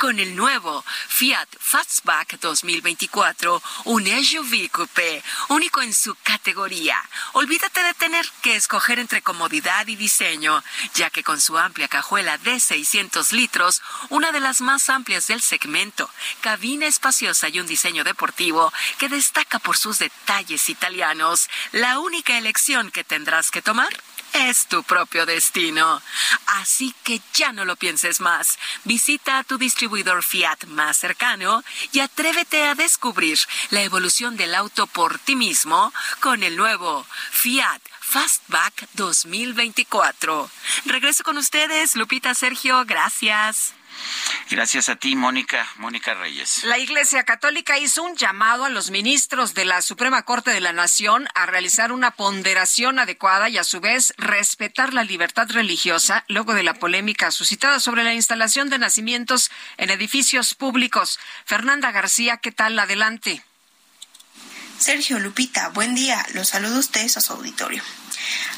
con el nuevo Fiat Fastback 2024, un SUV coupé único en su categoría. Olvídate de tener que escoger entre comodidad y diseño, ya que con su amplia cajuela de 600 litros, una de las más amplias del segmento, cabina espaciosa y un diseño deportivo que destaca por sus detalles italianos, la única elección que tendrás que tomar es tu propio destino. Así que ya no lo pienses más. Visita a tu distribuidor Fiat más cercano y atrévete a descubrir la evolución del auto por ti mismo con el nuevo Fiat Fastback 2024. Regreso con ustedes, Lupita Sergio, gracias. Gracias a ti, Mónica, Mónica Reyes. La Iglesia Católica hizo un llamado a los ministros de la Suprema Corte de la Nación a realizar una ponderación adecuada y a su vez respetar la libertad religiosa luego de la polémica suscitada sobre la instalación de nacimientos en edificios públicos. Fernanda García, ¿qué tal? Adelante. Sergio Lupita, buen día. Los saludo a ustedes a su auditorio.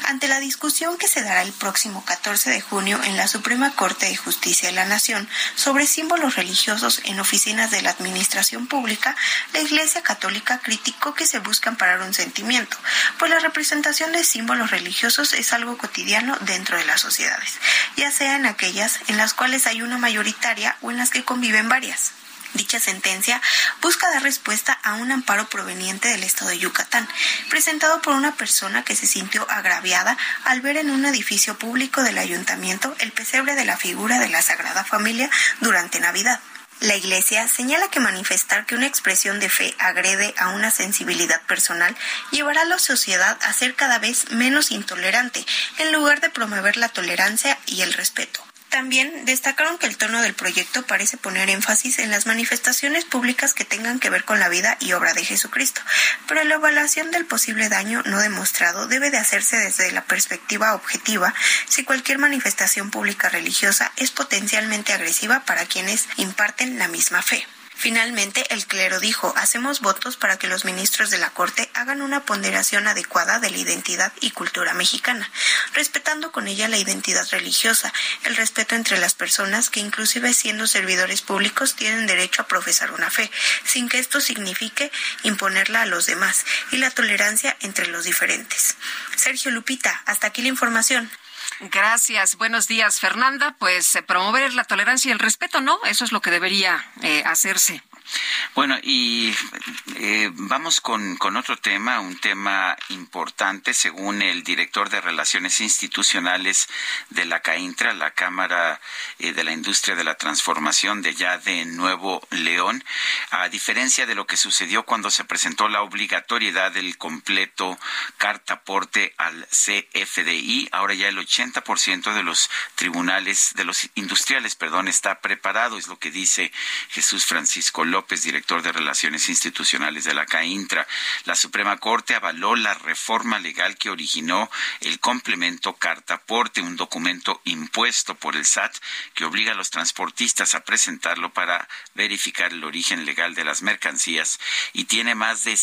Ante la discusión que se dará el próximo 14 de junio en la Suprema Corte de Justicia de la Nación sobre símbolos religiosos en oficinas de la Administración Pública, la Iglesia Católica criticó que se busca amparar un sentimiento, pues la representación de símbolos religiosos es algo cotidiano dentro de las sociedades, ya sea en aquellas en las cuales hay una mayoritaria o en las que conviven varias. Dicha sentencia busca dar respuesta a un amparo proveniente del estado de Yucatán, presentado por una persona que se sintió agraviada al ver en un edificio público del ayuntamiento el pesebre de la figura de la Sagrada Familia durante Navidad. La Iglesia señala que manifestar que una expresión de fe agrede a una sensibilidad personal llevará a la sociedad a ser cada vez menos intolerante, en lugar de promover la tolerancia y el respeto. También destacaron que el tono del proyecto parece poner énfasis en las manifestaciones públicas que tengan que ver con la vida y obra de Jesucristo, pero la evaluación del posible daño no demostrado debe de hacerse desde la perspectiva objetiva si cualquier manifestación pública religiosa es potencialmente agresiva para quienes imparten la misma fe. Finalmente, el clero dijo, hacemos votos para que los ministros de la Corte hagan una ponderación adecuada de la identidad y cultura mexicana, respetando con ella la identidad religiosa, el respeto entre las personas que inclusive siendo servidores públicos tienen derecho a profesar una fe, sin que esto signifique imponerla a los demás, y la tolerancia entre los diferentes. Sergio Lupita, hasta aquí la información. Gracias. Buenos días, Fernanda. Pues eh, promover la tolerancia y el respeto, ¿no? Eso es lo que debería eh, hacerse. Bueno, y eh, vamos con, con, otro tema, un tema importante, según el director de Relaciones Institucionales de la CAINTRA, la Cámara eh, de la Industria de la Transformación de ya de Nuevo León, a diferencia de lo que sucedió cuando se presentó la obligatoriedad del completo cartaporte al CFDI, ahora ya el 80% de los tribunales, de los industriales, perdón, está preparado, es lo que dice Jesús Francisco López, director de Relaciones Institucionales de la CAINTRA. La Suprema Corte avaló la reforma legal que originó el complemento cartaporte, un documento impuesto por el SAT que obliga a los transportistas a presentarlo para verificar el origen legal de las mercancías y tiene más de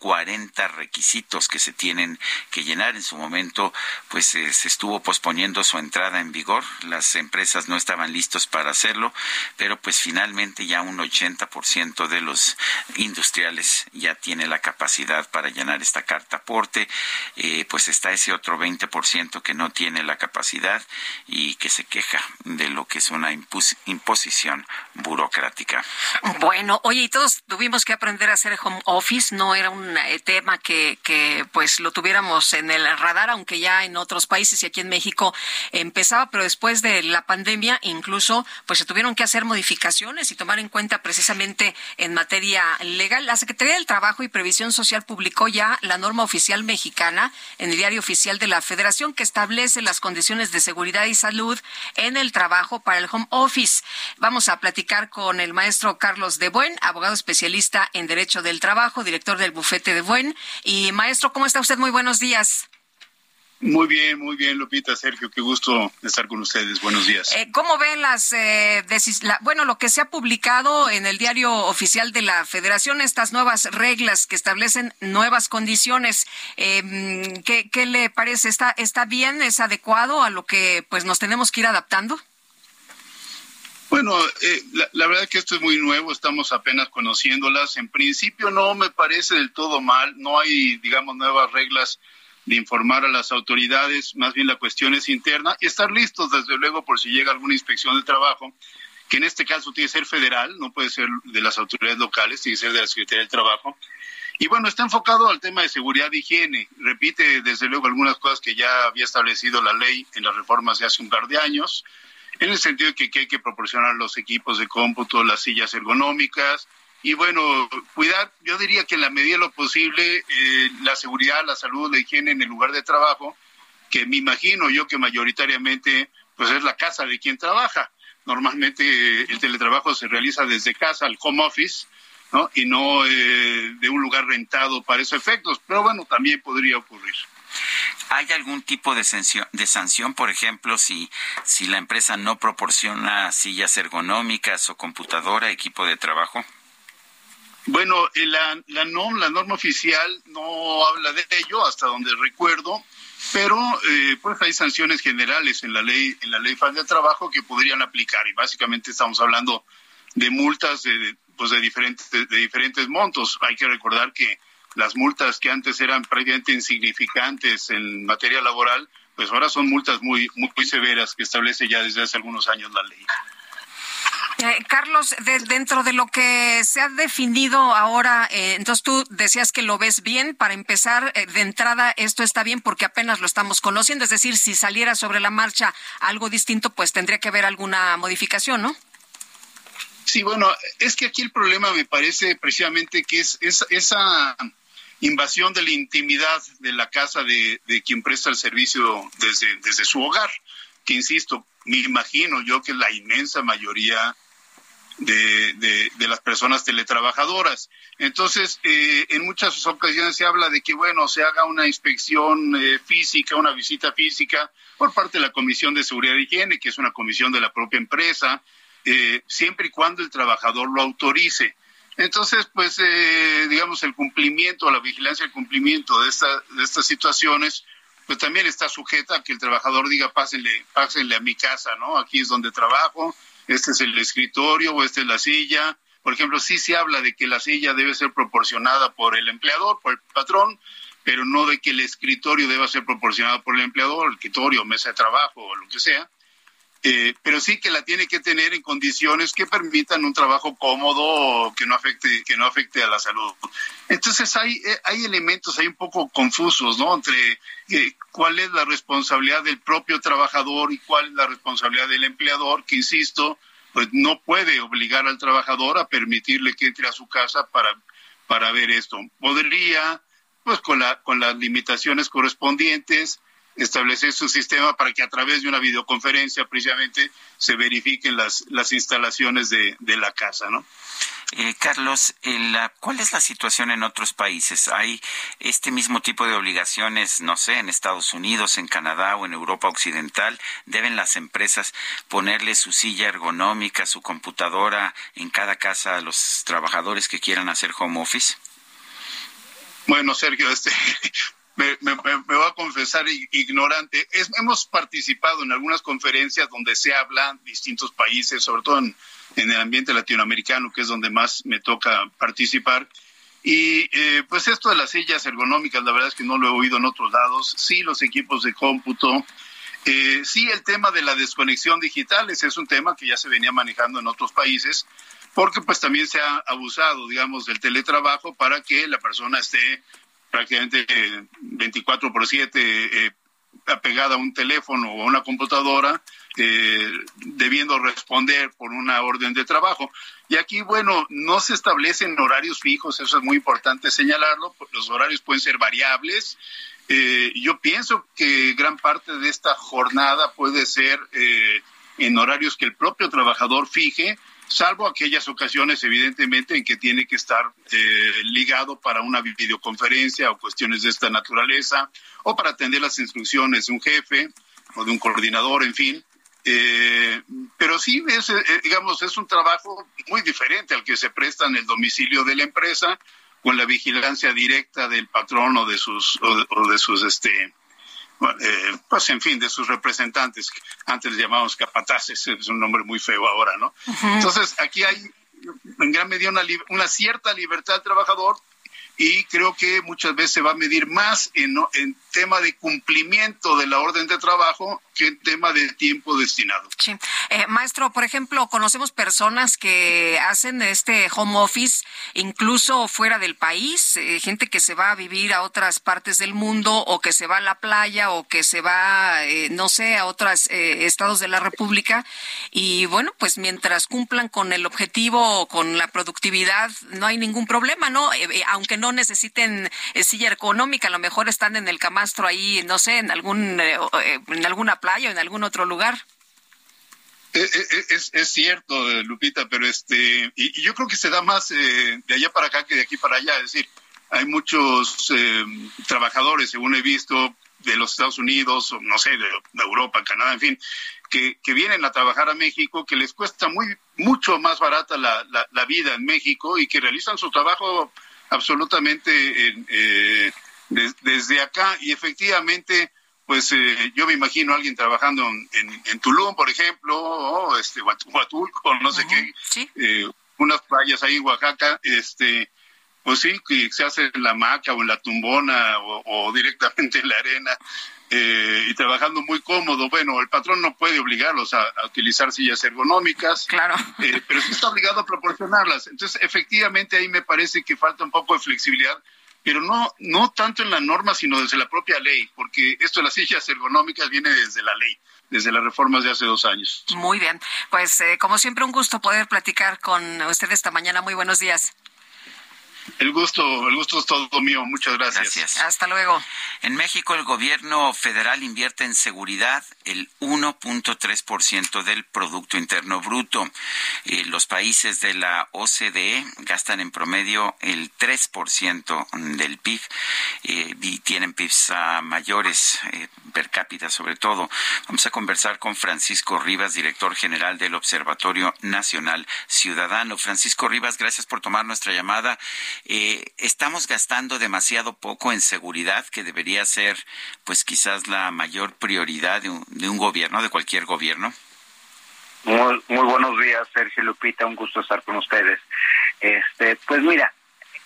140 requisitos que se tienen que llenar. En su momento, pues eh, se estuvo posponiendo su entrada en vigor. Las empresas no estaban listos para hacerlo, pero pues finalmente ya un 80 ciento de los industriales ya tiene la capacidad para llenar esta carta aporte, eh, pues está ese otro 20% que no tiene la capacidad y que se queja de lo que es una imposición burocrática. Bueno, oye, y todos tuvimos que aprender a hacer home office, no era un eh, tema que, pues lo tuviéramos en el radar, aunque ya en otros países y aquí en México empezaba, pero después de la pandemia incluso pues se tuvieron que hacer modificaciones y tomar en cuenta precisamente en materia legal. La Secretaría del Trabajo y Previsión Social publicó ya la norma oficial mexicana en el diario oficial de la Federación que establece las condiciones de seguridad y salud en el trabajo para el home office. Vamos a platicar con el maestro Carlos de Buen, abogado especialista en Derecho del Trabajo, director del bufete de Buen. Y maestro, ¿cómo está usted? Muy buenos días. Muy bien, muy bien, Lupita, Sergio, qué gusto estar con ustedes. Buenos días. Eh, ¿Cómo ven las, eh, bueno, lo que se ha publicado en el diario oficial de la Federación, estas nuevas reglas que establecen nuevas condiciones? Eh, ¿qué, ¿qué, le parece? ¿Está, ¿Está bien? ¿Es adecuado a lo que pues nos tenemos que ir adaptando? Bueno, eh, la, la, verdad que esto es muy nuevo, estamos apenas conociéndolas. En principio no me parece del todo mal, no hay, digamos, nuevas reglas de informar a las autoridades, más bien la cuestión es interna, y estar listos, desde luego, por si llega alguna inspección de trabajo, que en este caso tiene que ser federal, no puede ser de las autoridades locales, tiene que ser de la Secretaría del Trabajo. Y bueno, está enfocado al tema de seguridad e higiene. Repite, desde luego, algunas cosas que ya había establecido la ley en las reformas de hace un par de años, en el sentido que, que hay que proporcionar los equipos de cómputo, las sillas ergonómicas, y bueno, cuidar, yo diría que en la medida de lo posible, eh, la seguridad, la salud, la higiene en el lugar de trabajo, que me imagino yo que mayoritariamente pues es la casa de quien trabaja. Normalmente eh, el teletrabajo se realiza desde casa, al home office, ¿no? y no eh, de un lugar rentado para esos efectos, pero bueno, también podría ocurrir. ¿Hay algún tipo de sanción, de sanción, por ejemplo, si, si la empresa no proporciona sillas ergonómicas o computadora, equipo de trabajo? Bueno, eh, la, la, norma, oficial no habla de ello, hasta donde recuerdo, pero eh, pues hay sanciones generales en la ley en la ley de trabajo que podrían aplicar y básicamente estamos hablando de multas de, pues de diferentes de, diferentes montos. Hay que recordar que las multas que antes eran prácticamente insignificantes en materia laboral, pues ahora son multas muy muy, muy severas que establece ya desde hace algunos años la ley. Eh, Carlos, dentro de lo que se ha definido ahora, eh, entonces tú decías que lo ves bien. Para empezar, eh, de entrada, esto está bien porque apenas lo estamos conociendo. Es decir, si saliera sobre la marcha algo distinto, pues tendría que haber alguna modificación, ¿no? Sí, bueno, es que aquí el problema me parece precisamente que es, esa invasión de la intimidad de la casa de, quien presta el servicio desde, desde su hogar, que insisto, me imagino yo que la inmensa mayoría de, de, las personas teletrabajadoras. Entonces, eh, en muchas ocasiones se habla de que, bueno, se haga una inspección eh, física, una visita física por parte de la Comisión de Seguridad y Higiene, que es una comisión de la propia empresa, eh, siempre y cuando el trabajador lo autorice. Entonces, pues, digamos, el cumplimiento, la vigilancia del cumplimiento de, esta, de estas situaciones, pues también está sujeta a que el trabajador diga, pásenle, pásenle a mi casa, ¿no? Aquí es donde trabajo, este es el escritorio o esta es la silla. Por ejemplo, sí se habla de que la silla debe ser proporcionada por el empleador, por el patrón, pero no de que el escritorio deba ser proporcionado por el empleador, el escritorio, mesa de trabajo o lo que sea. Eh, pero sí que la tiene que tener en condiciones que permitan un trabajo cómodo que no afecte que no afecte a la salud. Entonces hay eh, hay elementos ahí un poco confusos no entre eh, cuál es la responsabilidad del propio trabajador y cuál es la responsabilidad del empleador que insisto pues no puede obligar al trabajador a permitirle que entre a su casa para para ver esto. Podría pues con la con las limitaciones correspondientes establecer su sistema para que a través de una videoconferencia precisamente se verifiquen las, las instalaciones de, de la casa, ¿no? Eh, Carlos, ¿cuál es la situación en otros países? ¿Hay este mismo tipo de obligaciones, no sé, en Estados Unidos, en Canadá o en Europa Occidental? ¿Deben las empresas ponerle su silla ergonómica, su computadora en cada casa a los trabajadores que quieran hacer home office? Bueno, Sergio, este, me, me, voy a confesar ignorante. hemos participado en algunas conferencias donde se habla distintos países, sobre todo en, el ambiente latinoamericano, que es donde más me toca participar. Y eh, pues esto de las sillas ergonómicas, la verdad es que no lo he oído en otros lados. Sí, los equipos de cómputo. Eh, sí, el tema de la desconexión digital, ese es un tema que ya se venía manejando en otros países, porque pues también se ha abusado, digamos, del teletrabajo para que la persona esté prácticamente 24 por 7 eh, apegada a un teléfono o a una computadora, eh, debiendo responder por una orden de trabajo. Y aquí, bueno, no se establecen horarios fijos, eso es muy importante señalarlo, los horarios pueden ser variables. Eh, yo pienso que gran parte de esta jornada puede ser eh, en horarios que el propio trabajador fije, salvo aquellas ocasiones, evidentemente, en que tiene que estar eh, ligado para una videoconferencia o cuestiones de esta naturaleza, o para atender las instrucciones de un jefe o de un coordinador, en fin. Eh, pero sí, es, eh, digamos, es un trabajo muy diferente al que se presta en el domicilio de la empresa, con la vigilancia directa del patrón o de sus, o de sus este, eh, pues en fin, de sus representantes, antes les llamábamos capataces, es un nombre muy feo ahora, ¿no? Entonces, aquí hay en gran medida una, una cierta libertad del trabajador, y creo que muchas veces se va a medir más en, en tema de cumplimiento de la orden de trabajo que en tema de tiempo destinado. Sí. Eh, maestro, por ejemplo, conocemos personas que hacen este home office incluso fuera del país, eh, gente que se va a vivir a otras partes del mundo o que se va a la playa o que se va, eh, no sé, a otros estados de la República. Y bueno, pues mientras cumplan con el objetivo, con la productividad, no hay ningún problema, ¿no? aunque no necesiten eh, silla ergonómica, a lo mejor están en el ahí, no sé, en algún eh, eh, en alguna playa o en algún otro lugar. Es, cierto, Lupita, pero este, y, yo creo que se da más de allá para acá que de aquí para allá. Es decir, hay muchos trabajadores, según he visto, de los Estados Unidos, o no sé, de, Europa, Canadá, en fin, que, que, vienen a trabajar a México, que les cuesta muy mucho más barata la, la vida en México y que realizan su trabajo absolutamente eh, desde acá y efectivamente pues eh, yo me imagino a alguien trabajando en, en, Tulum, por ejemplo, o este Huatulco, no sé qué, eh, unas playas ahí en Oaxaca, este, pues sí, que se hace en la maca o en la tumbona o, directamente en la arena eh, y trabajando muy cómodo. Bueno, el patrón no puede obligarlos a, utilizar sillas ergonómicas, claro. Eh, pero sí está obligado a proporcionarlas. Entonces, efectivamente, ahí me parece que falta un poco de flexibilidad pero no, no tanto en la norma, sino desde la propia ley, porque esto de las sillas ergonómicas viene desde la ley, desde las reformas de hace dos años. Muy bien, pues eh, como siempre un gusto poder platicar con usted esta mañana. Muy buenos días. El gusto, el gusto es todo mío. Muchas gracias. gracias. Hasta luego. En México, el gobierno federal invierte en seguridad el 1.3% del Producto Interno Bruto. Eh, los países de la OCDE gastan en promedio el 3% del PIB eh, y tienen PIBs mayores eh, per cápita, sobre todo. Vamos a conversar con Francisco Rivas, director general del Observatorio Nacional Ciudadano. Francisco Rivas, gracias por tomar nuestra llamada. Eh, estamos gastando demasiado poco en seguridad, que debería ser, pues quizás la mayor prioridad de un, de un gobierno, de cualquier gobierno. Muy, muy buenos días, Sergio Lupita, un gusto estar con ustedes. Este, pues mira,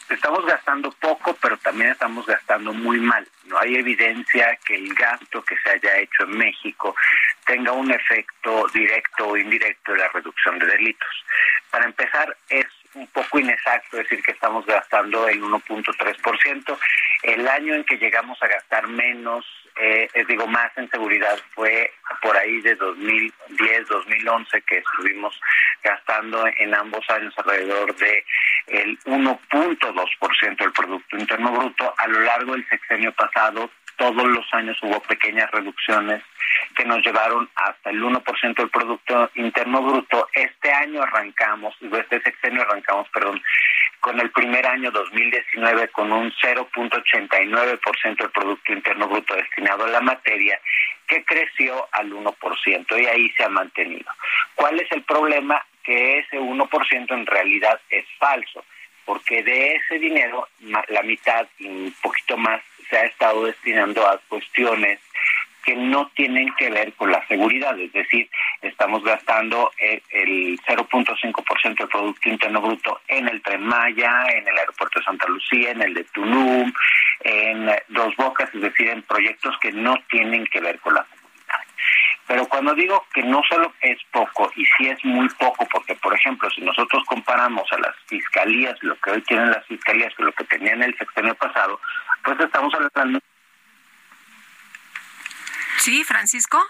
estamos gastando poco, pero también estamos gastando muy mal. No hay evidencia que el gasto que se haya hecho en México tenga un efecto directo o indirecto en la reducción de delitos. Para empezar, es un poco inexacto decir que estamos gastando el 1.3%. El año en que llegamos a gastar menos, eh, digo más en seguridad, fue por ahí de 2010, 2011, que estuvimos gastando en ambos años alrededor de el 1.2% del Producto Interno Bruto. A lo largo del sexenio pasado todos los años hubo pequeñas reducciones que nos llevaron hasta el 1% del Producto Interno Bruto. Este año arrancamos, este sexenio arrancamos, perdón, con el primer año 2019 con un 0.89% del Producto Interno Bruto destinado a la materia, que creció al 1% y ahí se ha mantenido. ¿Cuál es el problema? Que ese 1% en realidad es falso, porque de ese dinero la mitad y un poquito más se ha estado destinando a cuestiones que no tienen que ver con la seguridad, es decir, estamos gastando el, 0.5% del Producto Interno Bruto en el Tren Maya, en el Aeropuerto de Santa Lucía, en el de Tulum, en Dos Bocas, es decir, en proyectos que no tienen que ver con la. Pero cuando digo que no solo es poco, y sí es muy poco, porque por ejemplo, si nosotros comparamos a las fiscalías, lo que hoy tienen las fiscalías con lo que tenían el sexenio pasado, pues estamos hablando. Sí, Francisco.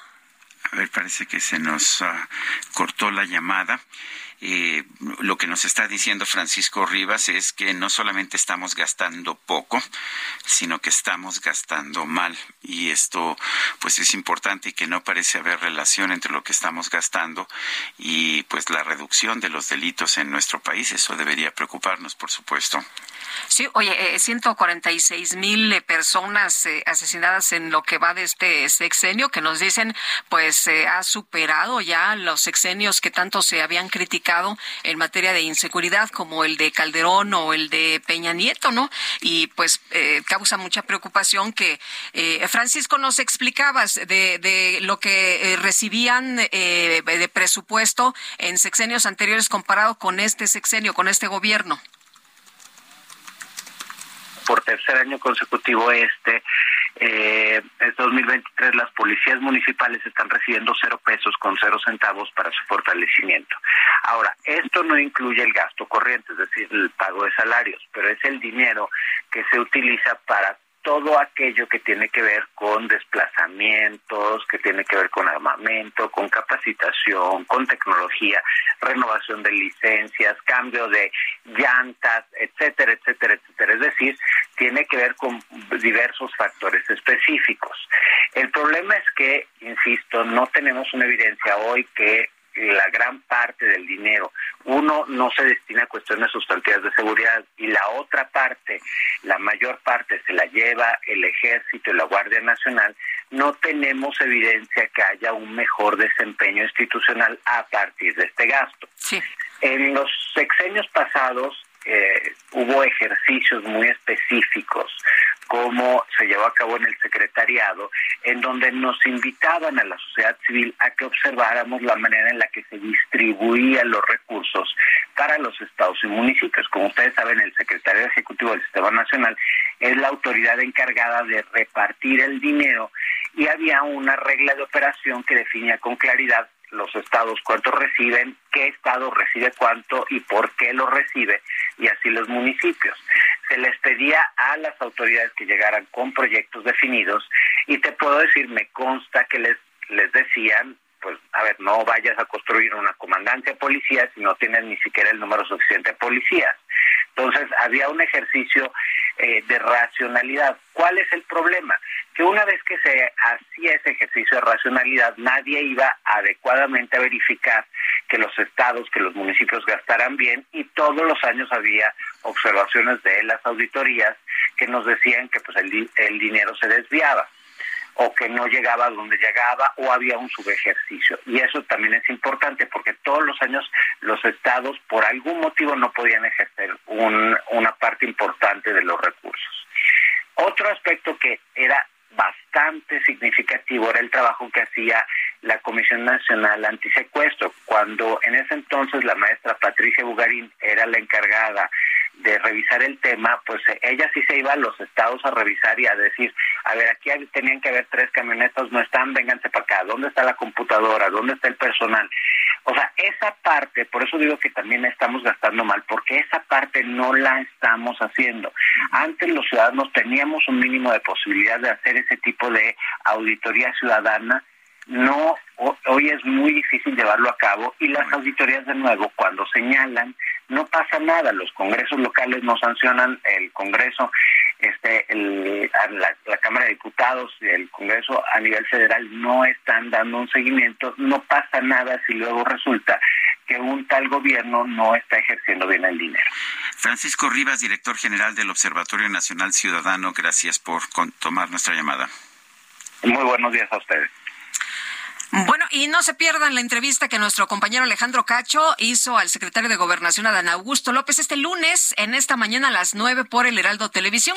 A ver, parece que se nos ah, cortó la llamada. Eh, lo que nos está diciendo Francisco Rivas es que no solamente estamos gastando poco, sino que estamos gastando mal. Y esto, pues, es importante y que no parece haber relación entre lo que estamos gastando y, pues, la reducción de los delitos en nuestro país. Eso debería preocuparnos, por supuesto. Sí, oye, 146 eh, mil eh, personas eh, asesinadas en lo que va de este sexenio, que nos dicen, pues ha superado ya los sexenios que tanto se habían criticado en materia de inseguridad, como el de Calderón o el de Peña Nieto, ¿no? Y pues causa mucha preocupación que Francisco nos explicabas de, de lo que recibían de presupuesto en sexenios anteriores comparado con este sexenio, con este gobierno por tercer año consecutivo este, eh, en 2023 las policías municipales están recibiendo cero pesos con cero centavos para su fortalecimiento. Ahora, esto no incluye el gasto corriente, es decir, el pago de salarios, pero es el dinero que se utiliza para todo aquello que tiene que ver con desplazamientos, que tiene que ver con armamento, con capacitación, con tecnología, renovación de licencias, cambio de llantas, etcétera, etcétera, etcétera. Es decir, tiene que ver con diversos factores específicos. El problema es que, insisto, no tenemos una evidencia hoy que la gran parte del dinero, uno no se destina a cuestiones sustantivas de seguridad y la otra parte, la mayor parte se la lleva el ejército y la Guardia Nacional, no tenemos evidencia que haya un mejor desempeño institucional a partir de este gasto. En los sexenios pasados eh, hubo ejercicios muy específicos como se llevó a cabo en el secretariado, en donde nos invitaban a la sociedad civil a que observáramos la manera en la que se distribuían los recursos para los estados y municipios. Como ustedes saben, el secretario ejecutivo del Sistema Nacional es la autoridad encargada de repartir el dinero y había una regla de operación que definía con claridad los estados cuánto reciben, qué estado recibe cuánto y por qué lo recibe, y así los municipios. Se les pedía a las autoridades que llegaran con proyectos definidos y te puedo decir, me consta que les, les decían pues, a ver, no vayas a construir una comandancia de policías si no tienes ni siquiera el número suficiente de policías. Entonces, había un ejercicio eh, de racionalidad. ¿Cuál es el problema? Que una vez que se hacía ese ejercicio de racionalidad, nadie iba adecuadamente a verificar que los estados, que los municipios gastaran bien y todos los años había observaciones de las auditorías que nos decían que pues el, el dinero se desviaba o que no llegaba a donde llegaba o había un subejercicio. Y eso también es importante porque todos los años los estados por algún motivo no podían ejercer una parte importante de los recursos. Otro aspecto que era bastante significativo era el trabajo que hacía la Comisión Nacional Antisecuestro, cuando en ese entonces la maestra Patricia Bugarín era la encargada de revisar el tema, pues ella sí se iba a los estados a revisar y a decir, a ver, aquí tenían que haber tres camionetas, no están, vénganse para acá, ¿dónde está la computadora? ¿Dónde está el personal? O sea, esa parte, por eso digo que también estamos gastando mal, porque esa parte no la estamos haciendo. Antes los ciudadanos teníamos un mínimo de posibilidad de hacer ese tipo de auditoría ciudadana no hoy es muy difícil llevarlo a cabo y las auditorías de nuevo cuando señalan no pasa nada los congresos locales no sancionan el congreso este la, la, cámara de diputados y el congreso a nivel federal no están dando un seguimiento no pasa nada si luego resulta que un tal gobierno no está ejerciendo bien el dinero. Francisco Rivas director general del Observatorio Nacional Ciudadano gracias por tomar nuestra llamada. Muy buenos días a ustedes bueno, y no se pierdan la entrevista que nuestro compañero Alejandro Cacho hizo al secretario de Gobernación, Adán Augusto López, este lunes, en esta mañana a las 9 por el Heraldo Televisión.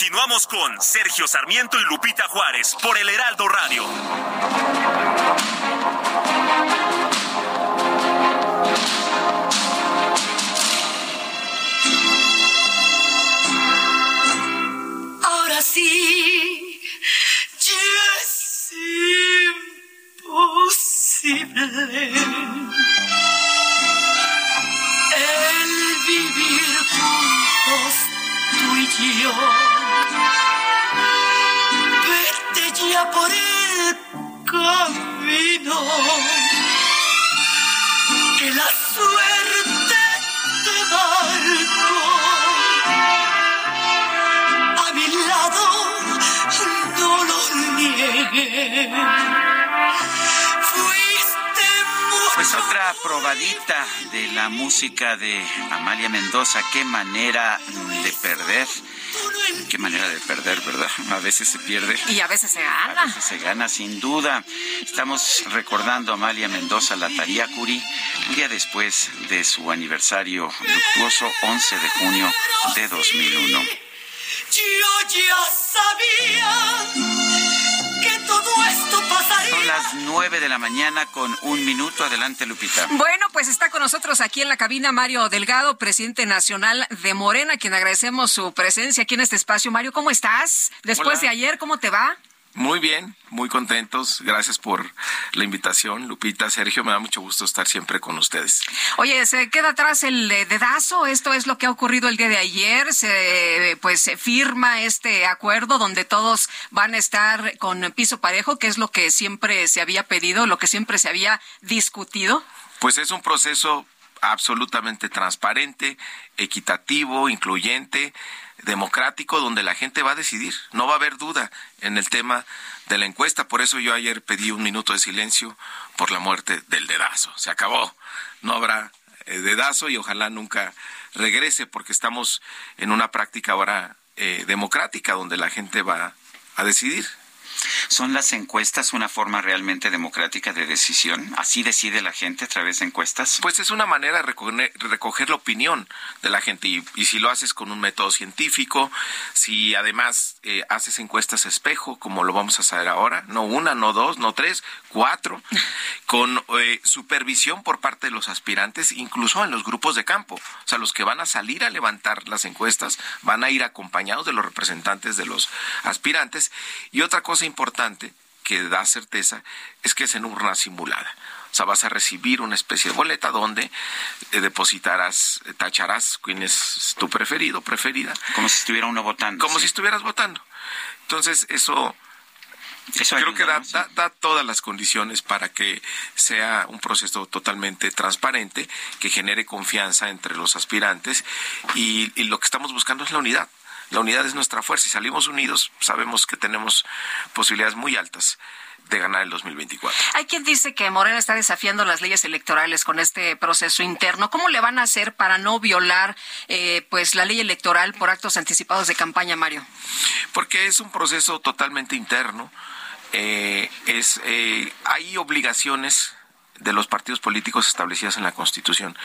Continuamos con Sergio Sarmiento y Lupita Juárez por el Heraldo Radio. Ahora sí, ya es imposible el vivir juntos tú y yo. Vete ya por el camino que la suerte te marcó. A mi lado no lo niegues. Pues otra probadita de la música de Amalia Mendoza. Qué manera de perder. Qué manera de perder, ¿verdad? A veces se pierde. Y a veces se A gana. veces se gana, sin duda. Estamos recordando a Amalia Mendoza, la Tariacuri, un día después de su aniversario luctuoso, 11 de junio de 2001. Yo ya sabía que todo esto pasaría. Son las 9 de la mañana con un minuto. Adelante, Lupita. Bueno, pues está con nosotros aquí en la cabina Mario Delgado, presidente nacional de Morena, a quien agradecemos su presencia aquí en este espacio. Mario, ¿cómo estás? Después Hola. de ayer, ¿cómo te va? Muy bien, muy contentos. Gracias por la invitación, Lupita, Sergio. Me da mucho gusto estar siempre con ustedes. Oye, se queda atrás el dedazo. Esto es lo que ha ocurrido el día de ayer. Se, pues, se firma este acuerdo donde todos van a estar con piso parejo, que es lo que siempre se había pedido, lo que siempre se había discutido. Pues es un proceso absolutamente transparente, equitativo, incluyente, democrático, donde la gente va a decidir. No va a haber duda en el tema de la encuesta. Por eso yo ayer pedí un minuto de silencio por la muerte del dedazo. Se acabó. No habrá eh, dedazo y ojalá nunca regrese porque estamos en una práctica ahora eh, democrática donde la gente va a decidir. ¿Son las encuestas una forma realmente democrática de decisión? ¿Así decide la gente a través de encuestas? Pues es una manera de recoger, la opinión de la gente y, si lo haces con un método científico, si además eh, haces encuestas espejo, como lo vamos a hacer ahora, no una, no dos, no tres, cuatro, *laughs* con eh, supervisión por parte de los aspirantes, incluso en los grupos de campo. O sea, los que van a salir a levantar las encuestas van a ir acompañados de los representantes de los aspirantes. Y otra cosa importante que da certeza es que es en urna simulada. O sea, vas a recibir una especie de boleta donde eh, depositarás, eh, tacharás quién es tu preferido, preferida. Como si estuviera uno votando. Como si estuvieras votando. Entonces, eso, eso creo que da, da, todas las condiciones para que sea un proceso totalmente transparente, que genere confianza entre los aspirantes y lo que estamos buscando es la unidad. La unidad es nuestra fuerza y salimos unidos, sabemos que tenemos posibilidades muy altas de ganar el 2024. Hay quien dice que Morena está desafiando las leyes electorales con este proceso interno. ¿Cómo le van a hacer para no violar eh, pues la ley electoral por actos anticipados de campaña, Mario? Porque es un proceso totalmente interno. Eh, es eh, hay obligaciones de los partidos políticos establecidas en la Constitución.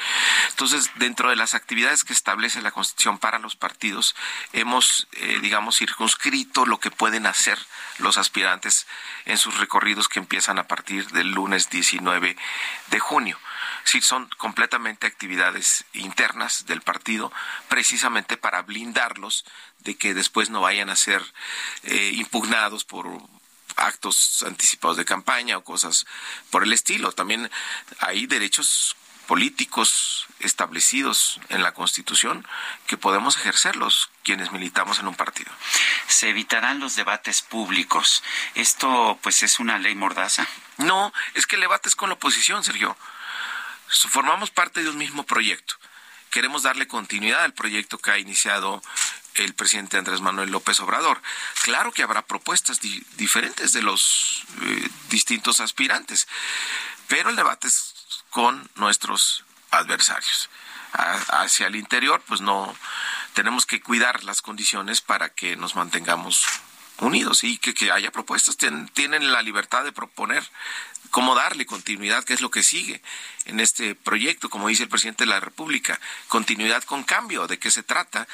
Entonces, dentro de las actividades que establece la Constitución para los partidos, hemos, eh, digamos, circunscrito lo que pueden hacer los aspirantes en sus recorridos que empiezan a partir del lunes 19 de junio. Sí, son completamente actividades internas del partido, precisamente para blindarlos de que después no vayan a ser eh, impugnados por actos anticipados de campaña o cosas por el estilo. También hay derechos políticos establecidos en la Constitución que podemos ejercerlos quienes militamos en un partido. Se evitarán los debates públicos. ¿Esto pues es una ley mordaza? No, es que el debate es con la oposición, Sergio. Formamos parte de un mismo proyecto. Queremos darle continuidad al proyecto que ha iniciado el presidente Andrés Manuel López Obrador. Claro que habrá propuestas diferentes de los eh, distintos aspirantes, pero el debate es con nuestros adversarios. hacia el interior, pues no tenemos que cuidar las condiciones para que nos mantengamos unidos y que, haya propuestas. tienen la libertad de proponer cómo darle continuidad, qué es lo que sigue en este proyecto, como dice el presidente de la República, continuidad con cambio, de qué se trata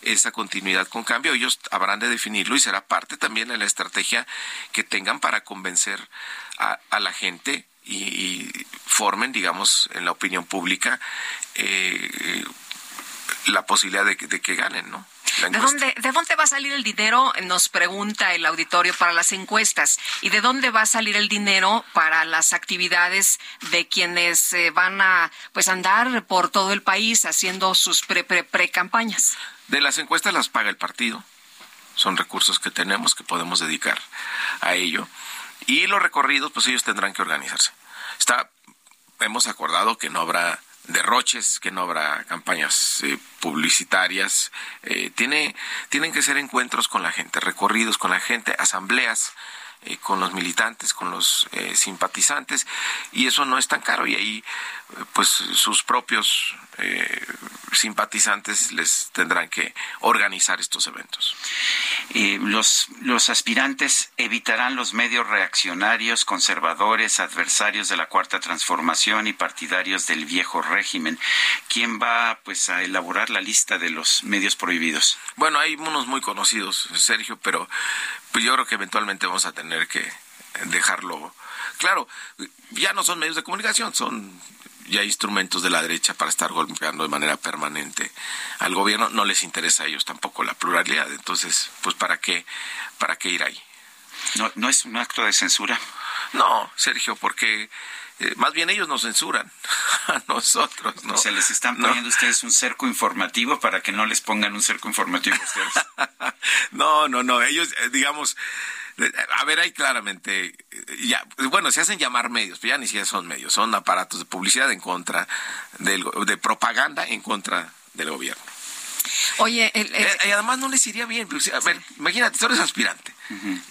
esa continuidad con cambio. Ellos habrán de definirlo y será parte también de la estrategia que tengan para convencer a, la gente y, formen, digamos, en la opinión pública eh, la posibilidad de, de que ganen, ¿no? ¿De dónde, ¿De dónde va a salir el dinero? Nos pregunta el auditorio para las encuestas. ¿Y de dónde va a salir el dinero para las actividades de quienes eh, van a pues andar por todo el país haciendo sus pre pre pre campañas? De las encuestas las paga el partido. Son recursos que tenemos que podemos dedicar a ello. Y los recorridos, pues ellos tendrán que organizarse. Está, hemos acordado que no habrá derroches, que no habrá campañas eh, publicitarias. Eh, tiene, tienen que ser encuentros con la gente, recorridos con la gente, asambleas eh, con los militantes, con los simpatizantes, y eso no es tan caro. Y ahí, pues, sus propios simpatizantes les tendrán que organizar estos eventos. los, los aspirantes evitarán los medios reaccionarios, conservadores, adversarios de la Cuarta Transformación y partidarios del viejo régimen. ¿Quién va pues a elaborar la lista de los medios prohibidos? Bueno, hay unos muy conocidos, Sergio, pero pues yo creo que eventualmente vamos a tener que dejarlo claro. Ya no son medios de comunicación, son ya instrumentos de la derecha para estar golpeando de manera permanente al gobierno, no les interesa a ellos tampoco la pluralidad. Entonces, pues para qué, para qué ir ahí. No, no es un acto de censura. No, Sergio, porque eh, más bien ellos nos censuran *laughs* a nosotros, ¿no? Se les están poniendo ustedes un cerco informativo para que no les pongan un cerco informativo a ustedes. *laughs* no, no, no, ellos, eh, digamos, a ver, ahí claramente, ya, bueno, se hacen llamar medios, pero ya ni siquiera son medios, son aparatos de publicidad en contra del, de propaganda en contra del gobierno. Oye, eh, y además no les iría bien. Pues, a ver, imagínate, tú eres aspirante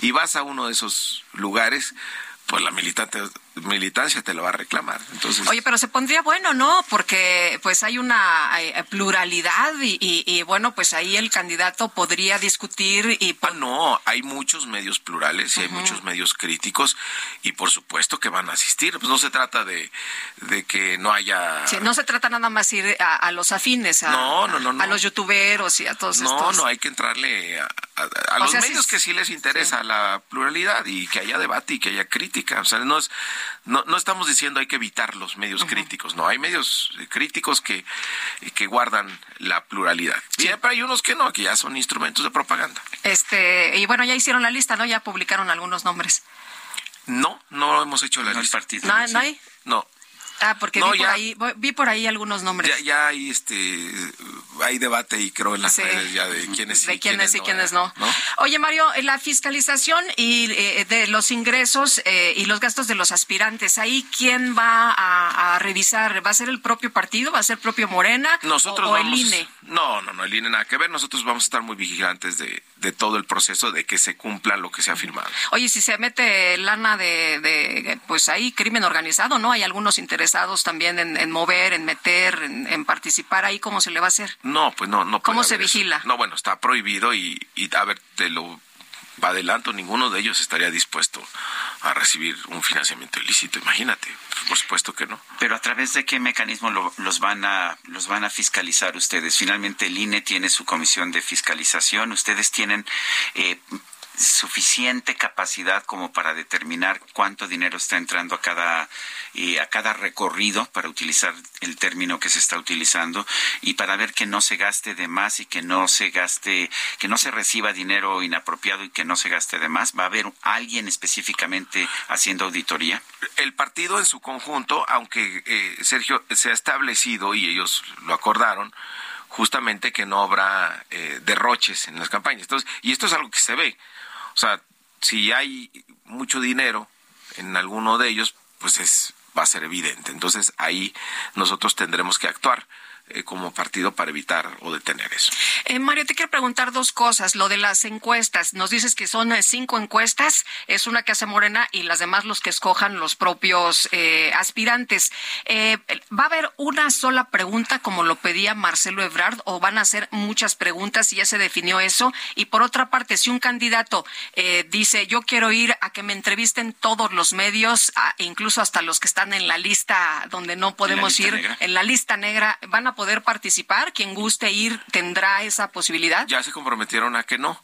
y vas a uno de esos lugares, pues la militante militancia te lo va a reclamar. Entonces, Oye, pero se pondría bueno, ¿no? Porque pues hay una eh, pluralidad y, y, y, bueno, pues ahí el candidato podría discutir y... Ah, no, hay muchos medios plurales y hay muchos medios críticos y por supuesto que van a asistir. Pues no se trata de, de que no haya... Sí, no se trata nada más ir a, a los afines, a, no, no, no, no, a los youtuberos y a todos no, estos... No, no, hay que entrarle a, a, a los sea, medios sí, que sí les interesa sí. la pluralidad y que haya debate y que haya crítica. O sea, no es no, no estamos diciendo hay que evitar los medios uh -huh. críticos, no, hay medios críticos que, que guardan la pluralidad. Sí. Y hay unos que no, que ya son instrumentos de propaganda. Este, y bueno, ya hicieron la lista, ¿no? Ya publicaron algunos nombres. No, no hemos hecho la no lista. Partido, ¿No, ¿No hay? No. Ah, porque no, vi, por ahí, vi por ahí algunos nombres. Ya, ya hay este hay debate y creo en las sí. redes ya de quiénes de sí, quiénes, quiénes y quiénes no. no. Oye, Mario, la fiscalización y eh, de los ingresos eh, y los gastos de los aspirantes, ahí quién va a, a, revisar, va a ser el propio partido, va a ser el propio Morena Nosotros o, o vamos, el INE. No, no, no, el INE nada que ver. Nosotros vamos a estar muy vigilantes de, de todo el proceso de que se cumpla lo que se ha firmado. Oye, si se mete lana de, de pues ahí crimen organizado, ¿no? Hay algunos interesados también en, en mover, en meter, en, en, participar ahí, ¿cómo se le va a hacer? No, pues no, no. ¿Cómo se vigila? Eso. No, bueno, está prohibido y, y a ver, te lo adelanto, ninguno de ellos estaría dispuesto a recibir un financiamiento ilícito, imagínate, por supuesto que no. Pero a través de qué mecanismo lo, los van a los van a fiscalizar ustedes. Finalmente el INE tiene su comisión de fiscalización, ustedes tienen eh, suficiente capacidad como para determinar cuánto dinero está entrando a cada eh, a cada recorrido para utilizar el término que se está utilizando y para ver que no se gaste de más y que no se gaste que no se reciba dinero inapropiado y que no se gaste de más. Va a haber alguien específicamente haciendo auditoría el partido en su conjunto aunque eh, Sergio se ha establecido y ellos lo acordaron justamente que no habrá eh, derroches en las campañas. Y esto es algo que se ve o sea, si hay mucho dinero en alguno de ellos, pues es va a ser evidente. Entonces ahí nosotros tendremos que actuar eh, como partido para evitar o detener eso. Eh, Mario, te quiero preguntar dos cosas. Lo de las encuestas. Nos dices que son eh, cinco encuestas, es una que hace Morena y las demás los que escojan los propios eh, aspirantes. ¿Va a haber una sola pregunta como lo pedía Marcelo Ebrard o van a ser muchas preguntas y ya se definió eso? Y por otra parte, si un candidato dice yo quiero ir a que me entrevisten todos los medios, a, incluso hasta los que están en la lista donde no podemos ir, negra? en la lista negra, van a poder participar? Quien guste ir tendrá esa posibilidad. Ya se comprometieron a que no.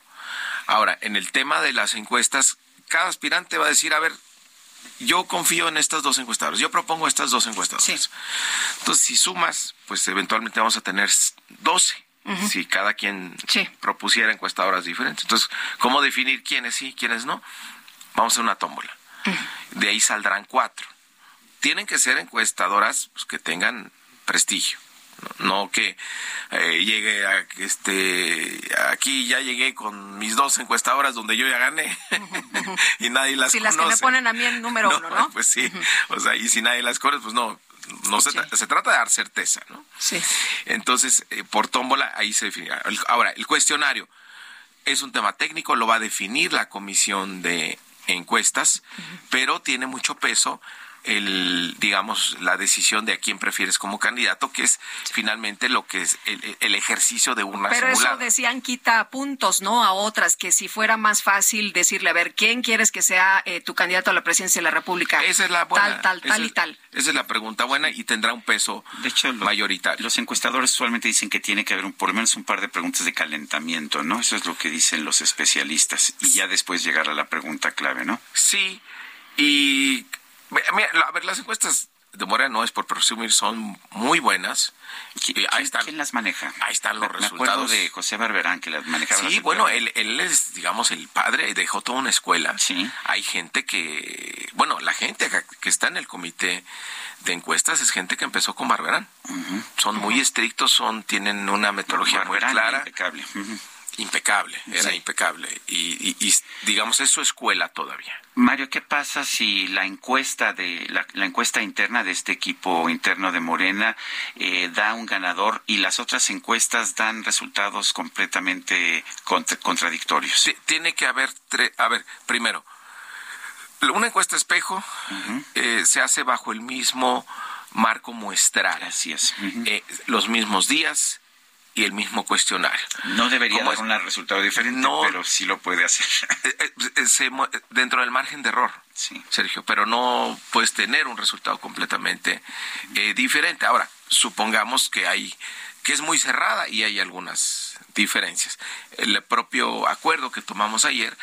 Ahora, en el tema de las encuestas, cada aspirante va a decir, a ver, yo confío en estas dos encuestadoras, yo propongo estas dos encuestadoras. Sí. Entonces, si sumas, pues eventualmente vamos a tener 12. Uh -huh. Si cada quien sí. propusiera encuestadoras diferentes. Entonces, ¿cómo definir quiénes sí, quiénes no? Vamos a hacer una tómbola. Uh -huh. De ahí saldrán cuatro. Tienen que ser encuestadoras pues, que tengan prestigio no que eh, llegue a este aquí ya llegué con mis dos encuestadoras donde yo ya gané. *laughs* *laughs* Y nadie las si conoce. las que me ponen a mí el número *laughs* no, uno no pues sí. O sea y si nadie las conoce pues no no se, sí. se, trata de dar certeza no sí. Entonces eh, por tómbola ahí se definirá ahora el cuestionario es un tema técnico lo va a definir la comisión de encuestas uh -huh. pero tiene mucho peso el, digamos, la decisión de a quién prefieres como candidato, que es finalmente lo que es el, el ejercicio de una Pero simulada. eso decían quita puntos, ¿no? A otras, que si fuera más fácil decirle, a ver, ¿quién quieres que sea eh, tu candidato a la presidencia de la República? Esa es la buena. Tal, tal, tal es, y tal. Esa es la pregunta buena y tendrá un peso de hecho, lo, mayoritario. Los encuestadores usualmente dicen que tiene que haber un, por lo menos un par de preguntas de calentamiento, ¿no? Eso es lo que dicen los especialistas. Y ya después llegar a la pregunta clave, ¿no? Sí. Y Mira, a ver, las encuestas de Morena no es por presumir, son muy buenas. ¿Quién, ahí están, ¿Quién las maneja? Ahí están los me resultados. de José Barberán que las manejaba. Sí, bueno, él, él, es, digamos, el padre, dejó toda una escuela. Sí. Hay gente que, bueno, la gente que está en el comité de encuestas es gente que empezó con Barberán. Uh -huh. Son muy estrictos, son tienen una metodología Barberán muy clara. Impecable. Uh -huh impecable, era sí. impecable. Y, y, y, digamos, es su escuela todavía. Mario, ¿qué pasa si la encuesta de la, la encuesta interna de este equipo interno de Morena eh, da un ganador y las otras encuestas dan resultados completamente contra, contradictorios? Tiene que haber, a ver, primero, Una encuesta espejo eh, se hace bajo el mismo marco muestral. Así es. Eh, los mismos días y el mismo cuestionario. No debería dar un resultado diferente, pero sí lo puede hacer. *laughs* dentro del margen de error, sí. Sergio, pero no puedes tener un resultado completamente diferente. Ahora, supongamos que hay que es muy cerrada y hay algunas diferencias. El propio acuerdo que tomamos ayer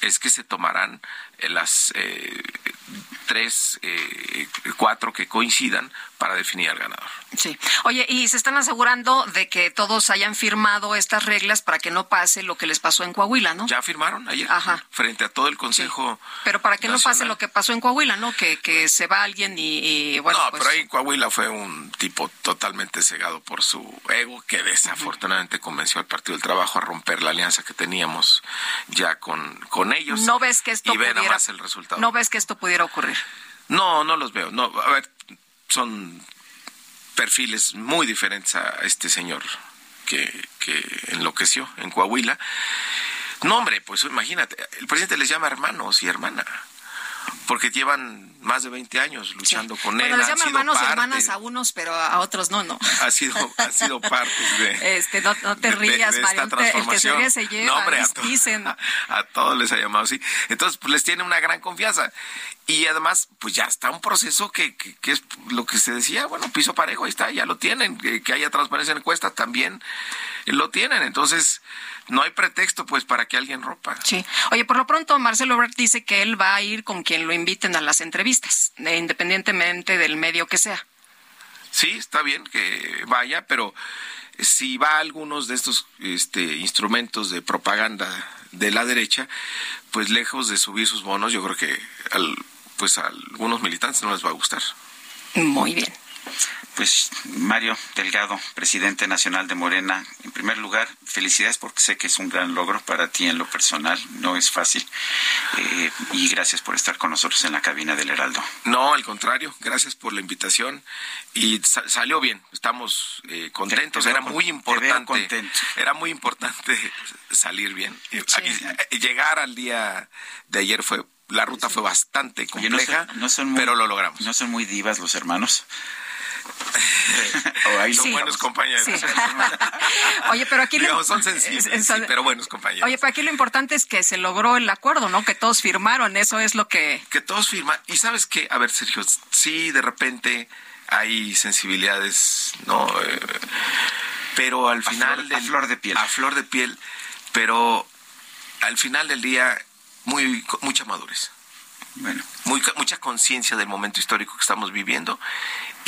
es que se tomarán las eh, tres, eh, cuatro que coincidan para definir al ganador. Sí. Oye, y se están asegurando de que todos hayan firmado estas reglas para que no pase lo que les pasó en Coahuila, ¿no? Ya firmaron ayer. Frente a todo el Consejo. Pero para que no pase lo que pasó en Coahuila, ¿no? Que, que se va alguien y, bueno. No, pues pero ahí Coahuila fue un tipo totalmente cegado por su ego que desafortunadamente convenció al Partido del Trabajo a romper la alianza que teníamos ya con, con ellos. No ves que esto y pudiera, más el resultado. No ves que esto pudiera ocurrir. No, no los veo. No, a ver, son perfiles muy diferentes a este señor que, que enloqueció en Coahuila. No, hombre, pues imagínate, el presidente les llama hermanos y hermana porque llevan más de 20 años luchando con bueno, él. les llaman hermanos y hermanas a unos, pero a otros no, ¿no? Ha sido, ha sido *laughs* parte de... Este, no, te rías, de, esta el que se ríe se lleva, no, hombre, a, dicen. A, *laughs* a, todos les ha llamado así. Entonces, pues les tiene una gran confianza. Y además, pues ya está un proceso que, que, que es lo que se decía, bueno, piso parejo, ahí está, ya lo tienen. Que, que haya transparencia en encuesta, también lo tienen. Entonces, no hay pretexto pues para que alguien rompa. Sí. Oye, por lo pronto Marcelo Ebrard dice que él va a ir con quien lo inviten a las entrevistas, independientemente del medio que sea. Sí, está bien que vaya, pero si va a algunos de estos este, instrumentos de propaganda de la derecha, pues lejos de subir sus bonos, yo creo que al, pues a algunos militantes no les va a gustar. Muy bien. Pues Mario Delgado, presidente nacional de Morena, en primer lugar, felicidades porque sé que es un gran logro para ti en lo personal, no es fácil. Eh, y gracias por estar con nosotros en la cabina del Heraldo. No, al contrario, gracias por la invitación y sa salió bien, estamos eh, contentos, te, te era muy importante. Era muy importante salir bien. Sí. Aquí, llegar al día de ayer fue la ruta fue bastante compleja, Oye, no son, no son muy, pero lo logramos. ¿No son muy divas los hermanos? Oh, ahí son sí. buenos compañeros. Sí. *laughs* Oye, pero aquí Digamos, son sensibles, sí, pero buenos compañeros. Oye, pero aquí lo importante es que se logró el acuerdo, ¿no? Que todos firmaron, eso es lo que... Que todos firman. Y sabes qué, a ver, Sergio, sí, de repente hay sensibilidades, ¿no? Eh, pero al final... A flor, del, a flor de piel. A flor de piel, pero al final del día, muy mucha madurez. Bueno. Muy, mucha conciencia del momento histórico que estamos viviendo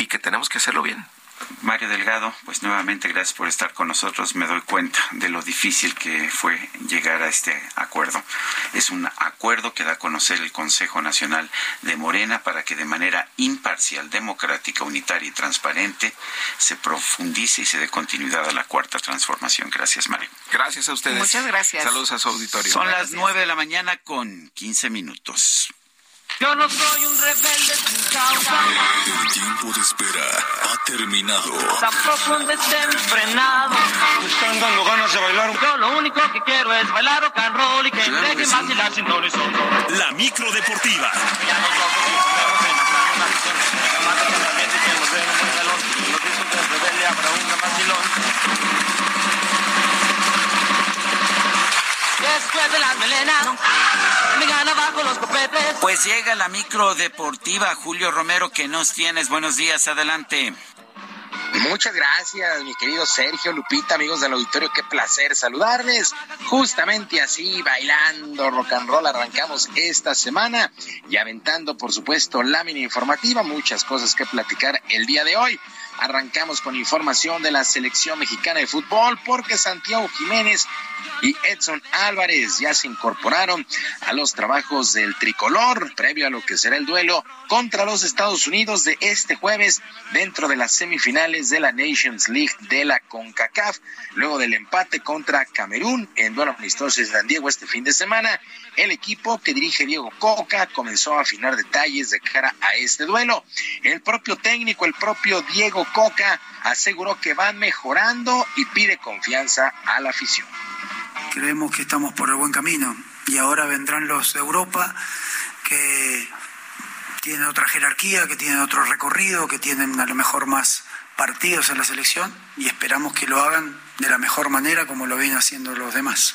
y que tenemos que hacerlo bien. Mario Delgado, pues nuevamente gracias por estar con nosotros. Me doy cuenta de lo difícil que fue llegar a este acuerdo. Es un acuerdo que da a conocer el Consejo Nacional de Morena para que de manera imparcial, democrática, unitaria y transparente se profundice y se dé continuidad a la cuarta transformación. Gracias, Mario. Gracias a ustedes. Muchas gracias. Saludos a su auditorio. Son gracias. las nueve de la mañana con quince minutos. Yo no soy un rebelde sin causa. El tiempo de espera ha terminado. Tampoco un desenfrenado. Están dando ganas de bailar. Yo lo único que quiero es bailar rock and roll y que claro deje sí. vacilar sin doble son. La micro deportiva. Después de las melenas, me gana bajo los copetes. Pues llega la micro deportiva. Julio Romero, que nos tienes? Buenos días, adelante. Muchas gracias, mi querido Sergio Lupita, amigos del auditorio, qué placer saludarles. Justamente así, bailando rock and roll, arrancamos esta semana y aventando, por supuesto, lámina informativa, muchas cosas que platicar el día de hoy. Arrancamos con información de la selección mexicana de fútbol porque Santiago Jiménez y Edson Álvarez ya se incorporaron a los trabajos del tricolor previo a lo que será el duelo contra los Estados Unidos de este jueves dentro de las semifinales de la Nations League de la CONCACAF, luego del empate contra Camerún en duelo amistoso en San Diego este fin de semana. El equipo que dirige Diego Coca comenzó a afinar detalles de cara a este duelo. El propio técnico, el propio Diego Coca, aseguró que van mejorando y pide confianza a la afición. Creemos que estamos por el buen camino y ahora vendrán los de Europa que tienen otra jerarquía, que tienen otro recorrido, que tienen a lo mejor más partidos en la selección y esperamos que lo hagan de la mejor manera como lo vienen haciendo los demás.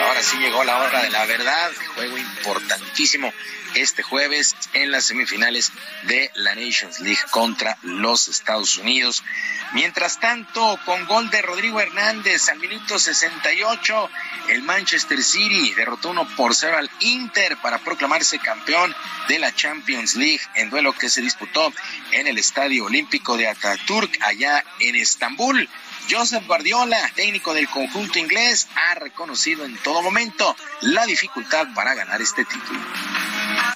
Ahora sí llegó la hora de la verdad, juego importantísimo este jueves en las semifinales de la Nations League contra los Estados Unidos. Mientras tanto, con gol de Rodrigo Hernández al minuto 68, el Manchester City derrotó uno por cero al Inter para proclamarse campeón de la Champions League en duelo que se disputó en el Estadio Olímpico de Ataturk allá en Estambul. Joseph Guardiola, técnico del conjunto inglés, ha reconocido en todo momento la dificultad para ganar este título.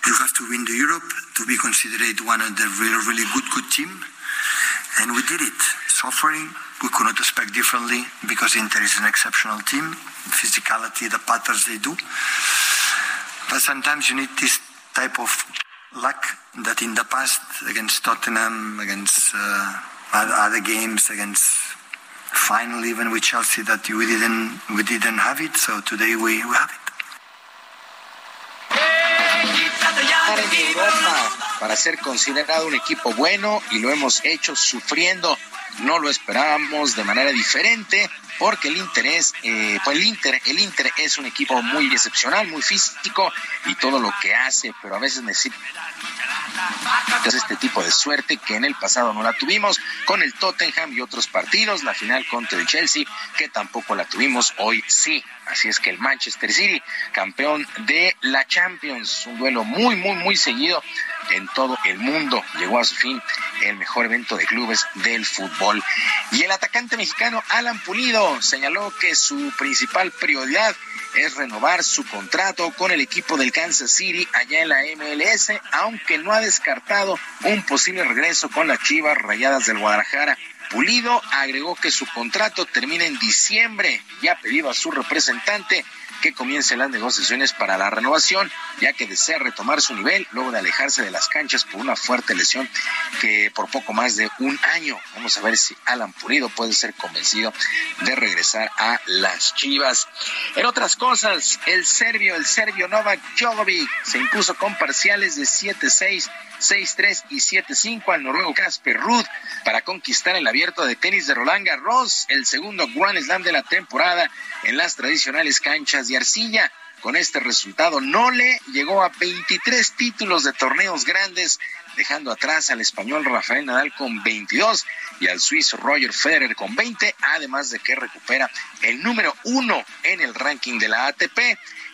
You have to win the Europe to be considered one of the really, really good, good team. And we did it. Suffering, we could not expect differently because Inter is an exceptional team. Physicality, the patterns they do. But sometimes you need this type of luck that in the past against Tottenham, against uh, other games, against finally even with Chelsea that we didn't we didn't have it. So today we, we have it. para ser considerado un equipo bueno y lo hemos hecho sufriendo. No lo esperábamos de manera diferente porque el interés, eh, pues el Inter, el Inter es un equipo muy excepcional, muy físico y todo lo que hace, pero a veces necesita este tipo de suerte que en el pasado no la tuvimos con el Tottenham y otros partidos, la final contra el Chelsea que tampoco la tuvimos, hoy sí. Así es que el Manchester City, campeón de la Champions, un duelo muy, muy, muy seguido en todo el mundo. Llegó a su fin el mejor evento de clubes del fútbol. Y el atacante mexicano Alan Pulido señaló que su principal prioridad es renovar su contrato con el equipo del Kansas City allá en la MLS, aunque no ha descartado un posible regreso con las Chivas Rayadas del Guadalajara. Pulido agregó que su contrato termina en diciembre y ha pedido a su representante que comience las negociaciones para la renovación, ya que desea retomar su nivel luego de alejarse de las canchas por una fuerte lesión que por poco más de un año. Vamos a ver si Alan Pulido puede ser convencido de regresar a las Chivas. En otras cosas, el serbio, el serbio Novak Djokovic se impuso con parciales de 7-6 6-3 y 7-5 al noruego Casper Ruud para conquistar el abierto de tenis de Roland Garros, el segundo Grand Slam de la temporada en las tradicionales canchas de arcilla. Con este resultado no le llegó a 23 títulos de torneos grandes, dejando atrás al español Rafael Nadal con 22 y al suizo Roger Federer con 20, además de que recupera el número uno en el ranking de la ATP.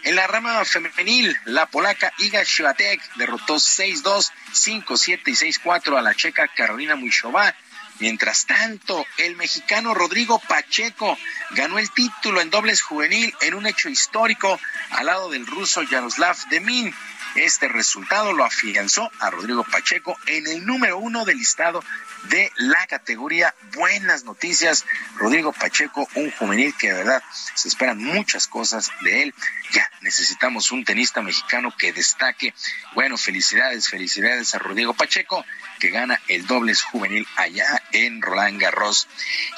En la rama femenil, la polaca Iga Świątek derrotó 6-2, 5-7 y 6-4 a la checa Carolina Muchova. Mientras tanto, el mexicano Rodrigo Pacheco ganó el título en dobles juvenil en un hecho histórico al lado del ruso Yaroslav Demin. Este resultado lo afianzó a Rodrigo Pacheco en el número uno del listado de la categoría Buenas Noticias. Rodrigo Pacheco, un juvenil que de verdad se esperan muchas cosas de él. Ya necesitamos un tenista mexicano que destaque. Bueno, felicidades, felicidades a Rodrigo Pacheco que gana el dobles juvenil allá en Roland Garros.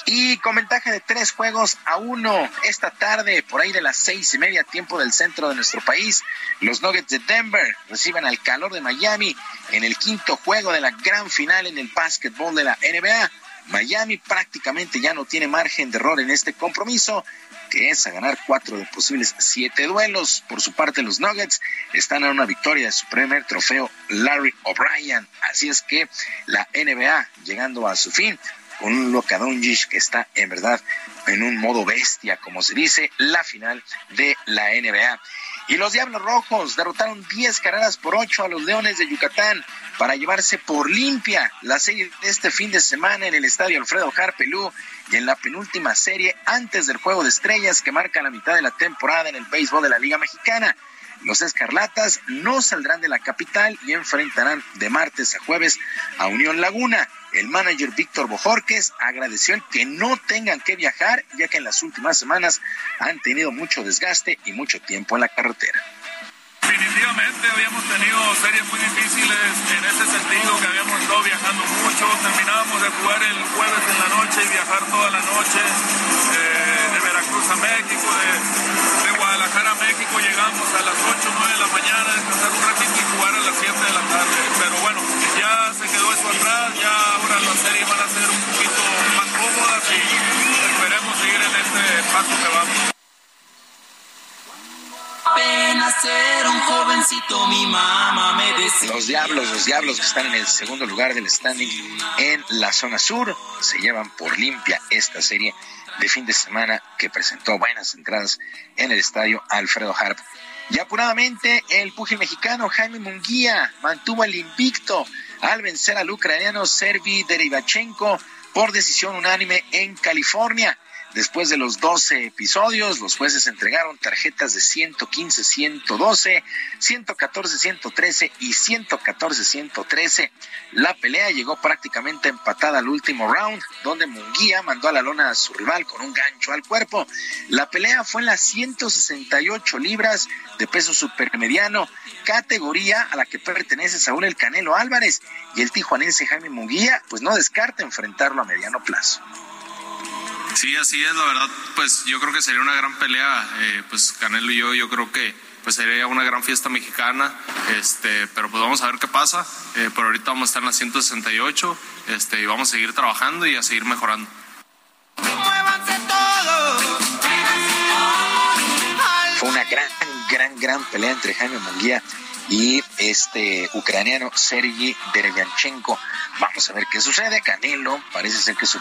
Y con ventaja de tres juegos a uno esta tarde, por ahí de las seis y media tiempo del centro de nuestro país, los Nuggets de Denver reciben al calor de Miami en el quinto juego de la gran final en el básquetbol de la NBA. Miami prácticamente ya no tiene margen de error en este compromiso, que es a ganar cuatro de posibles siete duelos. Por su parte, los Nuggets están a una victoria de su primer trofeo Larry O'Brien. Así es que la NBA llegando a su fin con un Luka Doncic que está en verdad en un modo bestia, como se dice, la final de la NBA. Y los Diablos Rojos derrotaron 10 carreras por 8 a los Leones de Yucatán para llevarse por limpia la serie de este fin de semana en el estadio Alfredo Harpelú y en la penúltima serie antes del juego de estrellas que marca la mitad de la temporada en el béisbol de la Liga Mexicana. Los Escarlatas no saldrán de la capital y enfrentarán de martes a jueves a Unión Laguna. El manager Víctor Bojorques agradeció que no tengan que viajar, ya que en las últimas semanas han tenido mucho desgaste y mucho tiempo en la carretera. Definitivamente habíamos tenido series muy difíciles en ese sentido, que habíamos estado viajando mucho. Terminábamos de jugar el jueves en la noche y viajar toda la noche eh, Veracruz a México, de, de Guadalajara a México, llegamos a las 8, 9 de la mañana, descansar un ratito y jugar a las 7 de la tarde. Pero bueno, ya se quedó eso atrás, ya ahora las series van a ser un poquito más cómodas y esperemos seguir en este paso que vamos apenas era un jovencito, mi mamá me decía. Los diablos, los diablos que están en el segundo lugar del standing en la zona sur, se llevan por limpia esta serie de fin de semana que presentó buenas entradas en el estadio Alfredo Harp. Y apuradamente, el pugil mexicano Jaime Munguía mantuvo el invicto al vencer al ucraniano Servi Derivachenko por decisión unánime en California. Después de los 12 episodios, los jueces entregaron tarjetas de 115, 112, 114, 113 y 114, 113. La pelea llegó prácticamente empatada al último round, donde Munguía mandó a la lona a su rival con un gancho al cuerpo. La pelea fue en las 168 libras de peso supermediano, categoría a la que pertenece Saúl El Canelo Álvarez y el tijuanense Jaime Munguía, pues no descarta enfrentarlo a mediano plazo. Sí, así es, la verdad, pues yo creo que sería una gran pelea, eh, pues Canelo y yo, yo creo que pues sería una gran fiesta mexicana, este, pero pues vamos a ver qué pasa, eh, por ahorita vamos a estar en la 168, este, y vamos a seguir trabajando y a seguir mejorando. Fue una gran, gran, gran pelea entre Jaime Munguía y este ucraniano Sergei Derevanchenko. Vamos a ver qué sucede. Canelo parece ser que su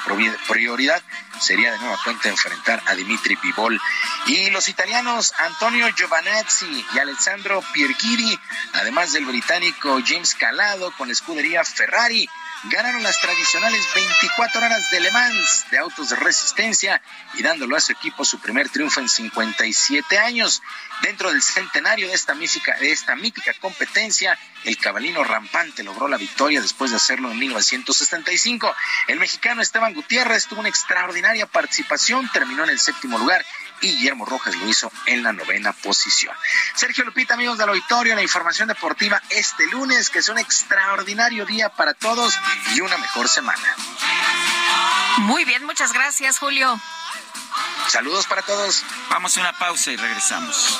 prioridad sería de nueva cuenta enfrentar a Dimitri Pivol. Y los italianos Antonio Giovanazzi y Alessandro Pierghiri, además del británico James Calado con la escudería Ferrari, ganaron las tradicionales 24 horas de Le Mans de autos de resistencia y dándolo a su equipo su primer triunfo en 57 años. Dentro del centenario de esta mítica, de esta mítica competencia, el cabalino rampante logró la victoria después de hacerlo en 1975. El mexicano Esteban Gutiérrez tuvo una extraordinaria participación, terminó en el séptimo lugar y Guillermo Rojas lo hizo en la novena posición. Sergio Lupita, amigos del auditorio, la información deportiva este lunes, que es un extraordinario día para todos y una mejor semana. Muy bien, muchas gracias, Julio. Saludos para todos. Vamos a una pausa y regresamos.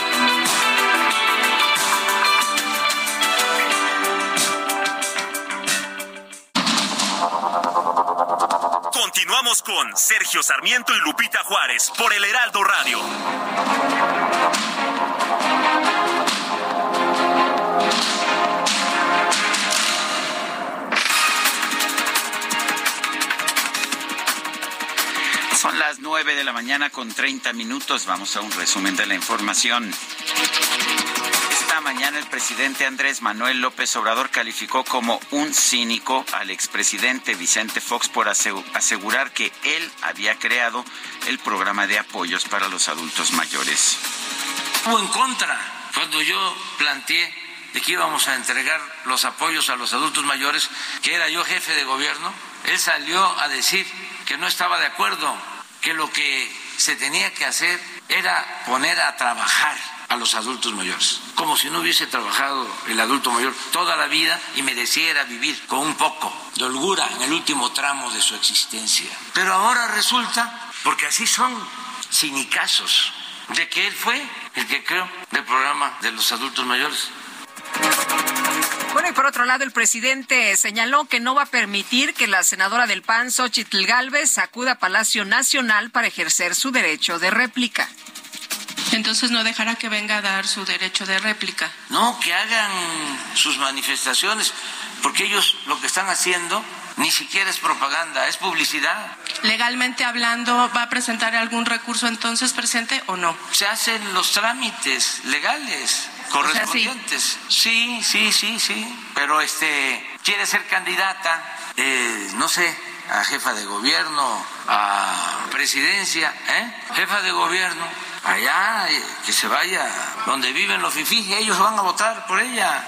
Continuamos con Sergio Sarmiento y Lupita Juárez por el Heraldo Radio. Son las nueve de la mañana con 30 minutos. Vamos a un resumen de la información. Mañana el presidente Andrés Manuel López Obrador calificó como un cínico al expresidente Vicente Fox por asegurar que él había creado el programa de apoyos para los adultos mayores. Estuvo en contra cuando yo planteé de que íbamos a entregar los apoyos a los adultos mayores, que era yo jefe de gobierno, él salió a decir que no estaba de acuerdo, que lo que se tenía que hacer era poner a trabajar a los adultos mayores, como si no hubiese trabajado el adulto mayor toda la vida y mereciera vivir con un poco de holgura en el último tramo de su existencia. Pero ahora resulta, porque así son cinicazos, de que él fue el que creó el programa de los adultos mayores. Bueno, y por otro lado, el presidente señaló que no va a permitir que la senadora del PAN, Xochitl Galvez, acuda a Palacio Nacional para ejercer su derecho de réplica. Entonces no dejará que venga a dar su derecho de réplica. No, que hagan sus manifestaciones, porque ellos lo que están haciendo ni siquiera es propaganda, es publicidad. Legalmente hablando, ¿va a presentar algún recurso entonces presente o no? Se hacen los trámites legales correspondientes. sí. sí, sí, sí, Pero este quiere ser candidata, eh, no sé, a jefa de gobierno, a presidencia, ¿eh? Jefa de gobierno allá, eh, que se vaya donde viven los fifís ellos van a votar por ella.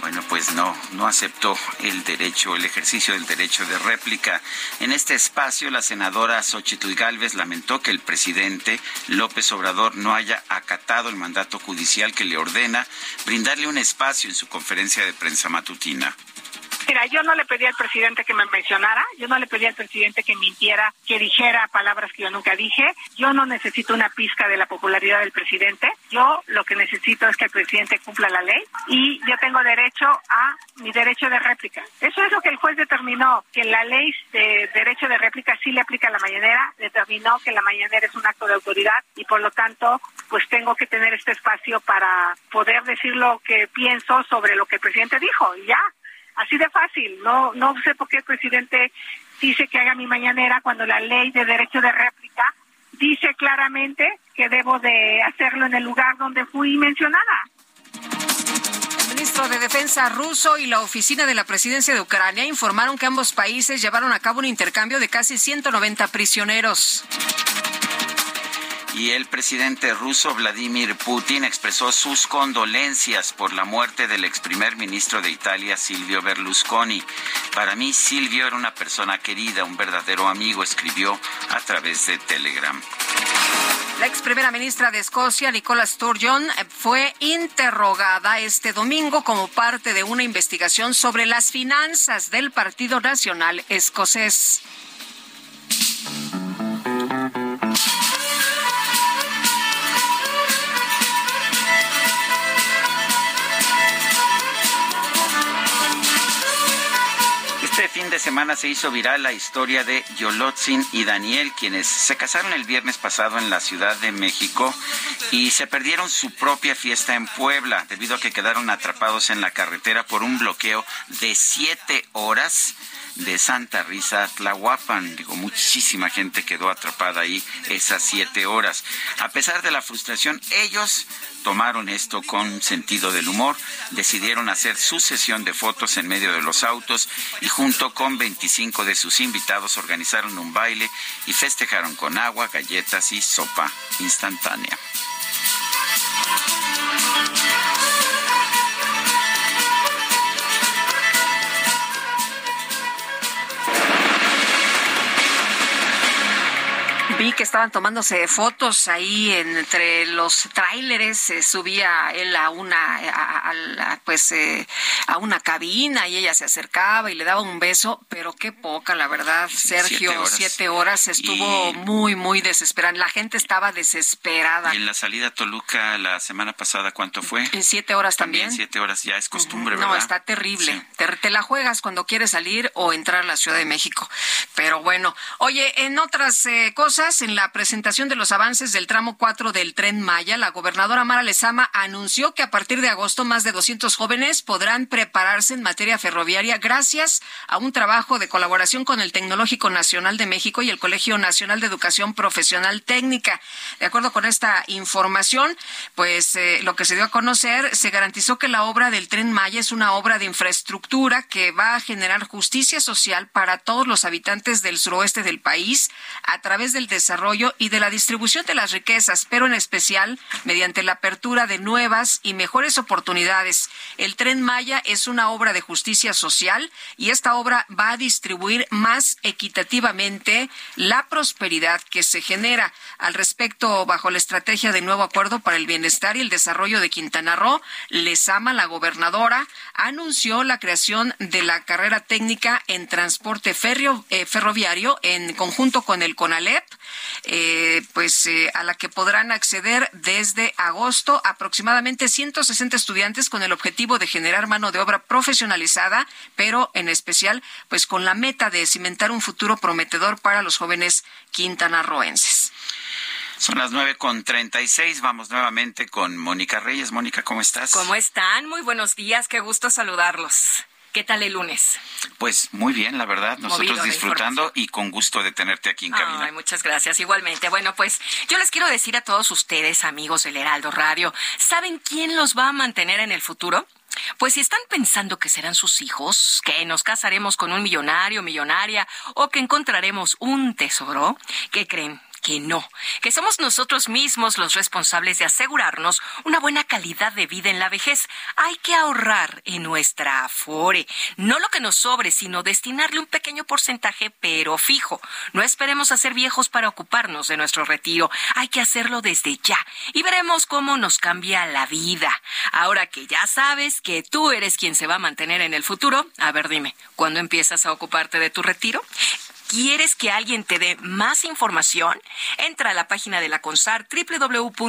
Bueno, pues no, no aceptó el derecho, el ejercicio del derecho de réplica. En este espacio, la senadora Xochitl Galvez lamentó que el presidente López Obrador no haya acatado el mandato judicial que le ordena brindarle un espacio en su conferencia de prensa matutina. Mira, yo no le pedí al presidente que me mencionara, yo no le pedí al presidente que mintiera, que dijera palabras que yo nunca dije. Yo no necesito una pizca de la popularidad del presidente. Yo lo que necesito es que el presidente cumpla la ley y yo tengo derecho a mi derecho de réplica. Eso es lo que el juez determinó, que la ley de derecho de réplica sí le aplica a la mañanera, determinó que la mañanera es un acto de autoridad y por lo tanto pues tengo que tener este espacio para poder decir lo que pienso sobre lo que el presidente dijo y ya. Así de fácil. No, no sé por qué el presidente dice que haga mi mañanera cuando la ley de derecho de réplica dice claramente que debo de hacerlo en el lugar donde fui mencionada. El ministro de Defensa ruso y la oficina de la presidencia de Ucrania informaron que ambos países llevaron a cabo un intercambio de casi 190 prisioneros y el presidente ruso Vladimir Putin expresó sus condolencias por la muerte del ex primer ministro de Italia Silvio Berlusconi. Para mí Silvio era una persona querida, un verdadero amigo, escribió a través de Telegram. La ex primera ministra de Escocia, Nicola Sturgeon, fue interrogada este domingo como parte de una investigación sobre las finanzas del Partido Nacional Escocés. Fin de semana se hizo viral la historia de Yolotzin y Daniel, quienes se casaron el viernes pasado en la Ciudad de México y se perdieron su propia fiesta en Puebla debido a que quedaron atrapados en la carretera por un bloqueo de siete horas de Santa Risa Tlahuapan. Digo, muchísima gente quedó atrapada ahí esas siete horas. A pesar de la frustración, ellos tomaron esto con sentido del humor, decidieron hacer su sesión de fotos en medio de los autos y junto con 25 de sus invitados organizaron un baile y festejaron con agua, galletas y sopa instantánea. Vi que estaban tomándose fotos ahí entre los tráileres, se subía él a una, a, pues, eh, a una cabina y ella se acercaba y le daba un beso, pero qué poca, la verdad, Sergio, siete horas, estuvo muy, muy desesperada. La gente estaba desesperada. Y en la salida a Toluca la semana pasada, ¿cuánto fue? En siete horas también. siete horas ya es costumbre, ¿verdad? No, está terrible. Te, la juegas cuando quieres salir o entrar a la Ciudad de México. Pero bueno, oye, en otras eh, cosas, en la presentación de los avances del tramo 4 del tren Maya, la gobernadora Mara Lezama anunció que a partir de agosto más de 200 jóvenes podrán prepararse en materia ferroviaria gracias a un trabajo de colaboración con el Tecnológico Nacional de México y el Colegio Nacional de Educación Profesional Técnica. De acuerdo con esta información, pues eh, lo que se dio a conocer, se garantizó que la obra del tren Maya es una obra de infraestructura que va a generar justicia social para todos los habitantes del suroeste del país a través del desarrollo y de la distribución de las riquezas, pero en especial mediante la apertura de nuevas y mejores oportunidades. El tren Maya es una obra de justicia social y esta obra va a distribuir más equitativamente la prosperidad que se genera. Al respecto, bajo la estrategia de nuevo acuerdo para el bienestar y el desarrollo de Quintana Roo, Lesama, la gobernadora, anunció la creación de la carrera técnica en transporte eh, ferroviario en conjunto con el CONALEP eh, pues eh, a la que podrán acceder desde agosto aproximadamente 160 estudiantes con el objetivo de generar mano de obra profesionalizada, pero en especial pues con la meta de cimentar un futuro prometedor para los jóvenes quintanarroenses. Son las nueve con treinta y seis. Vamos nuevamente con Mónica Reyes. Mónica, ¿cómo estás? ¿Cómo están? Muy buenos días. Qué gusto saludarlos. ¿Qué tal el lunes? Pues muy bien, la verdad. Nosotros disfrutando y con gusto de tenerte aquí en cabina. muchas gracias. Igualmente. Bueno, pues yo les quiero decir a todos ustedes, amigos del Heraldo Radio, ¿saben quién los va a mantener en el futuro? Pues si están pensando que serán sus hijos, que nos casaremos con un millonario, millonaria, o que encontraremos un tesoro, ¿qué creen? Que no, que somos nosotros mismos los responsables de asegurarnos una buena calidad de vida en la vejez. Hay que ahorrar en nuestra Afore, no lo que nos sobre, sino destinarle un pequeño porcentaje, pero fijo. No esperemos a ser viejos para ocuparnos de nuestro retiro, hay que hacerlo desde ya y veremos cómo nos cambia la vida. Ahora que ya sabes que tú eres quien se va a mantener en el futuro, a ver dime, ¿cuándo empiezas a ocuparte de tu retiro? ¿Quieres que alguien te dé más información? Entra a la página de la CONSAR www.gov.mx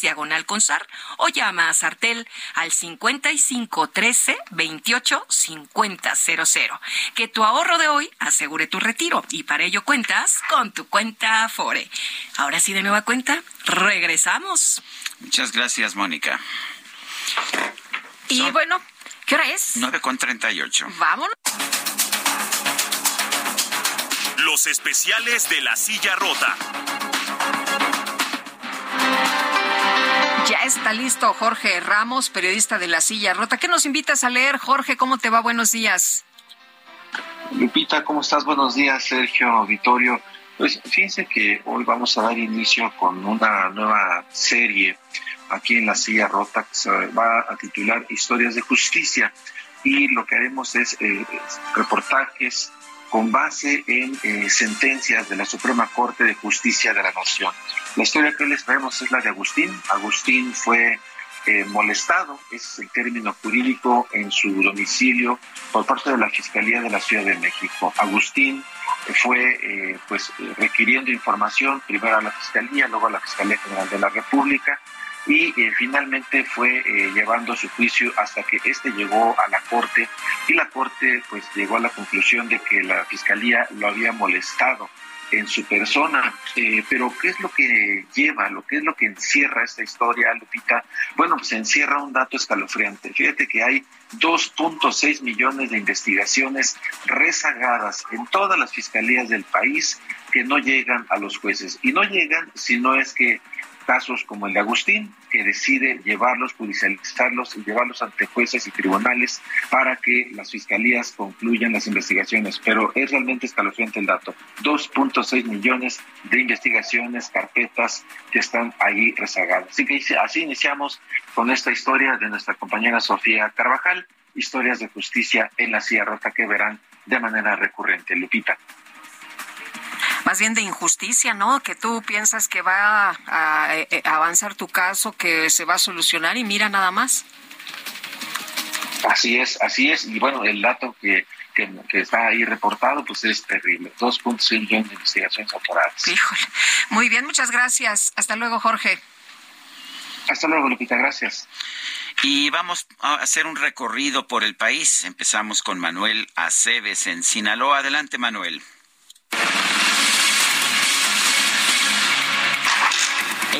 diagonal CONSAR o llama a Sartel al 5513 28 Que tu ahorro de hoy asegure tu retiro y para ello cuentas con tu cuenta Afore. Ahora sí de nueva cuenta, regresamos. Muchas gracias, Mónica. Y bueno, ¿qué hora es? 9 con 38. Vámonos. Los especiales de la silla rota. Ya está listo Jorge Ramos, periodista de La Silla Rota. ¿Qué nos invitas a leer, Jorge? ¿Cómo te va? Buenos días. Lupita, ¿cómo estás? Buenos días, Sergio, Vittorio. Pues fíjense que hoy vamos a dar inicio con una nueva serie aquí en La Silla Rota que se va a titular Historias de Justicia. Y lo que haremos es eh, reportajes, con base en eh, sentencias de la Suprema Corte de Justicia de la Nación. La historia que les traemos es la de Agustín. Agustín fue eh, molestado, es el término jurídico, en su domicilio por parte de la Fiscalía de la Ciudad de México. Agustín fue eh, pues requiriendo información primero a la Fiscalía, luego a la Fiscalía General de la República y eh, finalmente fue eh, llevando su juicio hasta que este llegó a la corte y la corte pues llegó a la conclusión de que la fiscalía lo había molestado en su persona. Eh, pero ¿qué es lo que lleva, lo que es lo que encierra esta historia, Lupita? Bueno, pues encierra un dato escalofriante. Fíjate que hay 2.6 millones de investigaciones rezagadas en todas las fiscalías del país que no llegan a los jueces. Y no llegan si no es que casos como el de Agustín, que decide llevarlos, judicializarlos y llevarlos ante jueces y tribunales para que las fiscalías concluyan las investigaciones. Pero es realmente escalofriante el dato. 2.6 millones de investigaciones, carpetas que están ahí rezagadas. Así que así iniciamos con esta historia de nuestra compañera Sofía Carvajal, historias de justicia en la Sierra que verán de manera recurrente. Lupita más bien de injusticia, ¿no? Que tú piensas que va a, eh, avanzar tu caso, que se va a solucionar y mira nada más. Así es, así es. Y bueno, el dato que, está ahí reportado, pues es terrible. 2.6 millones de investigaciones autoradas. Híjole. Muy bien, muchas gracias. Hasta luego, Jorge. Hasta luego, Lupita. Gracias. Y vamos a hacer un recorrido por el país. Empezamos con Manuel Aceves en Sinaloa. Adelante, Manuel.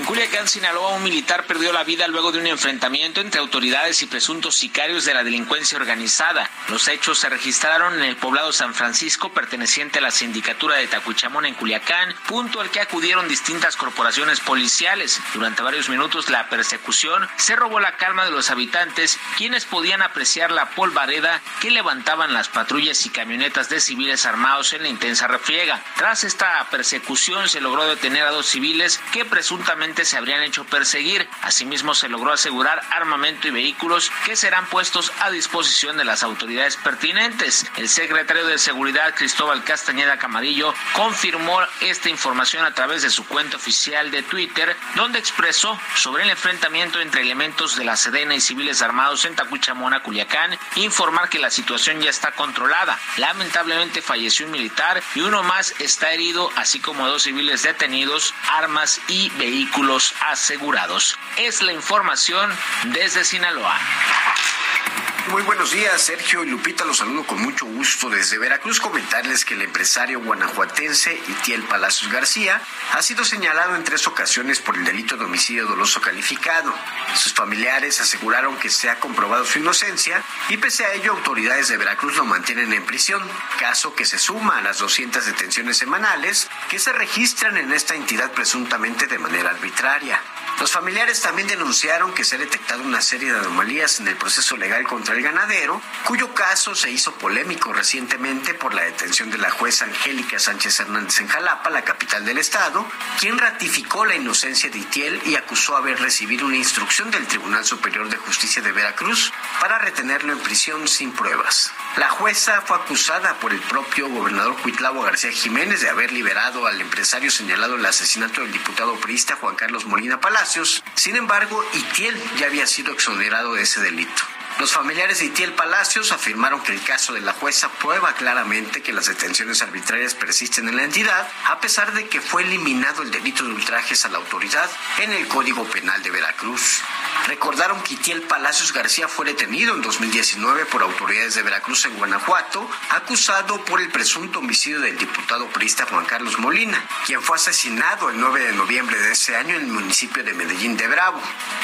En Culiacán, Sinaloa, un militar perdió la vida luego de un enfrentamiento entre autoridades y presuntos sicarios de la delincuencia organizada. Los hechos se registraron en el poblado San Francisco, perteneciente a la sindicatura de Tacuichamón en Culiacán, punto al que acudieron distintas corporaciones policiales. Durante varios minutos la persecución se robó la calma de los habitantes, quienes podían apreciar la polvareda que levantaban las patrullas y camionetas de civiles armados en la intensa refriega. Tras esta persecución se logró detener a dos civiles que presuntamente se habrían hecho perseguir. Asimismo, se logró asegurar armamento y vehículos que serán puestos a disposición de las autoridades pertinentes. El secretario de Seguridad, Cristóbal Castañeda Camarillo, confirmó esta información a través de su cuenta oficial de Twitter, donde expresó sobre el enfrentamiento entre elementos de la Sedena y civiles armados en Tacuichamona, Culiacán, informar que la situación ya está controlada. Lamentablemente falleció un militar y uno más está herido, así como dos civiles detenidos, armas y vehículos asegurados. Es la información desde Sinaloa. Muy buenos días, Sergio y Lupita, los saludo con mucho gusto desde Veracruz. Comentarles que el empresario guanajuatense Itiel Palacios García ha sido señalado en tres ocasiones por el delito de homicidio doloso calificado. Sus familiares aseguraron que se ha comprobado su inocencia y pese a ello autoridades de Veracruz lo mantienen en prisión, caso que se suma a las 200 detenciones semanales que se registran en esta entidad presuntamente de manera arbitraria. Los familiares también denunciaron que se ha detectado una serie de anomalías en el proceso legal contra el ganadero, cuyo caso se hizo polémico recientemente por la detención de la jueza Angélica Sánchez Hernández en Jalapa, la capital del estado, quien ratificó la inocencia de Itiel y acusó haber recibido una instrucción del Tribunal Superior de Justicia de Veracruz para retenerlo en prisión sin pruebas. La jueza fue acusada por el propio gobernador Cuitlavo García Jiménez de haber liberado al empresario señalado en el asesinato del diputado priista Juan Carlos Molina Sin embargo, Itiel ya había sido exonerado de ese delito. Los familiares de Itiel Palacios afirmaron que el caso de la jueza prueba claramente que las detenciones arbitrarias persisten en la entidad, a pesar de que fue eliminado el delito de ultrajes a la autoridad en el Código Penal de Veracruz. Recordaron que Itiel Palacios García fue detenido en 2019 por autoridades de Veracruz en Guanajuato, acusado por el presunto homicidio del diputado priista Juan Carlos Molina, quien fue asesinado el 9 de noviembre de ese año en el municipio de Medellín de Bravo.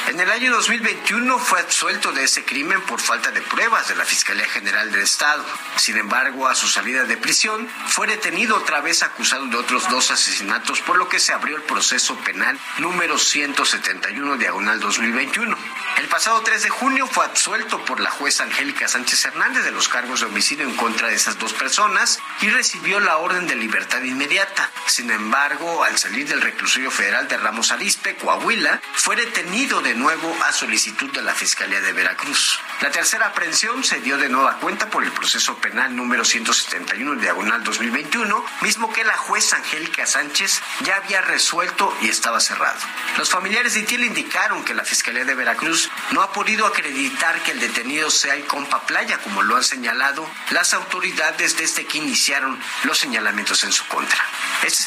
En el año 2021 fue absuelto de ese crimen por falta de pruebas de la Fiscalía General del Estado. Sin embargo, a su salida de prisión, fue detenido otra vez acusado de otros dos asesinatos, por lo que se abrió el proceso penal número 171 diagonal 2021. El pasado 3 de junio fue absuelto por la jueza Angélica Sánchez Hernández de los cargos de homicidio en contra de esas dos personas y recibió la orden de libertad inmediata. Sin embargo, al salir del reclusorio federal de Ramos Arizpe, Coahuila, fue detenido de nuevo a solicitud de la Fiscalía de Veracruz. La tercera aprehensión se dio de nueva cuenta por el proceso penal número 171 diagonal 2021, mismo que la jueza Angélica Sánchez ya había resuelto y estaba cerrado. Los familiares de Itiel indicaron que la Fiscalía de Veracruz no ha podido acreditar que el detenido sea el compa Playa, como lo han señalado las autoridades desde que iniciaron los señalamientos en su contra. Este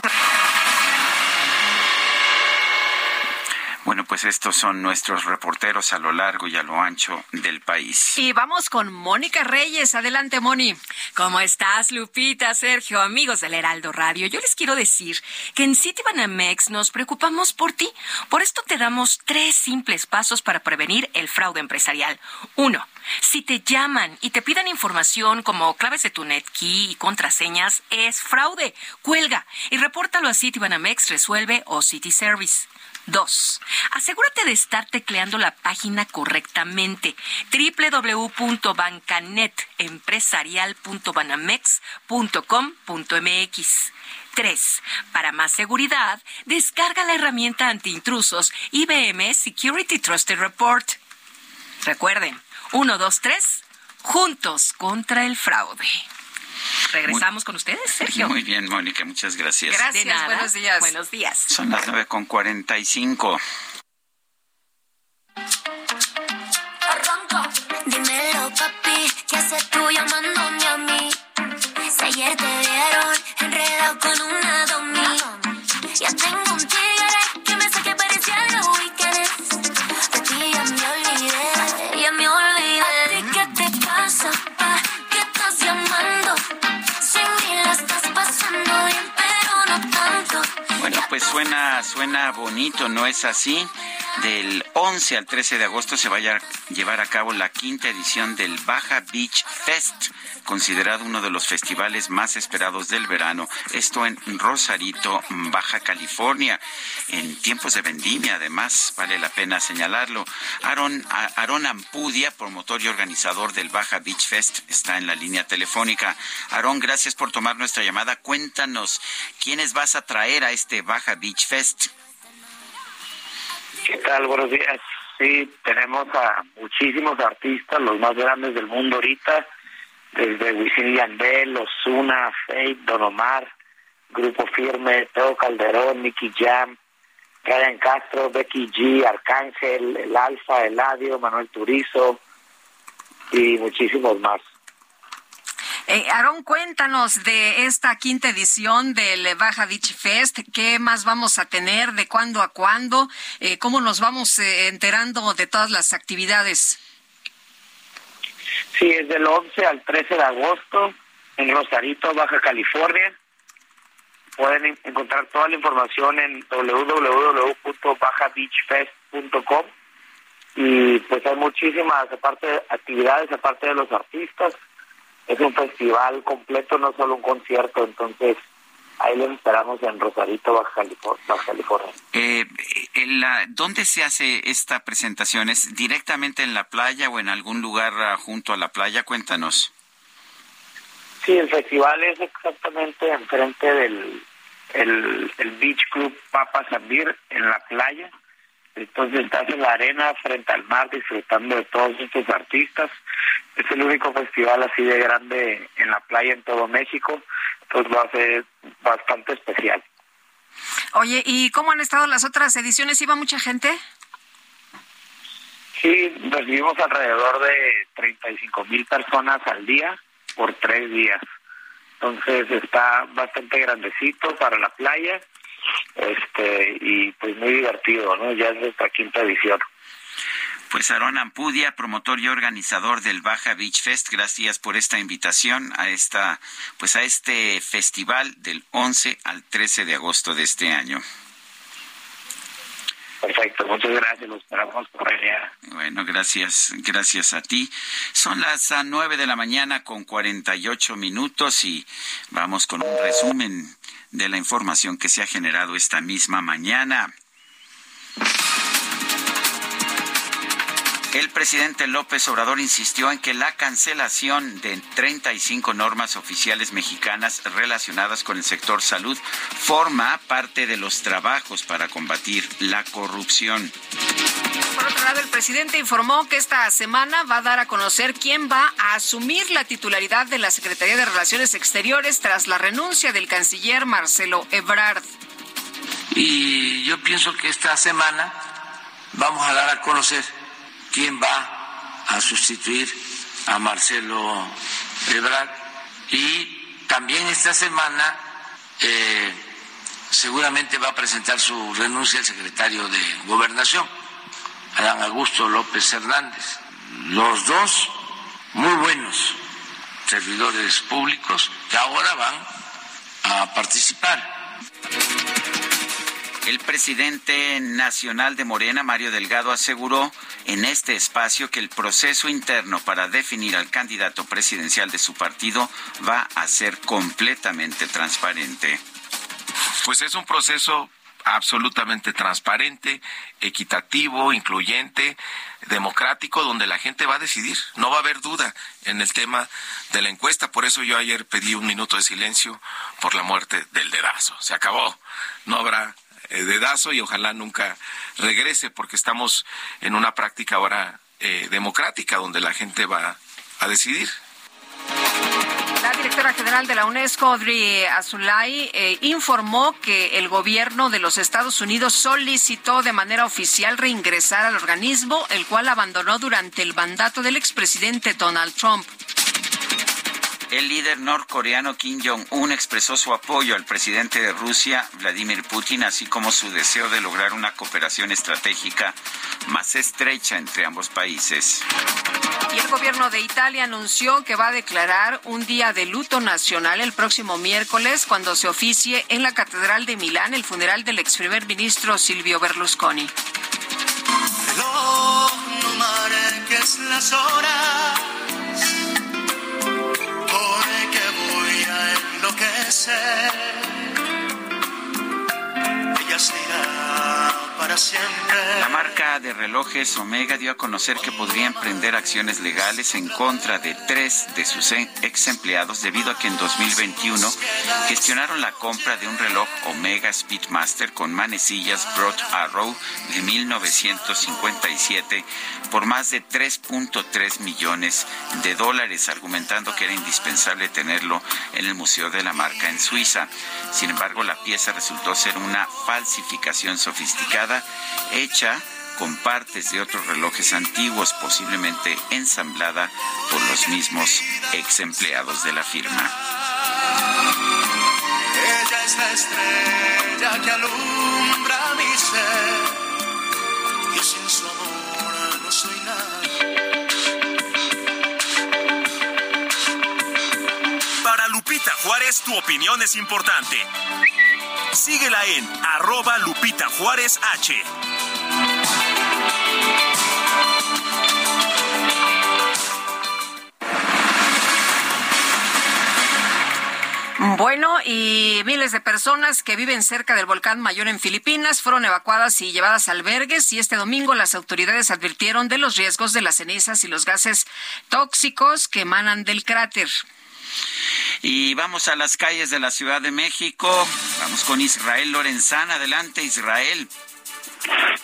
Bueno, pues estos son nuestros reporteros a lo largo y a lo ancho del país. Y vamos con Mónica Reyes. Adelante, Moni. ¿Cómo estás, Lupita, Sergio, amigos del Heraldo Radio? Yo les quiero decir que en Citibanamex nos preocupamos por ti. Por esto te damos tres simples pasos para prevenir el fraude empresarial. Uno, si te llaman y te piden información como claves de tu NetKey y contraseñas, es fraude. Cuelga y repórtalo a Citibanamex Resuelve o City Service. Dos, asegúrate de estar tecleando la página correctamente www.bancanetempresarial.banamex.com.mx. Tres, Para más seguridad, descarga la herramienta antiintrusos IBM Security Trusted Report. Recuerden, uno, dos, tres, juntos contra el fraude. Regresamos con ustedes, Sergio. Muy bien, Mónica, muchas gracias. Gracias, buenos días. Buenos días. Son las nueve con cuarenta y cinco. Arranca. Dímelo, papi, ¿qué haces tú llamándome a mí? Si ayer te vieron enredado con una Bueno, pues suena, suena bonito, ¿no es así? Del 11 al 13 de agosto se va a llevar a cabo la quinta edición del Baja Beach Fest, considerado uno de los festivales más esperados del verano. Esto en Rosarito, Baja California, en tiempos de vendimia, además, vale la pena señalarlo. Aaron, Aaron Ampudia, promotor y organizador del Baja Beach Fest, está en la línea telefónica. Aaron, gracias por tomar nuestra llamada. Cuéntanos, ¿quiénes vas a traer a este Baja Beach Fest? ¿Qué tal? Buenos días. Sí, tenemos a muchísimos artistas, los más grandes del mundo ahorita, desde Wisin Yandel, Ozuna, Faith, Don Omar, Grupo Firme, Teo Calderón, Nicky Jam, Ryan Castro, Becky G, Arcángel, El Alfa, Eladio, Manuel Turizo y muchísimos más. Eh, Aarón, cuéntanos de esta quinta edición del Baja Beach Fest. ¿Qué más vamos a tener? ¿De cuándo a cuándo? Eh, ¿Cómo nos vamos eh, enterando de todas las actividades? Sí, es del 11 al 13 de agosto en Rosarito, Baja California. Pueden encontrar toda la información en www.bajabeachfest.com y pues hay muchísimas aparte actividades aparte de los artistas es un festival completo, no solo un concierto, entonces ahí los esperamos en Rosarito, Baja California. Eh, ¿Dónde se hace esta presentación? ¿Es directamente en la playa o en algún lugar ah, junto a la playa? Cuéntanos. Sí, el festival es exactamente enfrente del el, Beach Club Papa Zambir en la playa. Entonces estás en la arena frente al mar disfrutando de todos estos artistas. Es el único festival así de grande en la playa en todo México. Entonces va a ser bastante especial. Oye, ¿y cómo han estado las otras ediciones? ¿Iba mucha gente? Sí, recibimos alrededor de 35 mil personas al día por tres días. Entonces está bastante grandecito para la playa este y pues muy divertido, ¿no? Ya es nuestra quinta edición. Pues Aaron Ampudia, promotor y organizador del Baja Beach Fest, gracias por esta invitación a esta pues a este festival del 11 al 13 de agosto de este año. Perfecto, muchas gracias, los esperamos por allá. Bueno, gracias, gracias a ti. Son las ah, nueve de la mañana con 48 minutos y vamos con un resumen de la información que se ha generado esta misma mañana. El presidente López Obrador insistió en que la cancelación de 35 normas oficiales mexicanas relacionadas con el sector salud forma parte de los trabajos para combatir la corrupción. Por otro lado, el presidente informó que esta semana va a dar a conocer quién va a asumir la titularidad de la Secretaría de Relaciones Exteriores tras la renuncia del canciller Marcelo Ebrard. Y yo pienso que esta semana vamos a dar a conocer quién va a sustituir a Marcelo Ebrard. Y también esta semana eh, seguramente va a presentar su renuncia el secretario de Gobernación, Adán Augusto López Hernández. Los dos muy buenos servidores públicos que ahora van a participar. El presidente nacional de Morena, Mario Delgado, aseguró en este espacio que el proceso interno para definir al candidato presidencial de su partido va a ser completamente transparente. Pues es un proceso absolutamente transparente, equitativo, incluyente, democrático, donde la gente va a decidir. No va a haber duda en el tema de la encuesta. Por eso yo ayer pedí un minuto de silencio por la muerte del dedazo. Se acabó. No habrá dedazo y ojalá nunca regrese porque estamos en una práctica ahora eh, democrática donde la gente va a decidir. La directora general de la UNESCO, Audrey Azulay, eh, informó que el gobierno de los Estados Unidos solicitó de manera oficial reingresar al organismo, el cual abandonó durante el mandato del expresidente Donald Trump. El líder norcoreano Kim Jong-un expresó su apoyo al presidente de Rusia, Vladimir Putin, así como su deseo de lograr una cooperación estratégica más estrecha entre ambos países. Y el gobierno de Italia anunció que va a declarar un día de luto nacional el próximo miércoles cuando se oficie en la Catedral de Milán el funeral del ex primer ministro Silvio Berlusconi. las horas marca de relojes Omega dio a conocer que podría emprender acciones legales en contra de tres de sus ex empleados debido a que en 2021 gestionaron la compra de un reloj Omega Speedmaster con manecillas Broad Arrow de 1957 por más de 3.3 millones de dólares, argumentando que era indispensable tenerlo en el Museo de la Marca en Suiza. Sin embargo, la pieza resultó ser una falsificación sofisticada hecha con partes de otros relojes antiguos, posiblemente ensamblada por los mismos ex empleados de la firma. Ella es la estrella que alumbra mi ser, y sin su amor no soy nada. Para Lupita Juárez, tu opinión es importante. Síguela en arroba Lupita Juárez H. Bueno, y miles de personas que viven cerca del volcán mayor en Filipinas fueron evacuadas y llevadas a albergues y este domingo las autoridades advirtieron de los riesgos de las cenizas y los gases tóxicos que emanan del cráter. Y vamos a las calles de la Ciudad de México. Vamos con Israel Lorenzana. Adelante, Israel.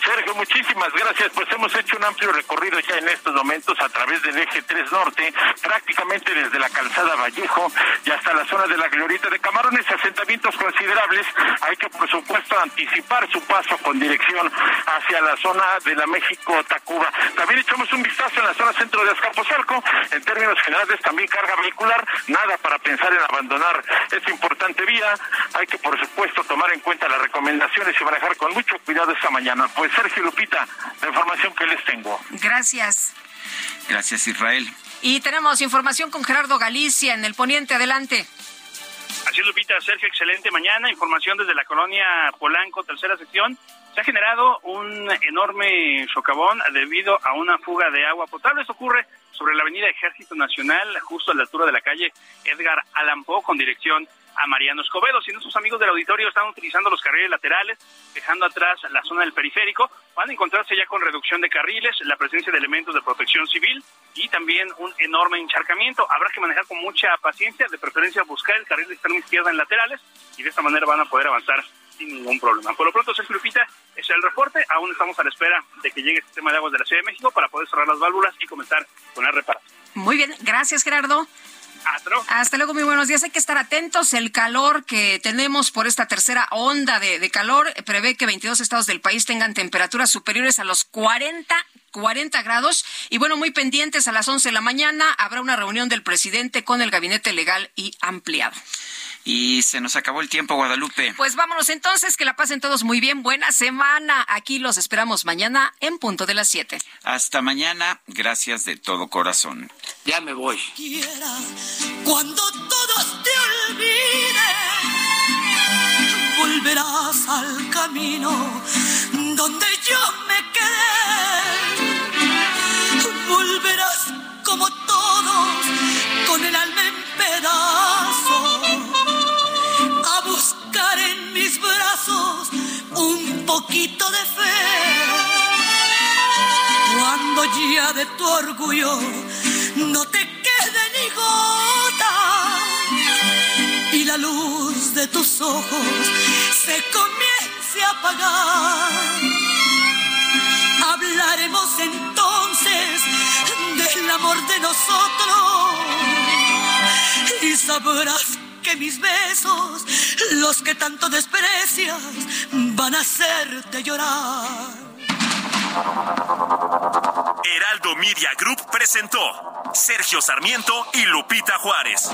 Sergio, muchísimas gracias. Pues hemos hecho un amplio recorrido ya en estos momentos a través del eje 3 Norte, prácticamente desde la calzada Vallejo y hasta la zona de la Glorieta de Camarones, asentamientos considerables. Hay que, por supuesto, anticipar su paso con dirección hacia la zona de la México-Tacuba. También echamos un vistazo en la zona centro de Azcapotzalco. En términos generales, también carga vehicular. Nada para pensar en abandonar esta importante vía. Hay que, por supuesto, tomar en cuenta las recomendaciones y manejar con mucho cuidado esta mañana. Pues Sergio Lupita, la información que les tengo. Gracias. Gracias, Israel. Y tenemos información con Gerardo Galicia en el Poniente. Adelante. Así es, Lupita. Sergio, excelente mañana. Información desde la colonia Polanco, tercera sección. Se ha generado un enorme socavón debido a una fuga de agua potable. Esto ocurre sobre la avenida Ejército Nacional, justo a la altura de la calle Edgar Allan Poe, con dirección a Mariano Escobedo. Si nuestros amigos del auditorio están utilizando los carriles laterales, dejando atrás la zona del periférico, van a encontrarse ya con reducción de carriles, la presencia de elementos de protección civil y también un enorme encharcamiento. Habrá que manejar con mucha paciencia, de preferencia buscar el carril de extremo izquierda en laterales y de esta manera van a poder avanzar sin ningún problema. Por lo pronto, Sergio Lupita, es el reporte. Aún estamos a la espera de que llegue el sistema de aguas de la Ciudad de México para poder cerrar las válvulas y comenzar con la reparación. Muy bien, gracias Gerardo. Hasta luego, muy buenos días. Hay que estar atentos. El calor que tenemos por esta tercera onda de, de calor prevé que 22 estados del país tengan temperaturas superiores a los 40 40 grados. Y bueno, muy pendientes a las 11 de la mañana habrá una reunión del presidente con el gabinete legal y ampliado. Y se nos acabó el tiempo, Guadalupe. Pues vámonos entonces, que la pasen todos muy bien. Buena semana. Aquí los esperamos mañana en punto de las 7. Hasta mañana. Gracias de todo corazón. Ya me voy. Quiera, cuando todos te olviden, volverás al camino donde yo me quedé. Volverás como todos, con el alma en pedazos un poquito de fe. Cuando ya de tu orgullo no te quede ni gota y la luz de tus ojos se comience a apagar. Hablaremos entonces del amor de nosotros y sabrás que mis besos, los que tanto desprecias, van a hacerte llorar. Heraldo Media Group presentó Sergio Sarmiento y Lupita Juárez.